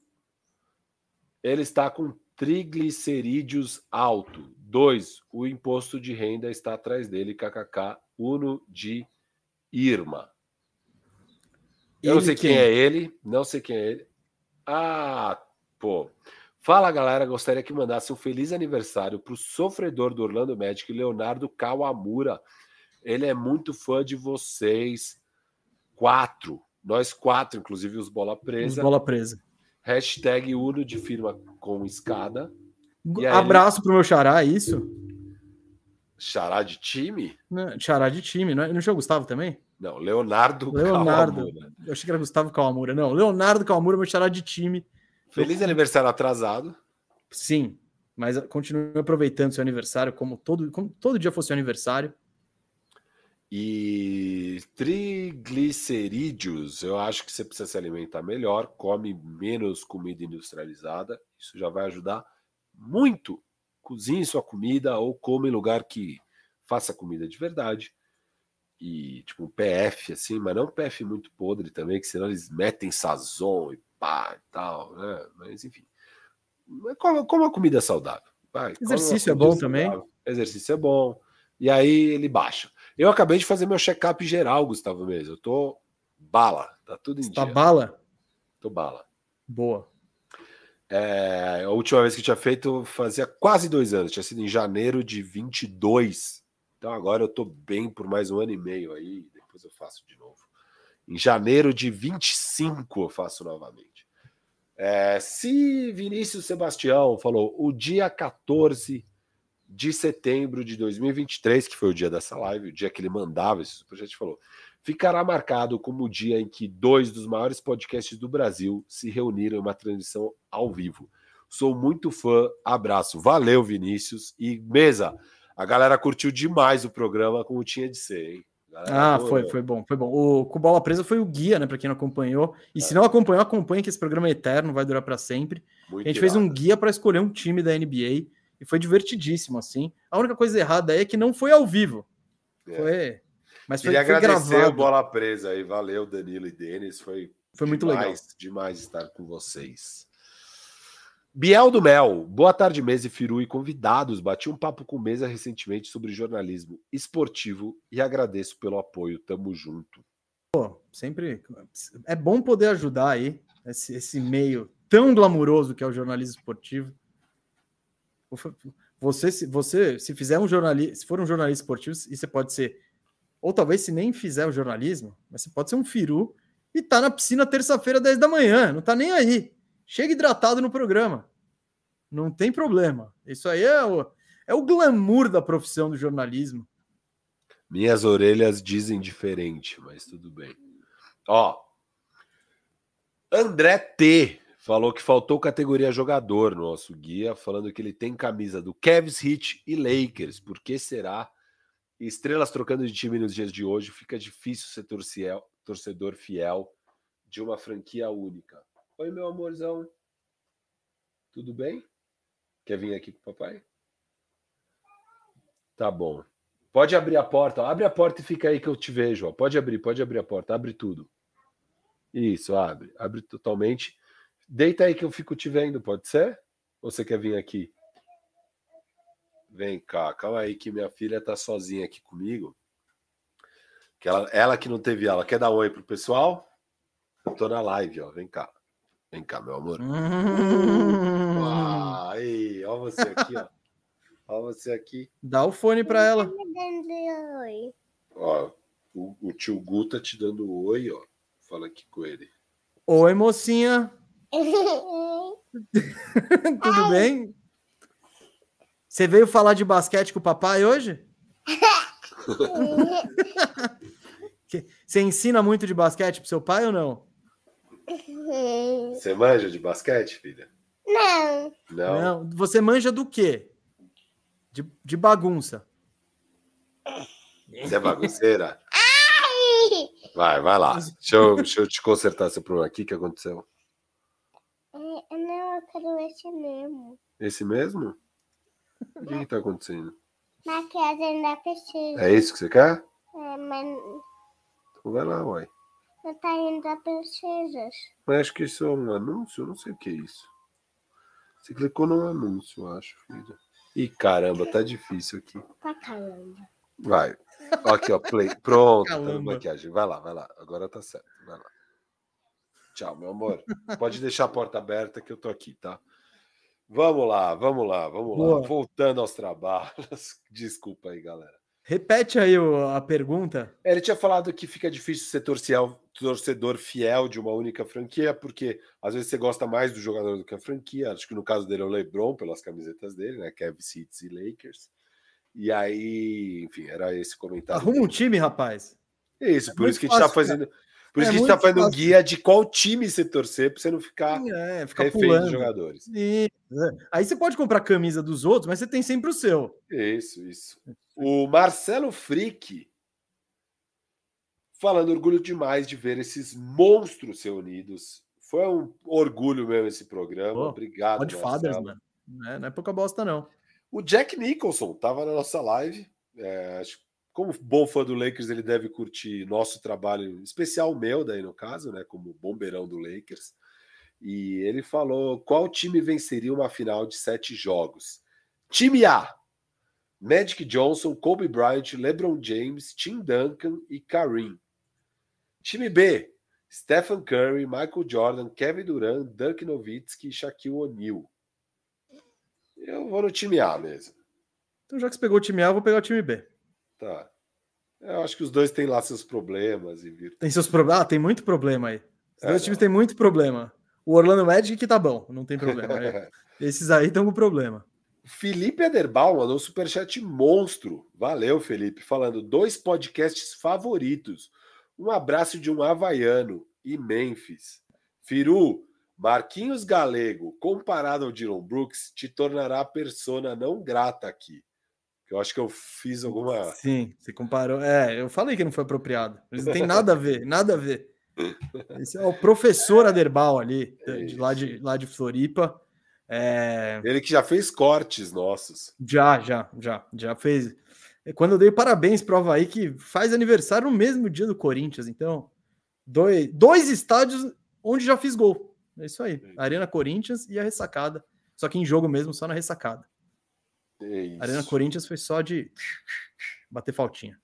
ele está com triglicerídeos alto. Dois, o imposto de renda está atrás dele, kkk, uno de Irma. Eu ele não sei quem? quem é ele, não sei quem é ele. Ah, pô. Fala galera, gostaria que mandasse um feliz aniversário para o sofredor do Orlando Magic, Leonardo Kawamura. Ele é muito fã de vocês. Quatro. Nós quatro, inclusive os bola presa. Os bola presa. Hashtag Uno de firma com escada. Abraço ele... pro meu xará, é isso? Xará de time? Não, xará de time, não, é? não tinha o Gustavo também? Não, Leonardo, Leonardo Kawamura. Eu achei que era Gustavo Kawamura. Não, Leonardo Kawamura, meu xará de time. Feliz eu... aniversário atrasado. Sim, mas continue aproveitando seu aniversário como todo, como todo dia fosse seu aniversário. E triglicerídeos, eu acho que você precisa se alimentar melhor, come menos comida industrializada, isso já vai ajudar muito. Cozinhe sua comida ou come em lugar que faça comida de verdade e tipo um PF assim, mas não um PF muito podre também, que senão eles metem sazon e pá e tal, né? Mas enfim, como, como a comida saudável. Vai, Exercício é bom saudável. também. Exercício é bom. E aí ele baixa. Eu acabei de fazer meu check-up geral, Gustavo mesmo. Eu tô bala, tá tudo em Você tá dia. Tá bala? Tô bala. Boa. É, a última vez que tinha feito fazia quase dois anos, tinha sido em janeiro de 22. Então agora eu estou bem por mais um ano e meio aí, depois eu faço de novo. Em janeiro de 25 eu faço novamente. É, se Vinícius Sebastião falou o dia 14 de setembro de 2023, que foi o dia dessa live, o dia que ele mandava esse projeto, falou: ficará marcado como o dia em que dois dos maiores podcasts do Brasil se reuniram em uma transmissão ao vivo. Sou muito fã, abraço. Valeu, Vinícius. E mesa, a galera curtiu demais o programa como tinha de ser, hein? ah, foi, foi bom, foi bom. O Com Bola Presa foi o guia, né? Para quem não acompanhou. E é. se não acompanhou, acompanhe que esse programa é eterno, vai durar para sempre. Muito a gente irado. fez um guia para escolher um time da NBA e foi divertidíssimo, assim. A única coisa errada é que não foi ao vivo. É. Foi. Mas foi, foi agradecer gravado. o Bola Presa aí. Valeu, Danilo e Denis. Foi, foi muito demais, legal. Demais estar com vocês. Biel do Mel, boa tarde, Mesa e Firu e convidados. Bati um papo com Mesa recentemente sobre jornalismo esportivo e agradeço pelo apoio. Tamo junto. Pô, sempre é bom poder ajudar aí esse, esse meio tão glamuroso que é o jornalismo esportivo. Você, se você se fizer um jornalista, se for um jornalista esportivo, e você pode ser, ou talvez se nem fizer o jornalismo, mas você pode ser um Firu e tá na piscina terça-feira, 10 da manhã, não tá nem aí. Chega hidratado no programa. Não tem problema. Isso aí é o, é o glamour da profissão do jornalismo. Minhas orelhas dizem diferente, mas tudo bem. Ó, André T falou que faltou categoria jogador no nosso guia, falando que ele tem camisa do Cavs, Heat e Lakers. Por que será? Estrelas trocando de time nos dias de hoje, fica difícil ser torcedor fiel de uma franquia única. Oi, meu amorzão. Tudo bem? Quer vir aqui com o papai? Tá bom. Pode abrir a porta. Abre a porta e fica aí que eu te vejo. Ó. Pode abrir, pode abrir a porta. Abre tudo. Isso, abre. Abre totalmente. Deita aí que eu fico te vendo, pode ser? Ou você quer vir aqui? Vem cá, calma aí que minha filha tá sozinha aqui comigo. Que ela, ela que não teve aula. Quer dar um oi pro pessoal? Eu tô na live, ó. Vem cá. Vem cá, meu amor. Hum. Aí, ó você aqui, ó. Ó você aqui. Dá o fone para ela. Ó, o, o, tio Gu tá te dando oi, ó. Fala aqui com ele. Oi, mocinha. Tudo bem? Você veio falar de basquete com o papai hoje? Você ensina muito de basquete pro seu pai ou não? Você manja de basquete, filha? Não. Não. Não. Você manja do quê? De, de bagunça. Você é bagunceira? Vai, vai lá. Deixa eu, deixa eu te consertar esse problema aqui. O que aconteceu? Eu quero esse mesmo. Esse mesmo? O que está acontecendo? Maquiagem da pesquisa. É isso que você quer? É, mas Então vai lá, uai. não tá indo a pesquisas. Mas acho que isso é um anúncio, eu não sei o que é isso. Você clicou no anúncio, eu acho, filho. Ih, caramba, tá difícil aqui. Pra caramba. Vai. Aqui, ó, play. Pronto, tá maquiagem. Vai lá, vai lá. Agora tá certo. Vai lá. Tchau, meu amor. Pode deixar a porta aberta que eu tô aqui, tá? Vamos lá, vamos lá, vamos lá. Boa. Voltando aos trabalhos. Desculpa aí, galera. Repete aí a pergunta. Ele tinha falado que fica difícil ser torciel- torcedor fiel de uma única franquia, porque às vezes você gosta mais do jogador do que a franquia. Acho que no caso dele é o LeBron, pelas camisetas dele, né? Kevin City e Lakers. E aí, enfim, era esse comentário. Arruma um time, rapaz. É isso, É por isso que a gente tá fácil, cara. Por isso É que a gente tá muito fazendo um fácil. guia de qual time você torcer para você não ficar É, fica refém pulando. dos jogadores. Isso, é. Aí você pode comprar camisa dos outros, mas você tem sempre o seu. Isso, isso. O Marcelo Frick falando orgulho demais de ver esses monstros se unidos. Foi um orgulho mesmo esse programa. Obrigado, Marcelo. mano. Não é, não é pouca bosta, não. O Jack Nicholson estava na nossa live. É, acho que como bom fã do Lakers, ele deve curtir nosso trabalho, especial meu, daí no caso, né? Como bombeirão do Lakers. E ele falou qual time venceria uma final de sete jogos. Time A: Magic Johnson, Kobe Bryant, LeBron James, Tim Duncan e Kareem. Time B: Stephen Curry, Michael Jordan, Kevin Durant, Dirk Nowitzki e Shaquille O'Neal. Eu vou no time A mesmo. Então, já que você pegou o time A, eu vou pegar o time B. Tá. Eu acho que os dois têm lá seus problemas e vir. Tem seus problemas? Ah, tem muito problema aí. Os É, dois não. times têm muito problema. O Orlando Magic que tá bom, não tem problema. É, Esses aí estão com problema. Felipe Ederbal mandou um superchat monstro. Valeu, Felipe. Falando dois podcasts favoritos. Um abraço de um havaiano e Memphis. Firu, Marquinhos Galego, comparado ao Dylan Brooks, te tornará persona não grata aqui. Eu acho que eu fiz alguma. Sim, você comparou. É, eu falei que não foi apropriado. Eles não tem nada a ver, nada a ver. Esse é o professor Aderbal ali, É de, lá, de, lá de Floripa. É, Ele que já fez cortes nossos. já, já, já, já fez. Quando eu dei parabéns para o Havaí, que faz aniversário no mesmo dia do Corinthians. Então, dois, dois estádios onde já fiz gol. É isso aí. Arena Corinthians e a ressacada. Só que em jogo mesmo, só na ressacada. É. Arena Corinthians foi só de bater faltinha.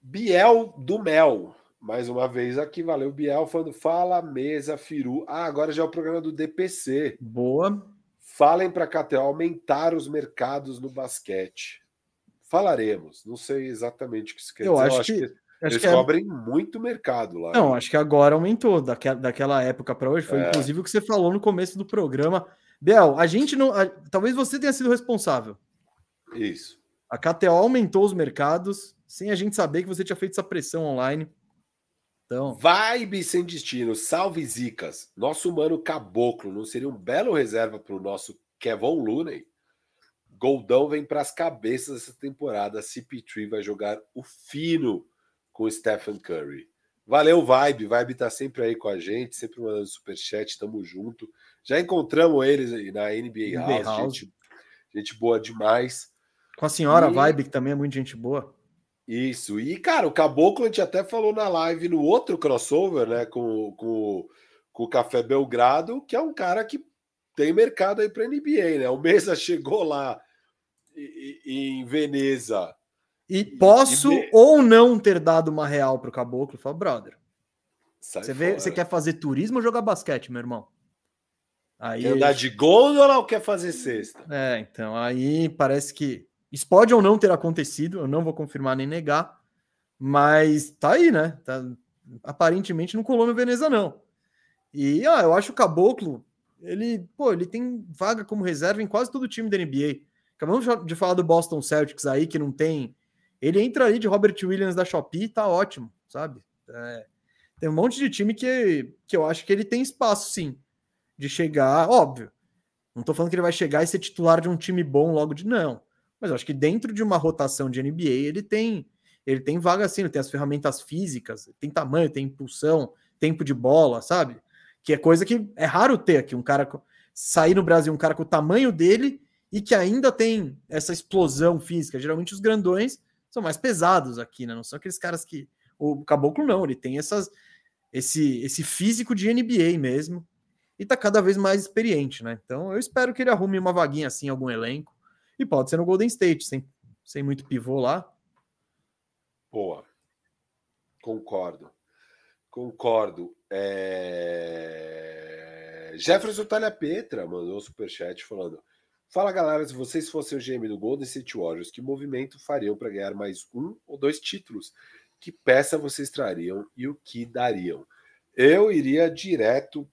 Biel do Mel. Mais uma vez aqui, valeu, Biel, falando Fala Mesa Firu. Ah, agora já é o programa do DPC. Boa. Falem para a KTO aumentar os mercados no basquete. Falaremos. Não sei exatamente o que isso quer Eu dizer. acho que- Acho eles é- cobrem muito mercado lá. Não, acho que agora aumentou daquela, daquela época para hoje. Foi É. inclusive o que você falou no começo do programa. Bel, a gente não. a- talvez você tenha sido responsável. Isso. A KTO aumentou os mercados sem a gente saber que você tinha feito essa pressão online. Então, Vibe sem destino. Salve Zicas. Nosso mano Caboclo não seria um belo reserva para o nosso Kevon Looney? Goldão vem para as cabeças essa temporada. CP3 vai jogar o fino com o Stephen Curry. Valeu, Vibe. Vibe tá sempre aí com a gente, sempre mandando superchat. Tamo junto. Já encontramos eles na NBA, NBA House. Gente, gente boa demais. com a senhora E- Vibe, que também é muito gente boa. Isso. E, cara, o Caboclo a gente até falou na live no outro crossover, né? Com, com, com o Café Belgrado, que é um cara que tem mercado aí para NBA, né? O Mesa chegou lá em Veneza. E posso e- ou não ter dado uma real pro caboclo? Fala, brother. Sai Você, vê, fora. você quer fazer turismo ou jogar basquete, meu irmão? Aí, Quer andar de gôndola ou quer fazer cesta? É, então, aí parece que. Isso pode ou não ter acontecido, eu não vou confirmar nem negar, mas tá aí, né? Tá- aparentemente não colou no Veneza, não. E ah, eu acho o Caboclo, ele, pô, ele tem vaga como reserva em quase todo o time da NBA. Acabamos de falar do Boston Celtics aí, que não tem. Ele entra ali de Robert Williams da Shopee tá ótimo, sabe? É, tem um monte de time que, que eu acho que ele tem espaço, sim, de chegar, óbvio. Não tô falando que ele vai chegar e ser titular de um time bom logo de não. Mas eu acho que dentro de uma rotação de NBA, ele tem ele tem vaga assim, ele tem as ferramentas físicas, tem tamanho, tem impulsão, tempo de bola, sabe? Que é coisa que é raro ter aqui, um cara sair no Brasil, um cara com o tamanho dele e que ainda tem essa explosão física. Geralmente os grandões são mais pesados aqui, né? Não são aqueles caras que. O Caboclo não, ele tem essas, esse, esse físico de NBA mesmo e tá cada vez mais experiente, né? Então eu espero que ele arrume uma vaguinha assim em algum elenco. E pode ser no Golden State, sem, sem muito pivô lá. Boa. Concordo. Concordo. É... Jefferson Talha Petra mandou um superchat falando: Fala galera, se vocês fossem o GM do Golden State Warriors, que movimento fariam para ganhar mais um ou dois títulos? Que peça vocês trariam e o que dariam? Eu iria direto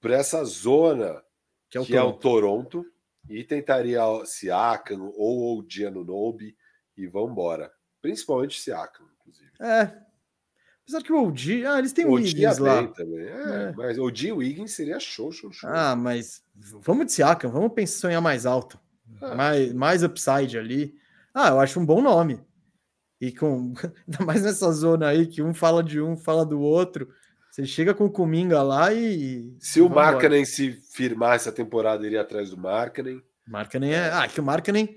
para essa zona que, é o, que Toronto. é o Toronto e tentaria Siakam ou o Giano Nobe e vamos embora. Principalmente Siakam, inclusive. É, Apesar que o OG, ah, eles têm o Wiggins lá. Também. É, é. Mas o OG Wiggins seria show, show, show. Ah, mas vamos de Siakam, vamos pensar sonhar mais alto. Ah. Mais, mais upside ali. Ah, eu acho um bom nome. E com ainda mais nessa zona aí que um fala de um, fala do outro. Você chega com o Kuminga lá e. Se o Markkanen se firmar essa temporada, iria atrás do Markkanen. Markkanen é. Ah, que o Markkanen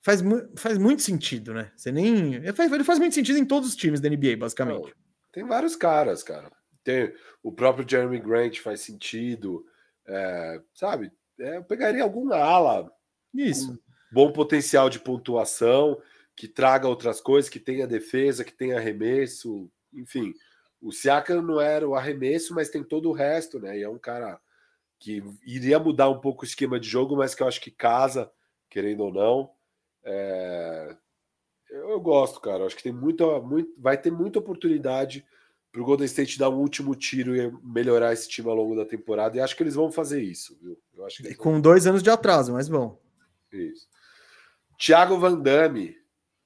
faz, faz muito sentido, né? Você nem. Ele faz, ele faz muito sentido em todos os times da NBA, basicamente. Não, tem vários caras, cara. Tem o próprio Jeremy Grant faz sentido. É, sabe? É, eu pegaria algum ala. Isso. bom potencial de pontuação, que traga outras coisas, que tenha defesa, que tenha arremesso, enfim. O Siakam não era o arremesso, mas tem todo o resto, né? E é um cara que iria mudar um pouco o esquema de jogo, mas que eu acho que casa, querendo ou não. É... Eu, eu, gosto, cara. Acho que tem muita, muito, vai ter muita oportunidade para o Golden State dar um último tiro e melhorar esse time ao longo da temporada. E acho que eles vão fazer isso, viu? Eu acho que Com vão... dois anos de atraso, mas bom. Isso. Thiago Van Damme.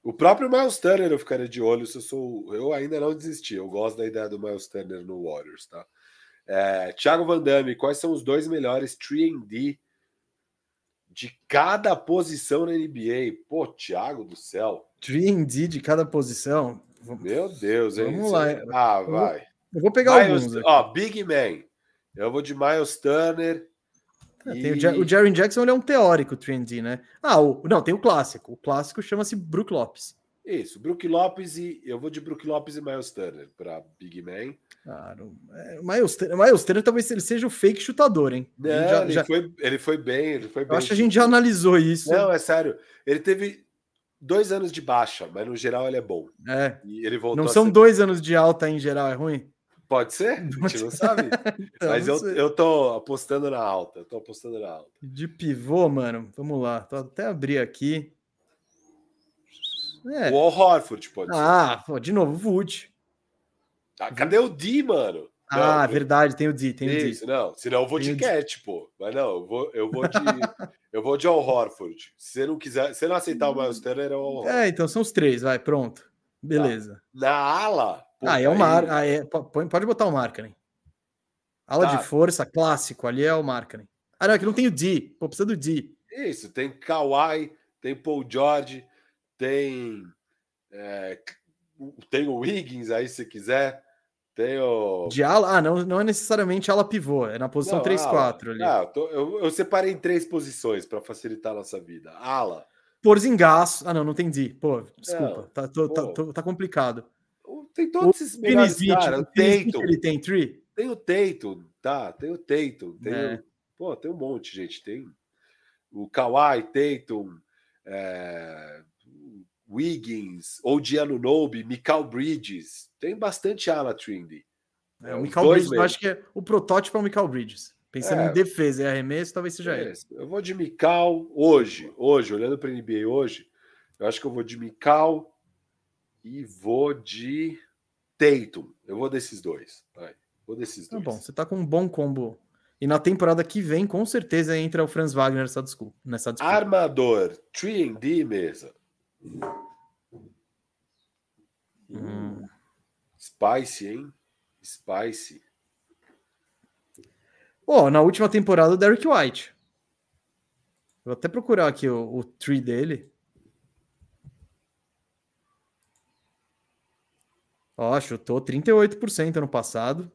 O próprio Miles Turner eu ficaria de olho se eu sou. Eu ainda não desisti. Eu gosto da ideia do Miles Turner no Warriors, tá? É, Thiago Van Damme, quais são os dois melhores 3D de cada posição na NBA. Pô, Thiago do céu. 3D de cada posição. Meu Deus, hein? Vamos lá. Ah, vai. Eu vou pegar Miles, alguns. Aqui. Ó, Big Man. Eu vou de Miles Turner. É, e... o, o Jerry Jackson ele é um teórico 3D, né? Ah, o, não, tem o clássico. O clássico chama-se Brook Lopes. Isso, Brook Lopes e eu vou de Brook Lopes e Miles Turner para Big Man. Claro. É, o Miles, Miles Turner talvez ele seja o fake chutador, hein? Não, já, ele, já... Foi, ele foi bem, ele foi bem. Eu acho que a gente já analisou isso. Não, é sério. Ele teve dois anos de baixa, mas no geral ele é bom. É. E ele voltou não são ser... dois anos de alta em geral, é ruim? Pode ser, a gente não sabe. então, mas eu, eu tô apostando na alta. Eu tô apostando na alta. De pivô, mano, vamos lá. Tô até abrir aqui. É. O Al Horford pode ah, ser. Ah, de novo, Wood. Ah, cadê o D, mano? Ah, não, verdade, tem o D, tem isso, o D. Não, senão eu vou tem de Cat, pô. Mas não, eu vou, eu vou de. eu vou de Al Horford. Se você não quiser, se você não aceitar o Miles Turner, é o Al Horford. É, então são os três, vai, pronto. Beleza. Na, na ala. Ah, é o Mar. Ah, é, pode botar o Markkanen. Ala tá. de força, clássico, ali é o Markkanen. Ah, não, aqui não tem o D. Pô, precisa do D. Isso, tem Kawhi, tem Paul George, tem. É, tem o Wiggins aí, se quiser. Tem o. De ala? Ah, não, não é necessariamente ala pivô, é na posição 3-4 ali. Ah, eu, tô, eu, eu, separei em três posições para facilitar a nossa vida. Ala. Porzingaço. Ah, não, não entendi. Pô, desculpa. Não, tá, tô, tá, tô, tá, complicado. Tem todos esses melhores caras. O Tatum. Ele tem tree? Tem o Tatum, tá? Tem o Tatum. Tem é. o, pô, tem um monte, gente. Tem o Kawhi, Tatum, é, Wiggins, Odiano Nobe, Mikal Bridges. Tem bastante ala trendy. É, o Mikal Bridges, mesmo. eu acho que é o protótipo é o Mikal Bridges. Pensando é, em defesa e arremesso, talvez seja é, ele. Eu vou de Mikal hoje, hoje, olhando para a NBA hoje, eu acho que eu vou de Mikal e vou de Tatum. Eu vou desses dois. Vai. Vou desses tá dois. Tá bom, você tá com um bom combo. E na temporada que vem, com certeza, entra o Franz Wagner nessa disputa. Nessa disputa. Armador, 3D mesa. Hum. Spice, hein? Spice. Oh, na última temporada, o Derek White. Vou até procurar aqui o, o tree dele. Ó, chutou 38% ano passado.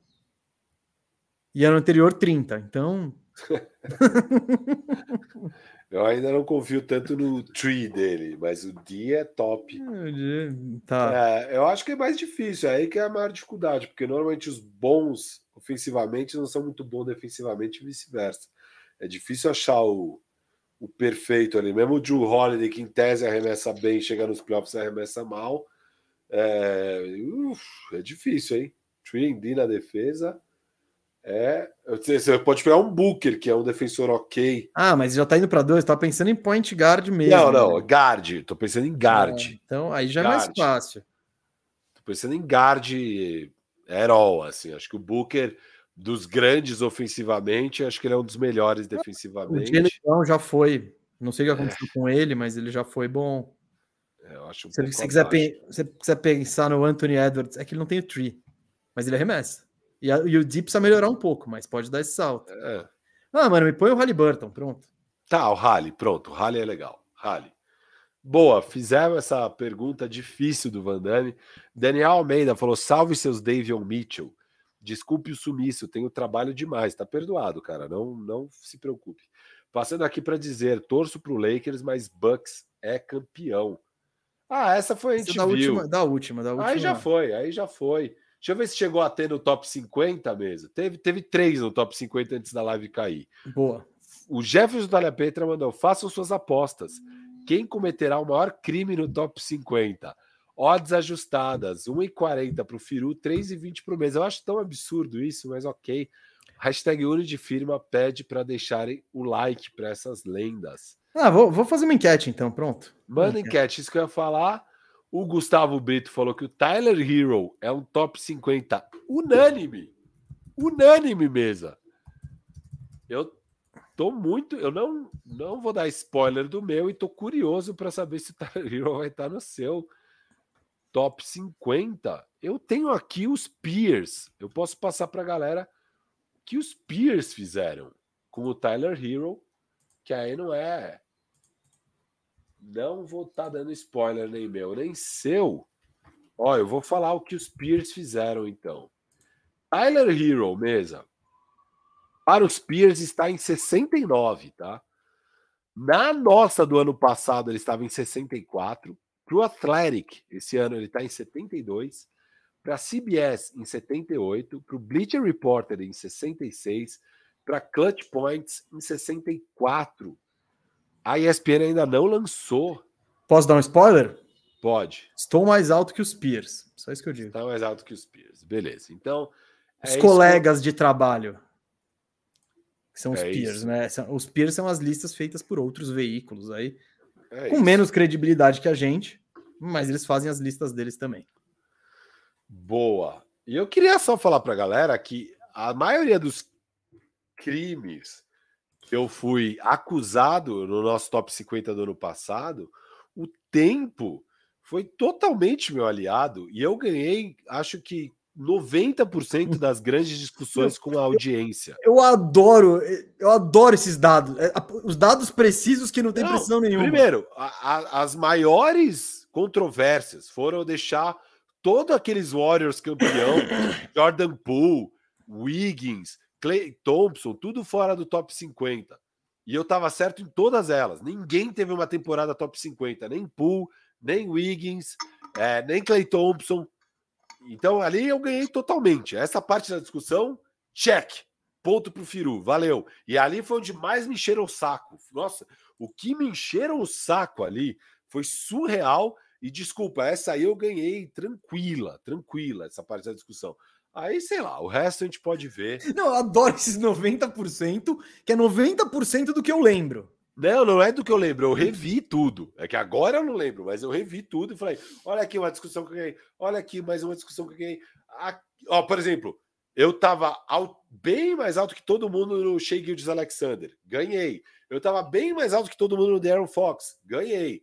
E ano anterior, 30%. Então. Eu ainda não confio tanto no tree dele, mas o D é top. Tá. É, eu acho que é mais difícil, é aí que é a maior dificuldade, porque normalmente os bons ofensivamente não são muito bons defensivamente e vice-versa. É difícil achar o, o perfeito ali. Mesmo o Drew Holiday, que em tese arremessa bem, chega nos playoffs e arremessa mal. É, uf, é difícil, hein? Tree D na defesa. É, você pode pegar um Booker, que é um defensor ok. Ah, mas já tá indo para dois, tá pensando em point guard mesmo. Não, não, né? guard. Tô pensando em guard. É, então aí já guard. é mais fácil. Tô pensando em guard herói, assim. Acho que o Booker dos grandes ofensivamente, acho que ele é um dos melhores defensivamente. O Leão já foi. Não sei o que aconteceu é. com ele, mas ele já foi bom. É, eu acho um se você quiser, quiser pensar no Anthony Edwards, é que ele não tem o tree, mas ele arremessa. E, a, e o Deep precisa melhorar um pouco, mas pode dar esse salto. É. Ah, mano, me põe o Halliburton, pronto. Tá, o Halley, pronto. O Halley é legal. Halley. Boa, fizeram essa pergunta difícil do Van Damme. Daniel Almeida falou: salve seus Davion Mitchell. Desculpe o sumiço, tenho trabalho demais. Tá perdoado, cara. Não, não se preocupe. Passando aqui para dizer: torço pro Lakers, mas Bucks é campeão. Ah, essa foi a gente da viu. Última, da última, da última. Aí já foi, aí já foi. Deixa eu ver se chegou a ter no top 50 mesmo. Teve, teve três no top 50 antes da live cair. Boa. O Jefferson Talha Petra mandou: façam suas apostas. Quem cometerá o maior crime no top 50? Odds ajustadas: 1,40 para o Firu, 3,20 para o mês. Eu acho tão absurdo isso, mas ok. Hashtag Firma pede para deixarem o like para essas lendas. Ah, vou, vou fazer uma enquete então, pronto. Manda enquete, isso que eu ia falar. O Gustavo Brito falou que o Tyler Hero é um top 50 unânime. Unânime, mesa. Eu tô muito. Eu não, não vou dar spoiler do meu e tô curioso para saber se o Tyler Hero vai estar no seu top 50. Eu tenho aqui os peers. Eu posso passar para a galera que os peers fizeram com o Tyler Hero, que aí não é não vou estar tá dando spoiler nem meu, nem seu. Ó, eu vou falar o que os Peers fizeram então. Tyler Hero, mesa. Para os Peers está em 69, tá? Na nossa do ano passado ele estava em 64. Para o Athletic, esse ano ele está em 72. Para a CBS em 78. Para o Bleacher Reporter em 66. Para Clutch Points em 64. A ESPN ainda não lançou. Posso dar um spoiler? Pode. Estou mais alto que os peers. Só isso que eu digo. Está mais alto que os peers. Beleza. Então. Os é colegas que... de trabalho. Que são os é peers, isso. né? Os peers são as listas feitas por outros veículos aí. É com isso. menos credibilidade que a gente, mas eles fazem as listas deles também. Boa. E eu queria só falar para a galera que a maioria dos crimes eu fui acusado no nosso top 50 do ano passado, o tempo foi totalmente meu aliado e eu ganhei, acho que 90% das grandes discussões com a audiência. Eu adoro, eu adoro esses dados, é, os dados precisos que não tem não, precisão nenhuma. Primeiro, a, a, as maiores controvérsias foram deixar todos aqueles Warriors campeão, Jordan Poole, Wiggins, Clay Thompson, tudo fora do top 50. E eu estava certo em todas elas. Ninguém teve uma temporada top 50, nem Poole, nem Wiggins, é, nem Clay Thompson. Então ali eu ganhei totalmente. Essa parte da discussão, check. Ponto pro Firu, valeu. E ali foi onde mais me encheram o saco. Nossa, o que me encheram o saco ali foi surreal. E desculpa, essa aí eu ganhei tranquila, tranquila, essa parte da discussão. Aí, sei lá, o resto a gente pode ver. Não, eu adoro esses 90%, que é 90% do que eu lembro. Não, não é do que eu lembro, eu revi tudo. É que agora eu não lembro, mas eu revi tudo e falei: olha aqui uma discussão que eu ganhei, olha aqui mais uma discussão que eu ganhei. Aqui, ó, por exemplo, eu tava bem mais alto que todo mundo no Shea Gildes Alexander, ganhei. Eu tava bem mais alto que todo mundo no Darren Fox, ganhei.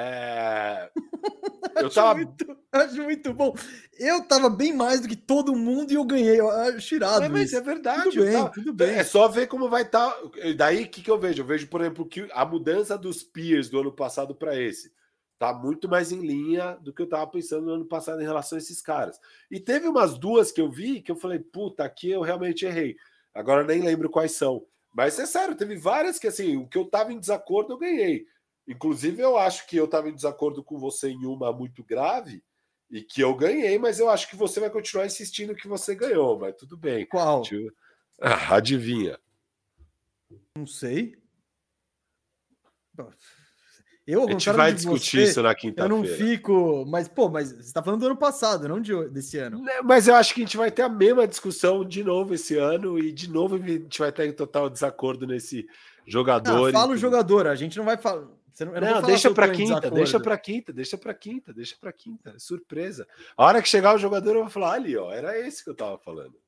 É... eu tava... acho, muito, acho muito bom. Eu tava bem mais do que todo mundo e eu ganhei. Eu acho irado. É, mas é verdade. Tudo bem, tava... tudo bem. É só ver como vai estar. Tá... Daí o que, que eu vejo? Eu vejo, por exemplo, que a mudança dos peers do ano passado para esse. tá muito mais em linha do que eu tava pensando no ano passado em relação a esses caras. E teve umas duas que eu vi que eu falei, puta, aqui eu realmente errei. Agora nem lembro quais são. Mas é sério, teve várias que assim, o que eu tava em desacordo eu ganhei. Inclusive, eu acho que eu tava em desacordo com você em uma muito grave e que eu ganhei, mas eu acho que você vai continuar insistindo que você ganhou, mas tudo bem. Qual? Ah, adivinha. Não sei. Eu, a gente vai discutir você, isso na quinta-feira. Eu não fico. Mas, pô, mas você está falando do ano passado, não de, desse ano. Né, mas eu acho que a gente vai ter a mesma discussão de novo esse ano e de novo a gente vai estar em total desacordo nesse jogador. Ah, fala o jogador, a gente não vai falar. Não, não, deixa para quinta, deixa para quinta, deixa para quinta, deixa para quinta. Surpresa. A hora que chegar o jogador, eu vou falar ali, ó, era esse que eu tava falando.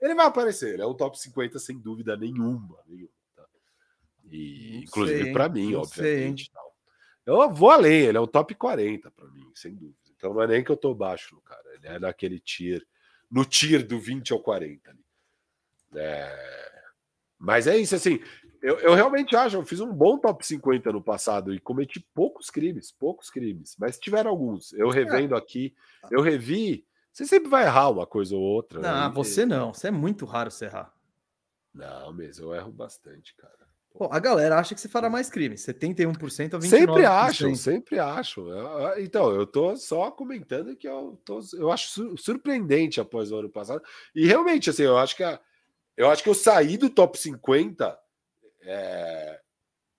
Ele vai aparecer, ele é um top 50 sem dúvida nenhuma, nenhuma tá? E não inclusive para mim, obviamente, sei, eu vou além, ele é o top 40 para mim, sem dúvida. Então não é nem que eu tô baixo no cara, ele é naquele tier, no tier do 20 ao 40 ali. É... Mas é isso, assim, eu, eu, realmente acho, eu fiz um bom top 50 no passado e cometi poucos crimes, poucos crimes, mas tiveram alguns. Eu é. revendo aqui, eu revi. Você sempre vai errar uma coisa ou outra. Não, né? você não. Você é muito raro você errar. Não, mesmo, eu erro bastante, cara. Bom, a galera acha que você fará mais crimes, 71% a 29%. Sempre acho, sempre acho. Então, eu tô só comentando que eu, tô, eu acho surpreendente após o ano passado. E realmente, assim, eu acho que a, eu acho que eu saí do top 50. É,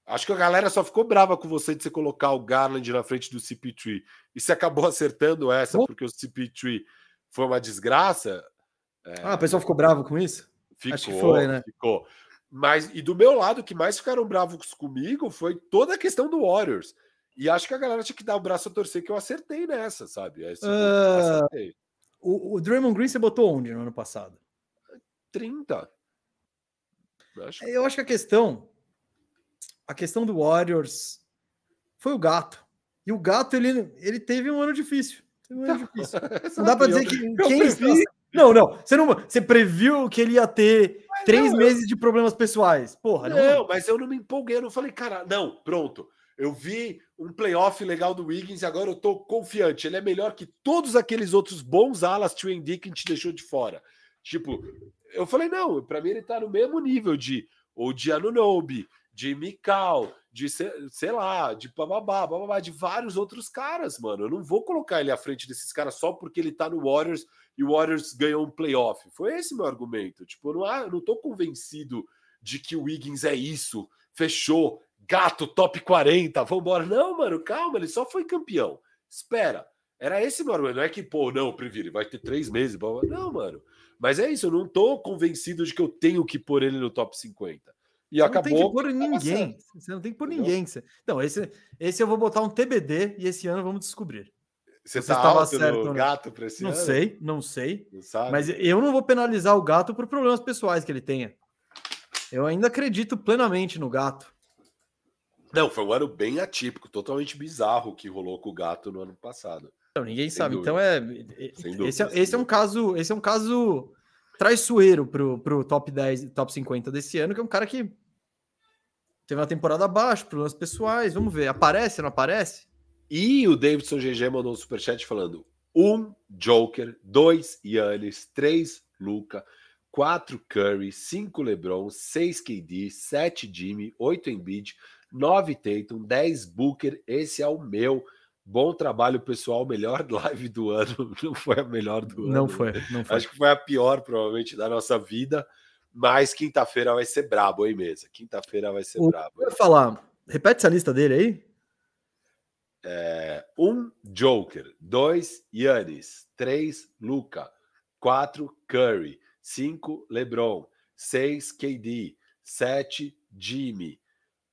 acho que a galera só ficou brava com você de você colocar o Garland na frente do CP3 e você acabou acertando essa porque o CP3 foi uma desgraça. É, ah, a pessoa ficou brava com isso? Ficou, acho que foi, né? Ficou. Mas, e do meu lado, o que mais ficaram bravos comigo foi toda a questão do Warriors. E acho que a galera tinha que dar o braço a torcer que eu acertei nessa, sabe? Esse, uh, acertei. O, o Draymond Green você botou onde no ano passado? 30. Eu acho, eu acho que a questão a questão do Warriors foi o gato. E o gato ele, ele teve um ano difícil. Um ano difícil. Não dá para dizer que quem previ... Não, não. Você não você previu que ele ia ter Três não, meses eu... de problemas pessoais. Porra, não. Não, mas eu não me empolguei. Eu não falei, cara, não, pronto. Eu vi um playoff legal do Wiggins e agora eu tô confiante. Ele é melhor que todos aqueles outros bons alas que o a gente deixou de fora. Tipo, eu falei, não, para mim ele tá no mesmo nível de ou de Anunobi, de Mikal, de sei lá, de bababá, bababá, de vários outros caras, mano. Eu não vou colocar ele à frente desses caras só porque ele tá no Warriors e o Warriors ganhou um playoff. Foi esse meu argumento. Tipo, eu não, eu não tô convencido de que o Wiggins é isso. Fechou, gato, top 40, vambora. Não, mano, calma, ele só foi campeão. Espera. Era esse meu argumento. Não é que, pô, não, Previre, vai ter três meses. Não, mano. Mas é isso, eu não tô convencido de que eu tenho que pôr ele no top 50. E você acabou. Não tem que pôr ninguém. Você não tem que pôr ninguém. Não, esse, esse eu vou botar um TBD e esse ano vamos descobrir. Você, você tá estava certo no gato para esse Não ano? sei, não sei. Não mas eu não vou penalizar o gato por problemas pessoais que ele tenha. Eu ainda acredito plenamente no gato. Não, foi um ano bem atípico, totalmente bizarro que rolou com o gato no ano passado. Não, ninguém Sem sabe. Então é. Dúvida, esse, é esse é um caso. Esse é um caso traiçoeiro pro, pro top 10, top 50 desse ano, que é um cara que teve uma temporada abaixo, problemas pessoais. Vamos ver. Aparece, não aparece? E o Davidson GG mandou um superchat falando: um Joker, dois Yannis, três Luca, quatro Curry, cinco LeBron, seis KD, sete Jimmy, oito Embiid, nove Tatum, dez Booker. Esse é o meu. Bom trabalho, pessoal. Melhor live do ano. Não foi a melhor do ano. Não foi, não foi. Acho que foi a pior, provavelmente, da nossa vida. Mas quinta-feira vai ser brabo, hein, mesa? Quinta-feira vai ser o, brabo. Eu falar. Repete essa lista dele aí. É, um Joker, dois Yannis, três Luca, quatro Curry, cinco LeBron, seis KD, sete Jimmy,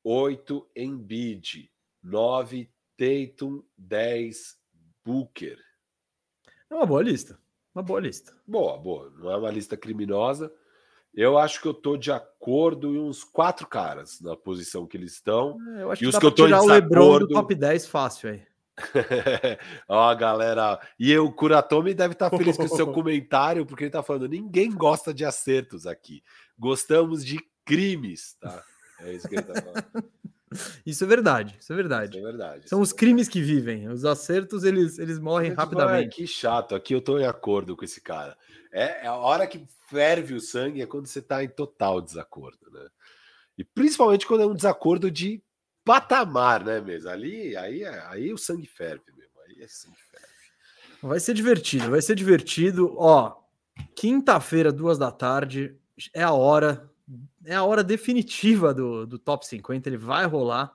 oito Embiid, nove Tatum, dez Booker. É uma boa lista. Uma boa lista. Boa, boa. Não é uma lista criminosa. Eu acho que eu tô de acordo em uns quatro caras na posição que eles estão. É, eu acho e que os que eu tô tirar em desacordo... o LeBron do top 10 fácil aí. Ó, galera. E o Kuratomi deve estar tá feliz com o seu comentário, porque ele tá falando: ninguém gosta de acertos aqui. Gostamos de crimes, tá? É isso que ele tá falando. Isso é verdade, isso é verdade. Isso é verdade. São os crimes que vivem. Os acertos, eles, eles morrem rapidamente. que chato, aqui eu tô em acordo com esse cara. É, é, a hora que ferve o sangue é quando você tá em total desacordo, né? E principalmente quando é um desacordo de patamar, né, mesmo? Ali, aí, aí o sangue ferve mesmo. Aí é sangue ferve. Vai ser divertido, vai ser divertido. Ó, quinta-feira, duas da tarde, é a hora é a hora definitiva do, do top 50. Ele vai rolar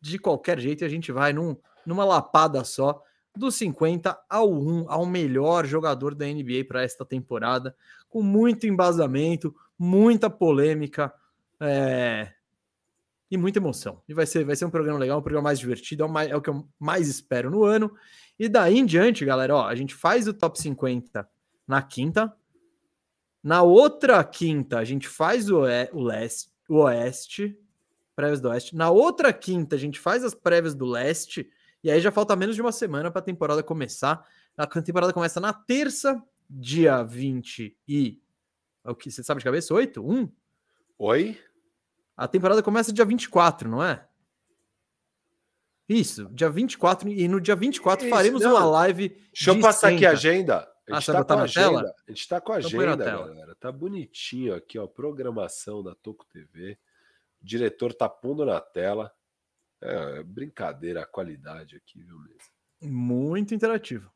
de qualquer jeito e a gente vai num, numa lapada só do 50 ao 1, ao melhor jogador da NBA para esta temporada, com muito embasamento, muita polêmica é, e muita emoção. E vai ser, vai ser um programa legal, um programa mais divertido, é o, mais, é o que eu mais espero no ano. E daí em diante, galera, ó, a gente faz o top 50 na quinta, na outra quinta, a gente faz o, o, leste, o oeste, prévias do oeste. Na outra quinta, a gente faz as prévias do leste. E aí já falta menos de uma semana para a temporada começar. A temporada começa na terça, dia 20 e. O que você sabe de cabeça? 8? 1? Oi? A temporada começa dia 24, não é? Isso, dia 24. E no dia 24 Isso, faremos não. uma live. Deixa eu passar aqui a agenda. A gente ah, tá na agenda, tela? A gente tá com a então agenda, galera. Tá bonitinho aqui, ó. Programação da Toco TV. O diretor tá pondo na tela. É, é brincadeira a qualidade aqui, viu mesmo? Muito interativo.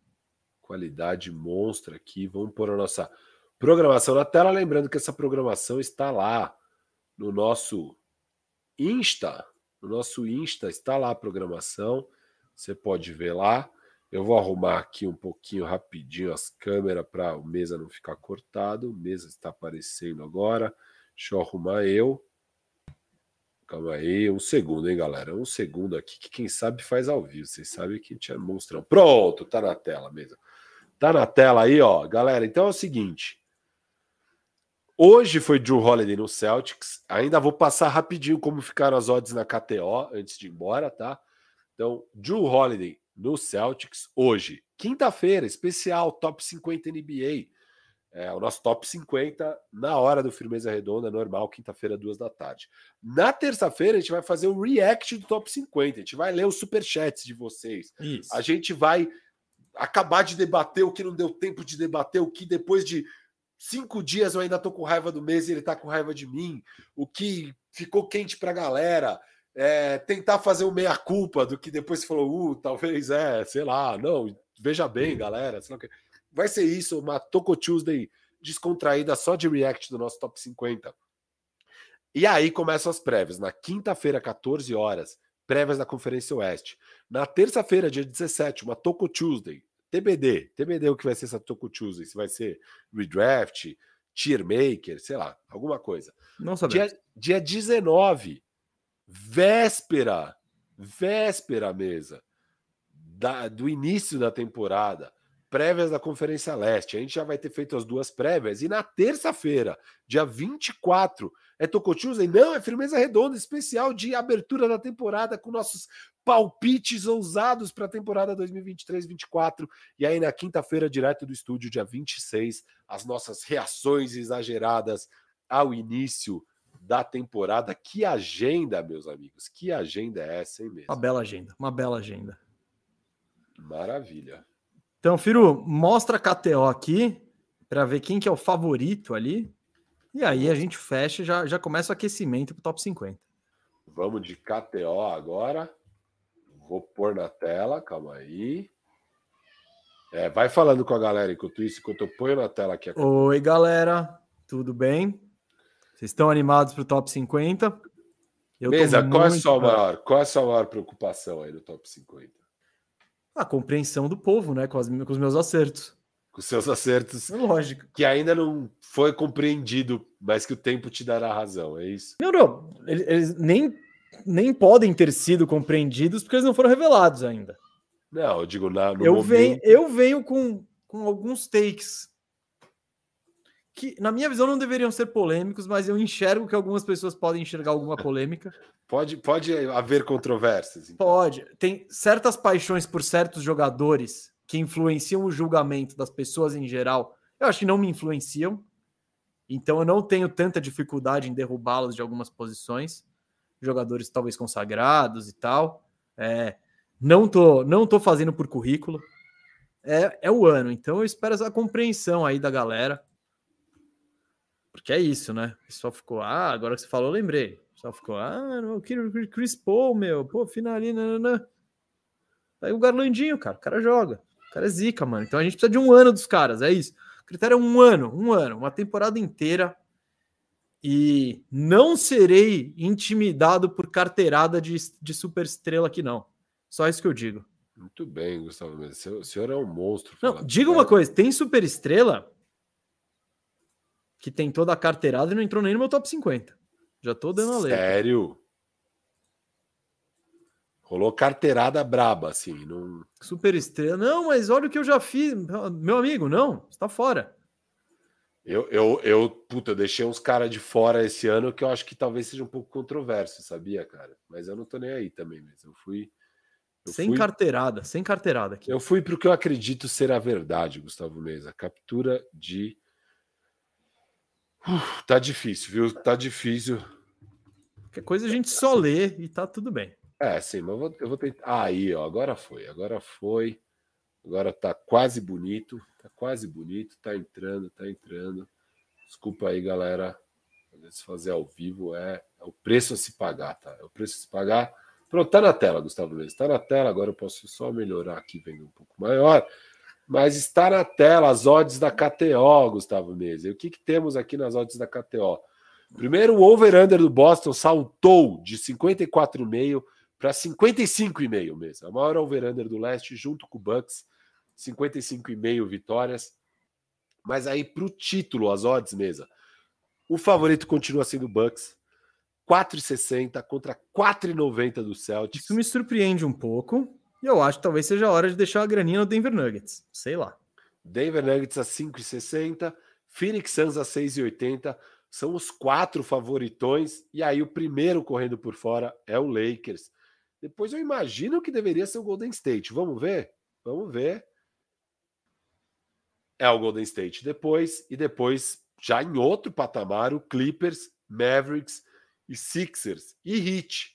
Qualidade monstra aqui. Vamos pôr a nossa programação na tela. Lembrando que essa programação está lá no nosso Insta. No nosso Insta está lá a programação. Você pode ver lá. Eu vou arrumar aqui um pouquinho rapidinho as câmeras para o mesa não ficar cortado. O mesa está aparecendo agora. Deixa eu arrumar eu. Calma aí, um segundo, hein, galera? Um segundo aqui, que quem sabe faz ao vivo. Vocês sabem que a gente é monstrão. Pronto, tá na tela mesmo. Tá na tela aí, ó. Galera, então é o seguinte. Hoje foi Drew Holiday no Celtics. Ainda vou passar rapidinho como ficaram as odds na KTO antes de ir embora, tá? Então, Drew Holiday no Celtics hoje. Quinta-feira, especial Top 50 NBA. É, o nosso top 50 na hora do Firmeza Redonda, normal, quinta-feira, duas da tarde. Na terça-feira, a gente vai fazer o react do top 50. A gente vai ler os superchats de vocês. Isso. A gente vai acabar de debater o que não deu tempo de debater, o que depois de cinco dias eu ainda tô com raiva do mês e ele tá com raiva de mim, o que ficou quente pra galera é, tentar fazer o meia-culpa do que depois você falou, uh, talvez é, sei lá, não, veja bem, galera. Vai ser isso, uma Toco Tuesday descontraída só de react do nosso top 50. E aí começam as prévias. Na quinta-feira, 14 horas, prévias da Conferência Oeste. Na terça-feira, dia 17, uma Toco Tuesday. TBD. TBD é o que vai ser essa Toco Tuesday. Se vai ser redraft, tier maker, sei lá, alguma coisa. Não. Dia, dia 19, véspera, véspera mesa da, do início da temporada, prévias da Conferência Leste. A gente já vai ter feito as duas prévias e na terça-feira, dia 24, é Tocotchuzen? Não, é firmeza redonda, especial de abertura da temporada com nossos palpites ousados para a temporada 2023-24. E aí na quinta-feira, direto do estúdio, dia 26, as nossas reações exageradas ao início da temporada. Que agenda, meus amigos. Que agenda é essa, hein mesmo? Uma bela agenda, uma bela agenda. Maravilha. Então, Firu, mostra a KTO aqui para ver quem que é o favorito ali. E aí a gente fecha, já, já começa o aquecimento para o top 50. Vamos de KTO agora. Vou pôr na tela, calma aí. É, vai falando com a galera enquanto isso, enquanto eu ponho na tela aqui. Oi, galera, tudo bem? Vocês estão animados para o top 50? Eu Mesa, qual, é a sua maior, qual é a sua maior preocupação aí no top 50? A compreensão do povo, né? Com, as, com os meus acertos. Com seus acertos. É lógico. Que ainda não foi compreendido, mas que o tempo te dará razão, é isso? Não, não. Eles, eles nem, nem podem ter sido compreendidos porque eles não foram revelados ainda. Não, eu digo na, no eu momento... Venho, eu venho com, com alguns takes que, na minha visão, não deveriam ser polêmicos, mas eu enxergo que algumas pessoas podem enxergar alguma polêmica. Pode, pode haver controvérsias. Então. Pode. Tem certas paixões por certos jogadores que influenciam o julgamento das pessoas em geral. Eu acho que não me influenciam. Então eu não tenho tanta dificuldade em derrubá-los de algumas posições. jogadores talvez consagrados e tal. É, não tô, não tô fazendo por currículo. É, é o ano, então eu espero essa compreensão aí da galera. Porque é isso, né? O pessoal ficou, ah, agora que você falou, eu lembrei. O pessoal ficou, ah, o Chris Paul, meu, pô, finalina, nanana. Aí o Garlandinho, cara, o cara joga. O cara é zica, mano. Então a gente precisa de um ano dos caras, é isso. O critério é um ano, um ano, uma temporada inteira. E não serei intimidado por carteirada de, de super estrela aqui, não. Só isso que eu digo. Muito bem, Gustavo. Mas o senhor é um monstro. Não, diga uma coisa: tem super estrela que tem toda a carteirada e não entrou nem no meu top 50. Já tô dando a letra. Sério? Rolou carteirada braba, assim. Não... Super estrela. Não, mas olha o que eu já fiz. Meu amigo, não, está fora. Eu, eu, eu, puta, eu deixei uns caras de fora esse ano que eu acho que talvez seja um pouco controverso, sabia, cara? Mas eu não tô nem aí também, mas eu fui. Eu sem fui... carteirada, sem carteirada aqui. Eu fui para o que eu acredito ser a verdade, Gustavo Mesa. Captura de Uf, tá difícil, viu? Tá difícil. Qualquer coisa a gente só lê e tá tudo bem. É, sim, mas eu vou, eu vou tentar. aí, ó, agora foi, agora foi. Agora tá quase bonito, tá quase bonito, tá entrando, tá entrando. Desculpa aí, galera. Se fazer ao vivo é, é, o preço a se pagar, tá? É o preço a se pagar. Pronto, tá na tela, Gustavo Mendes. Tá na tela, agora eu posso só melhorar aqui, vendo um pouco maior. Mas está na tela as odds da KTO, Gustavo Mesa. E o que, que temos aqui nas odds da KTO? Primeiro, o over-under do Boston saltou de 54,5 para 55,5 mesmo. A maior over-under do leste, junto com o Bucks, 55,5 vitórias. Mas aí, para o título, as odds, mesa. O favorito continua sendo o Bucks, 4,60 contra 4,90 do Celtics. Isso me surpreende um pouco. E eu acho que talvez seja a hora de deixar a graninha no Denver Nuggets. Sei lá. Denver Nuggets a 5,60, Phoenix Suns a 6,80. São os quatro favoritões. E aí o primeiro correndo por fora é o Lakers. Depois eu imagino que deveria ser o Golden State. Vamos ver? Vamos ver. É o Golden State depois. E depois, já em outro patamar, o Clippers, Mavericks e Sixers. E Heat.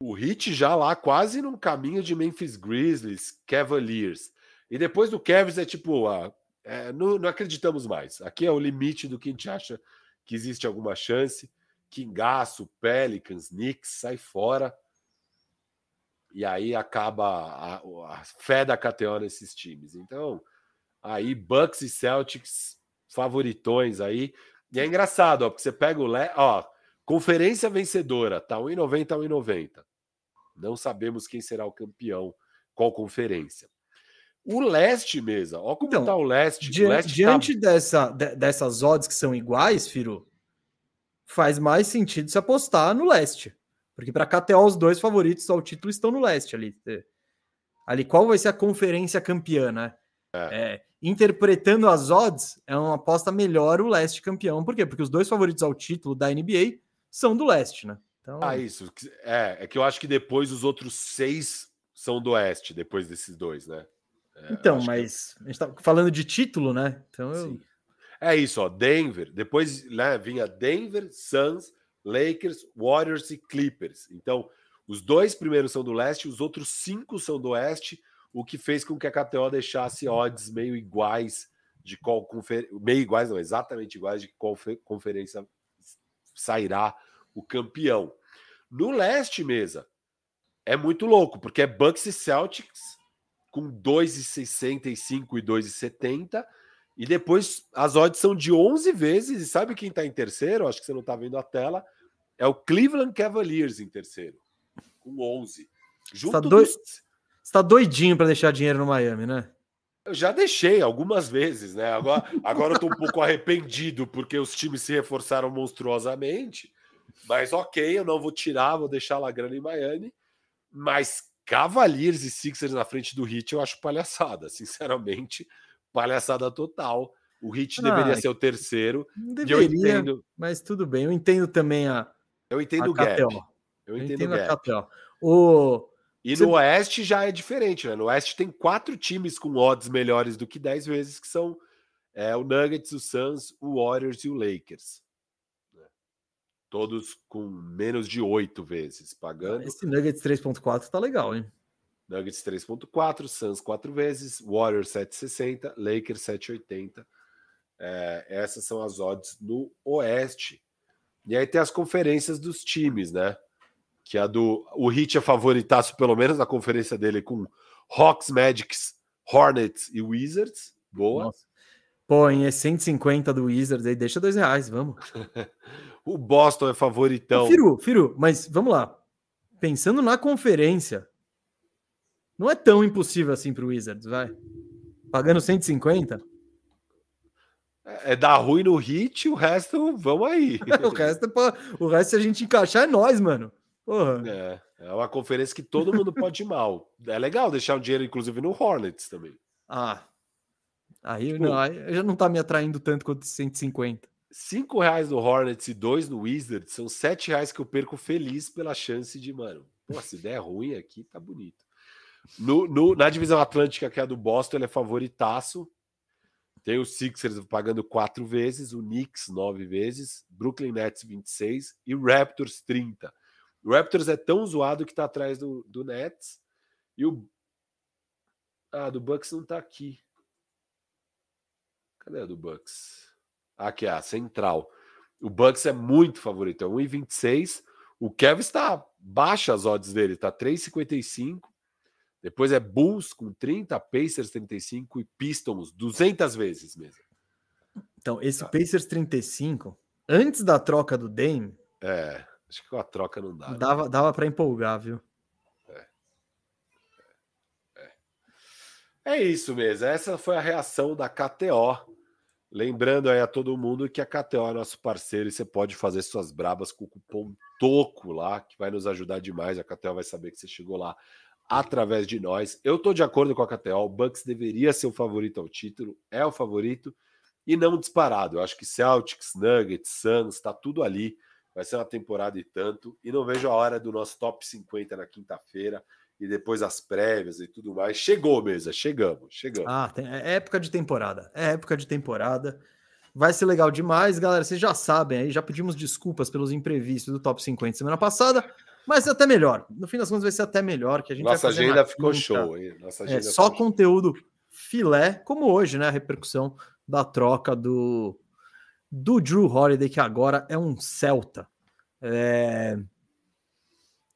O Heat já lá quase no caminho de Memphis Grizzlies, Cavaliers. E depois do Cavs é tipo, ah, é, não, não, acreditamos mais. Aqui é o limite do que a gente acha que existe alguma chance. Kingaço, Pelicans, Knicks, sai fora. E aí acaba a, a fé da KTO nesses times. Então, aí Bucks e Celtics favoritões aí. E é engraçado, ó, porque você pega o... Le... Ó, conferência vencedora, tá 1,90 a 1,90. Não sabemos quem será o campeão, qual conferência. O leste mesmo, olha como está então, o leste. Diante, o leste diante tá... dessa, de, dessas odds que são iguais, Firo, faz mais sentido se apostar no leste. Porque para KTO, os dois favoritos ao título estão no leste ali. Ali, qual vai ser a conferência campeã, né? É. É, interpretando as odds, é uma aposta melhor o leste campeão. Por quê? Porque os dois favoritos ao título da NBA são do leste, né? Então... Ah, isso. É, é que eu acho que depois os outros seis são do Oeste, depois desses dois, né? É, então, mas que... a gente tá falando de título, né? Então eu... É isso, ó. Denver. Depois né, vinha Denver, Suns, Lakers, Warriors e Clippers. Então, os dois primeiros são do leste, os outros cinco são do oeste, o que fez com que a KTO deixasse odds meio iguais de qual conferência. Meio iguais, não, exatamente iguais de qual conferência sairá o campeão. No leste, mesa, é muito louco, porque é Bucks e Celtics com 2,65 e 2,70. E depois as odds são de 11 vezes. E sabe quem está em terceiro? Acho que você não está vendo a tela. É o Cleveland Cavaliers em terceiro, com 11. Junto tá dos... Você tá doidinho para deixar dinheiro no Miami, né? Eu já deixei algumas vezes, né? Agora, agora eu tô um pouco arrependido porque os times se reforçaram monstruosamente. Mas ok, eu não vou tirar, vou deixar a grana em Miami. Mas Cavaliers e Sixers na frente do Heat eu acho palhaçada, sinceramente, palhaçada total. O Heat ah, deveria ser o terceiro. Deveria, eu entendo, mas tudo bem. Eu entendo também a. Eu entendo a o gap. Eu, eu entendo, entendo a KTO. O... E Você... no Oeste já é diferente, né? No Oeste tem quatro times com odds melhores do que dez vezes, que são é, o Nuggets, o Suns, o Warriors e o Lakers. Todos com menos de oito vezes pagando. Esse Nuggets 3.4 tá legal, hein? Nuggets 3.4, Suns 4 vezes, Warriors 760, Lakers 780. É, essas são as odds no Oeste. E aí tem as conferências dos times, né? Que a do. O Hit é favoritaço, pelo menos na conferência dele, com Hawks, Magics, Hornets e Wizards. Boa. Nossa. Pô, em 150 do Wizards aí, deixa dois reais, vamos. o Boston é favoritão. Firu, Firu, mas vamos lá. Pensando na conferência, não é tão impossível assim pro Wizards, vai. Pagando 150? É, é dar ruim no hit, o resto, vamos aí. o, resto, é o resto, se a gente encaixar, é nós, mano. Porra. É, é uma conferência que todo mundo pode ir mal. É legal deixar o dinheiro, inclusive, no Hornets também. Ah, Aí, tipo, não, aí já não tá me atraindo tanto quanto 150. 5 reais no Hornets e 2 no Wizards são 7 reais que eu perco feliz pela chance de, mano, pô, se der ruim aqui, tá bonito. No, no, na divisão Atlântica, que é a do Boston, ele é favoritaço. Tem o Sixers pagando 4 vezes, o Knicks 9 vezes, Brooklyn Nets 26 e Raptors 30. O Raptors é tão zoado que tá atrás do, do Nets e o. Ah, do Bucks não tá aqui. Cadê a do Bucks? Aqui, a central. O Bucks é muito favorito, é 1,26. O Kevin está baixa as odds dele, tá 3,55. Depois é Bulls com 30, Pacers 35 e Pistons 200 vezes mesmo. Então, esse tá. Pacers 35, antes da troca do Dame. É, acho que com a troca não dá. Dava, né? dava para empolgar, viu? É. É. é isso mesmo. Essa foi a reação da KTO Lembrando aí a todo mundo que a KTO é nosso parceiro e você pode fazer suas brabas com o cupom TOCO lá, que vai nos ajudar demais. A KTO vai saber que você chegou lá através de nós. Eu estou de acordo com a KTO, o Bucks deveria ser o favorito ao título, é o favorito e não disparado. Eu acho que Celtics, Nuggets, Suns, está tudo ali. Vai ser uma temporada e tanto. E não vejo a hora do nosso top 50 na quinta-feira e depois as prévias e tudo mais. Chegou, mesa, chegamos, chegamos. Ah, tem, é época de temporada, é época de temporada. Vai ser legal demais, galera. Vocês já sabem aí, já pedimos desculpas pelos imprevistos do top 50 semana passada, mas é até melhor. No fim das contas, vai ser até melhor que a gente Nossa agenda ficou show, hein? Nossa é, agenda é, só conteúdo show. filé, como hoje, né? A repercussão da troca do, do Drew Holiday, que agora é um Celta. É,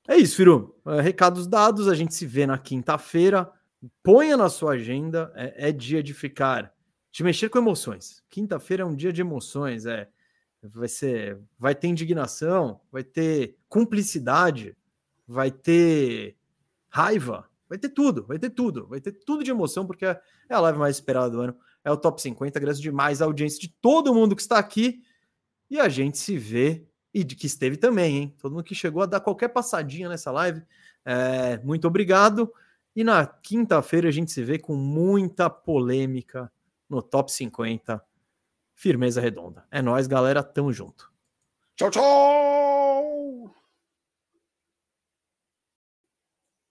é isso, Firu. É, recados dados, a gente se vê na quinta-feira. Ponha na sua agenda, é, é, dia de ficar, de mexer com emoções. Quinta-feira é um dia de emoções, é. Vai ser, vai ter indignação, vai ter cumplicidade, vai ter raiva, vai ter tudo, vai ter tudo, vai ter tudo de emoção, porque é a live mais esperada do ano. É o top 50. Agradeço demais a audiência de todo mundo que está aqui. E a gente se vê e de que esteve também, hein? Todo mundo que chegou a dar qualquer passadinha nessa live, é, muito obrigado. E na quinta-feira a gente se vê com muita polêmica no top 50. Firmeza redonda. É nós, galera. Tamo junto. Tchau, tchau!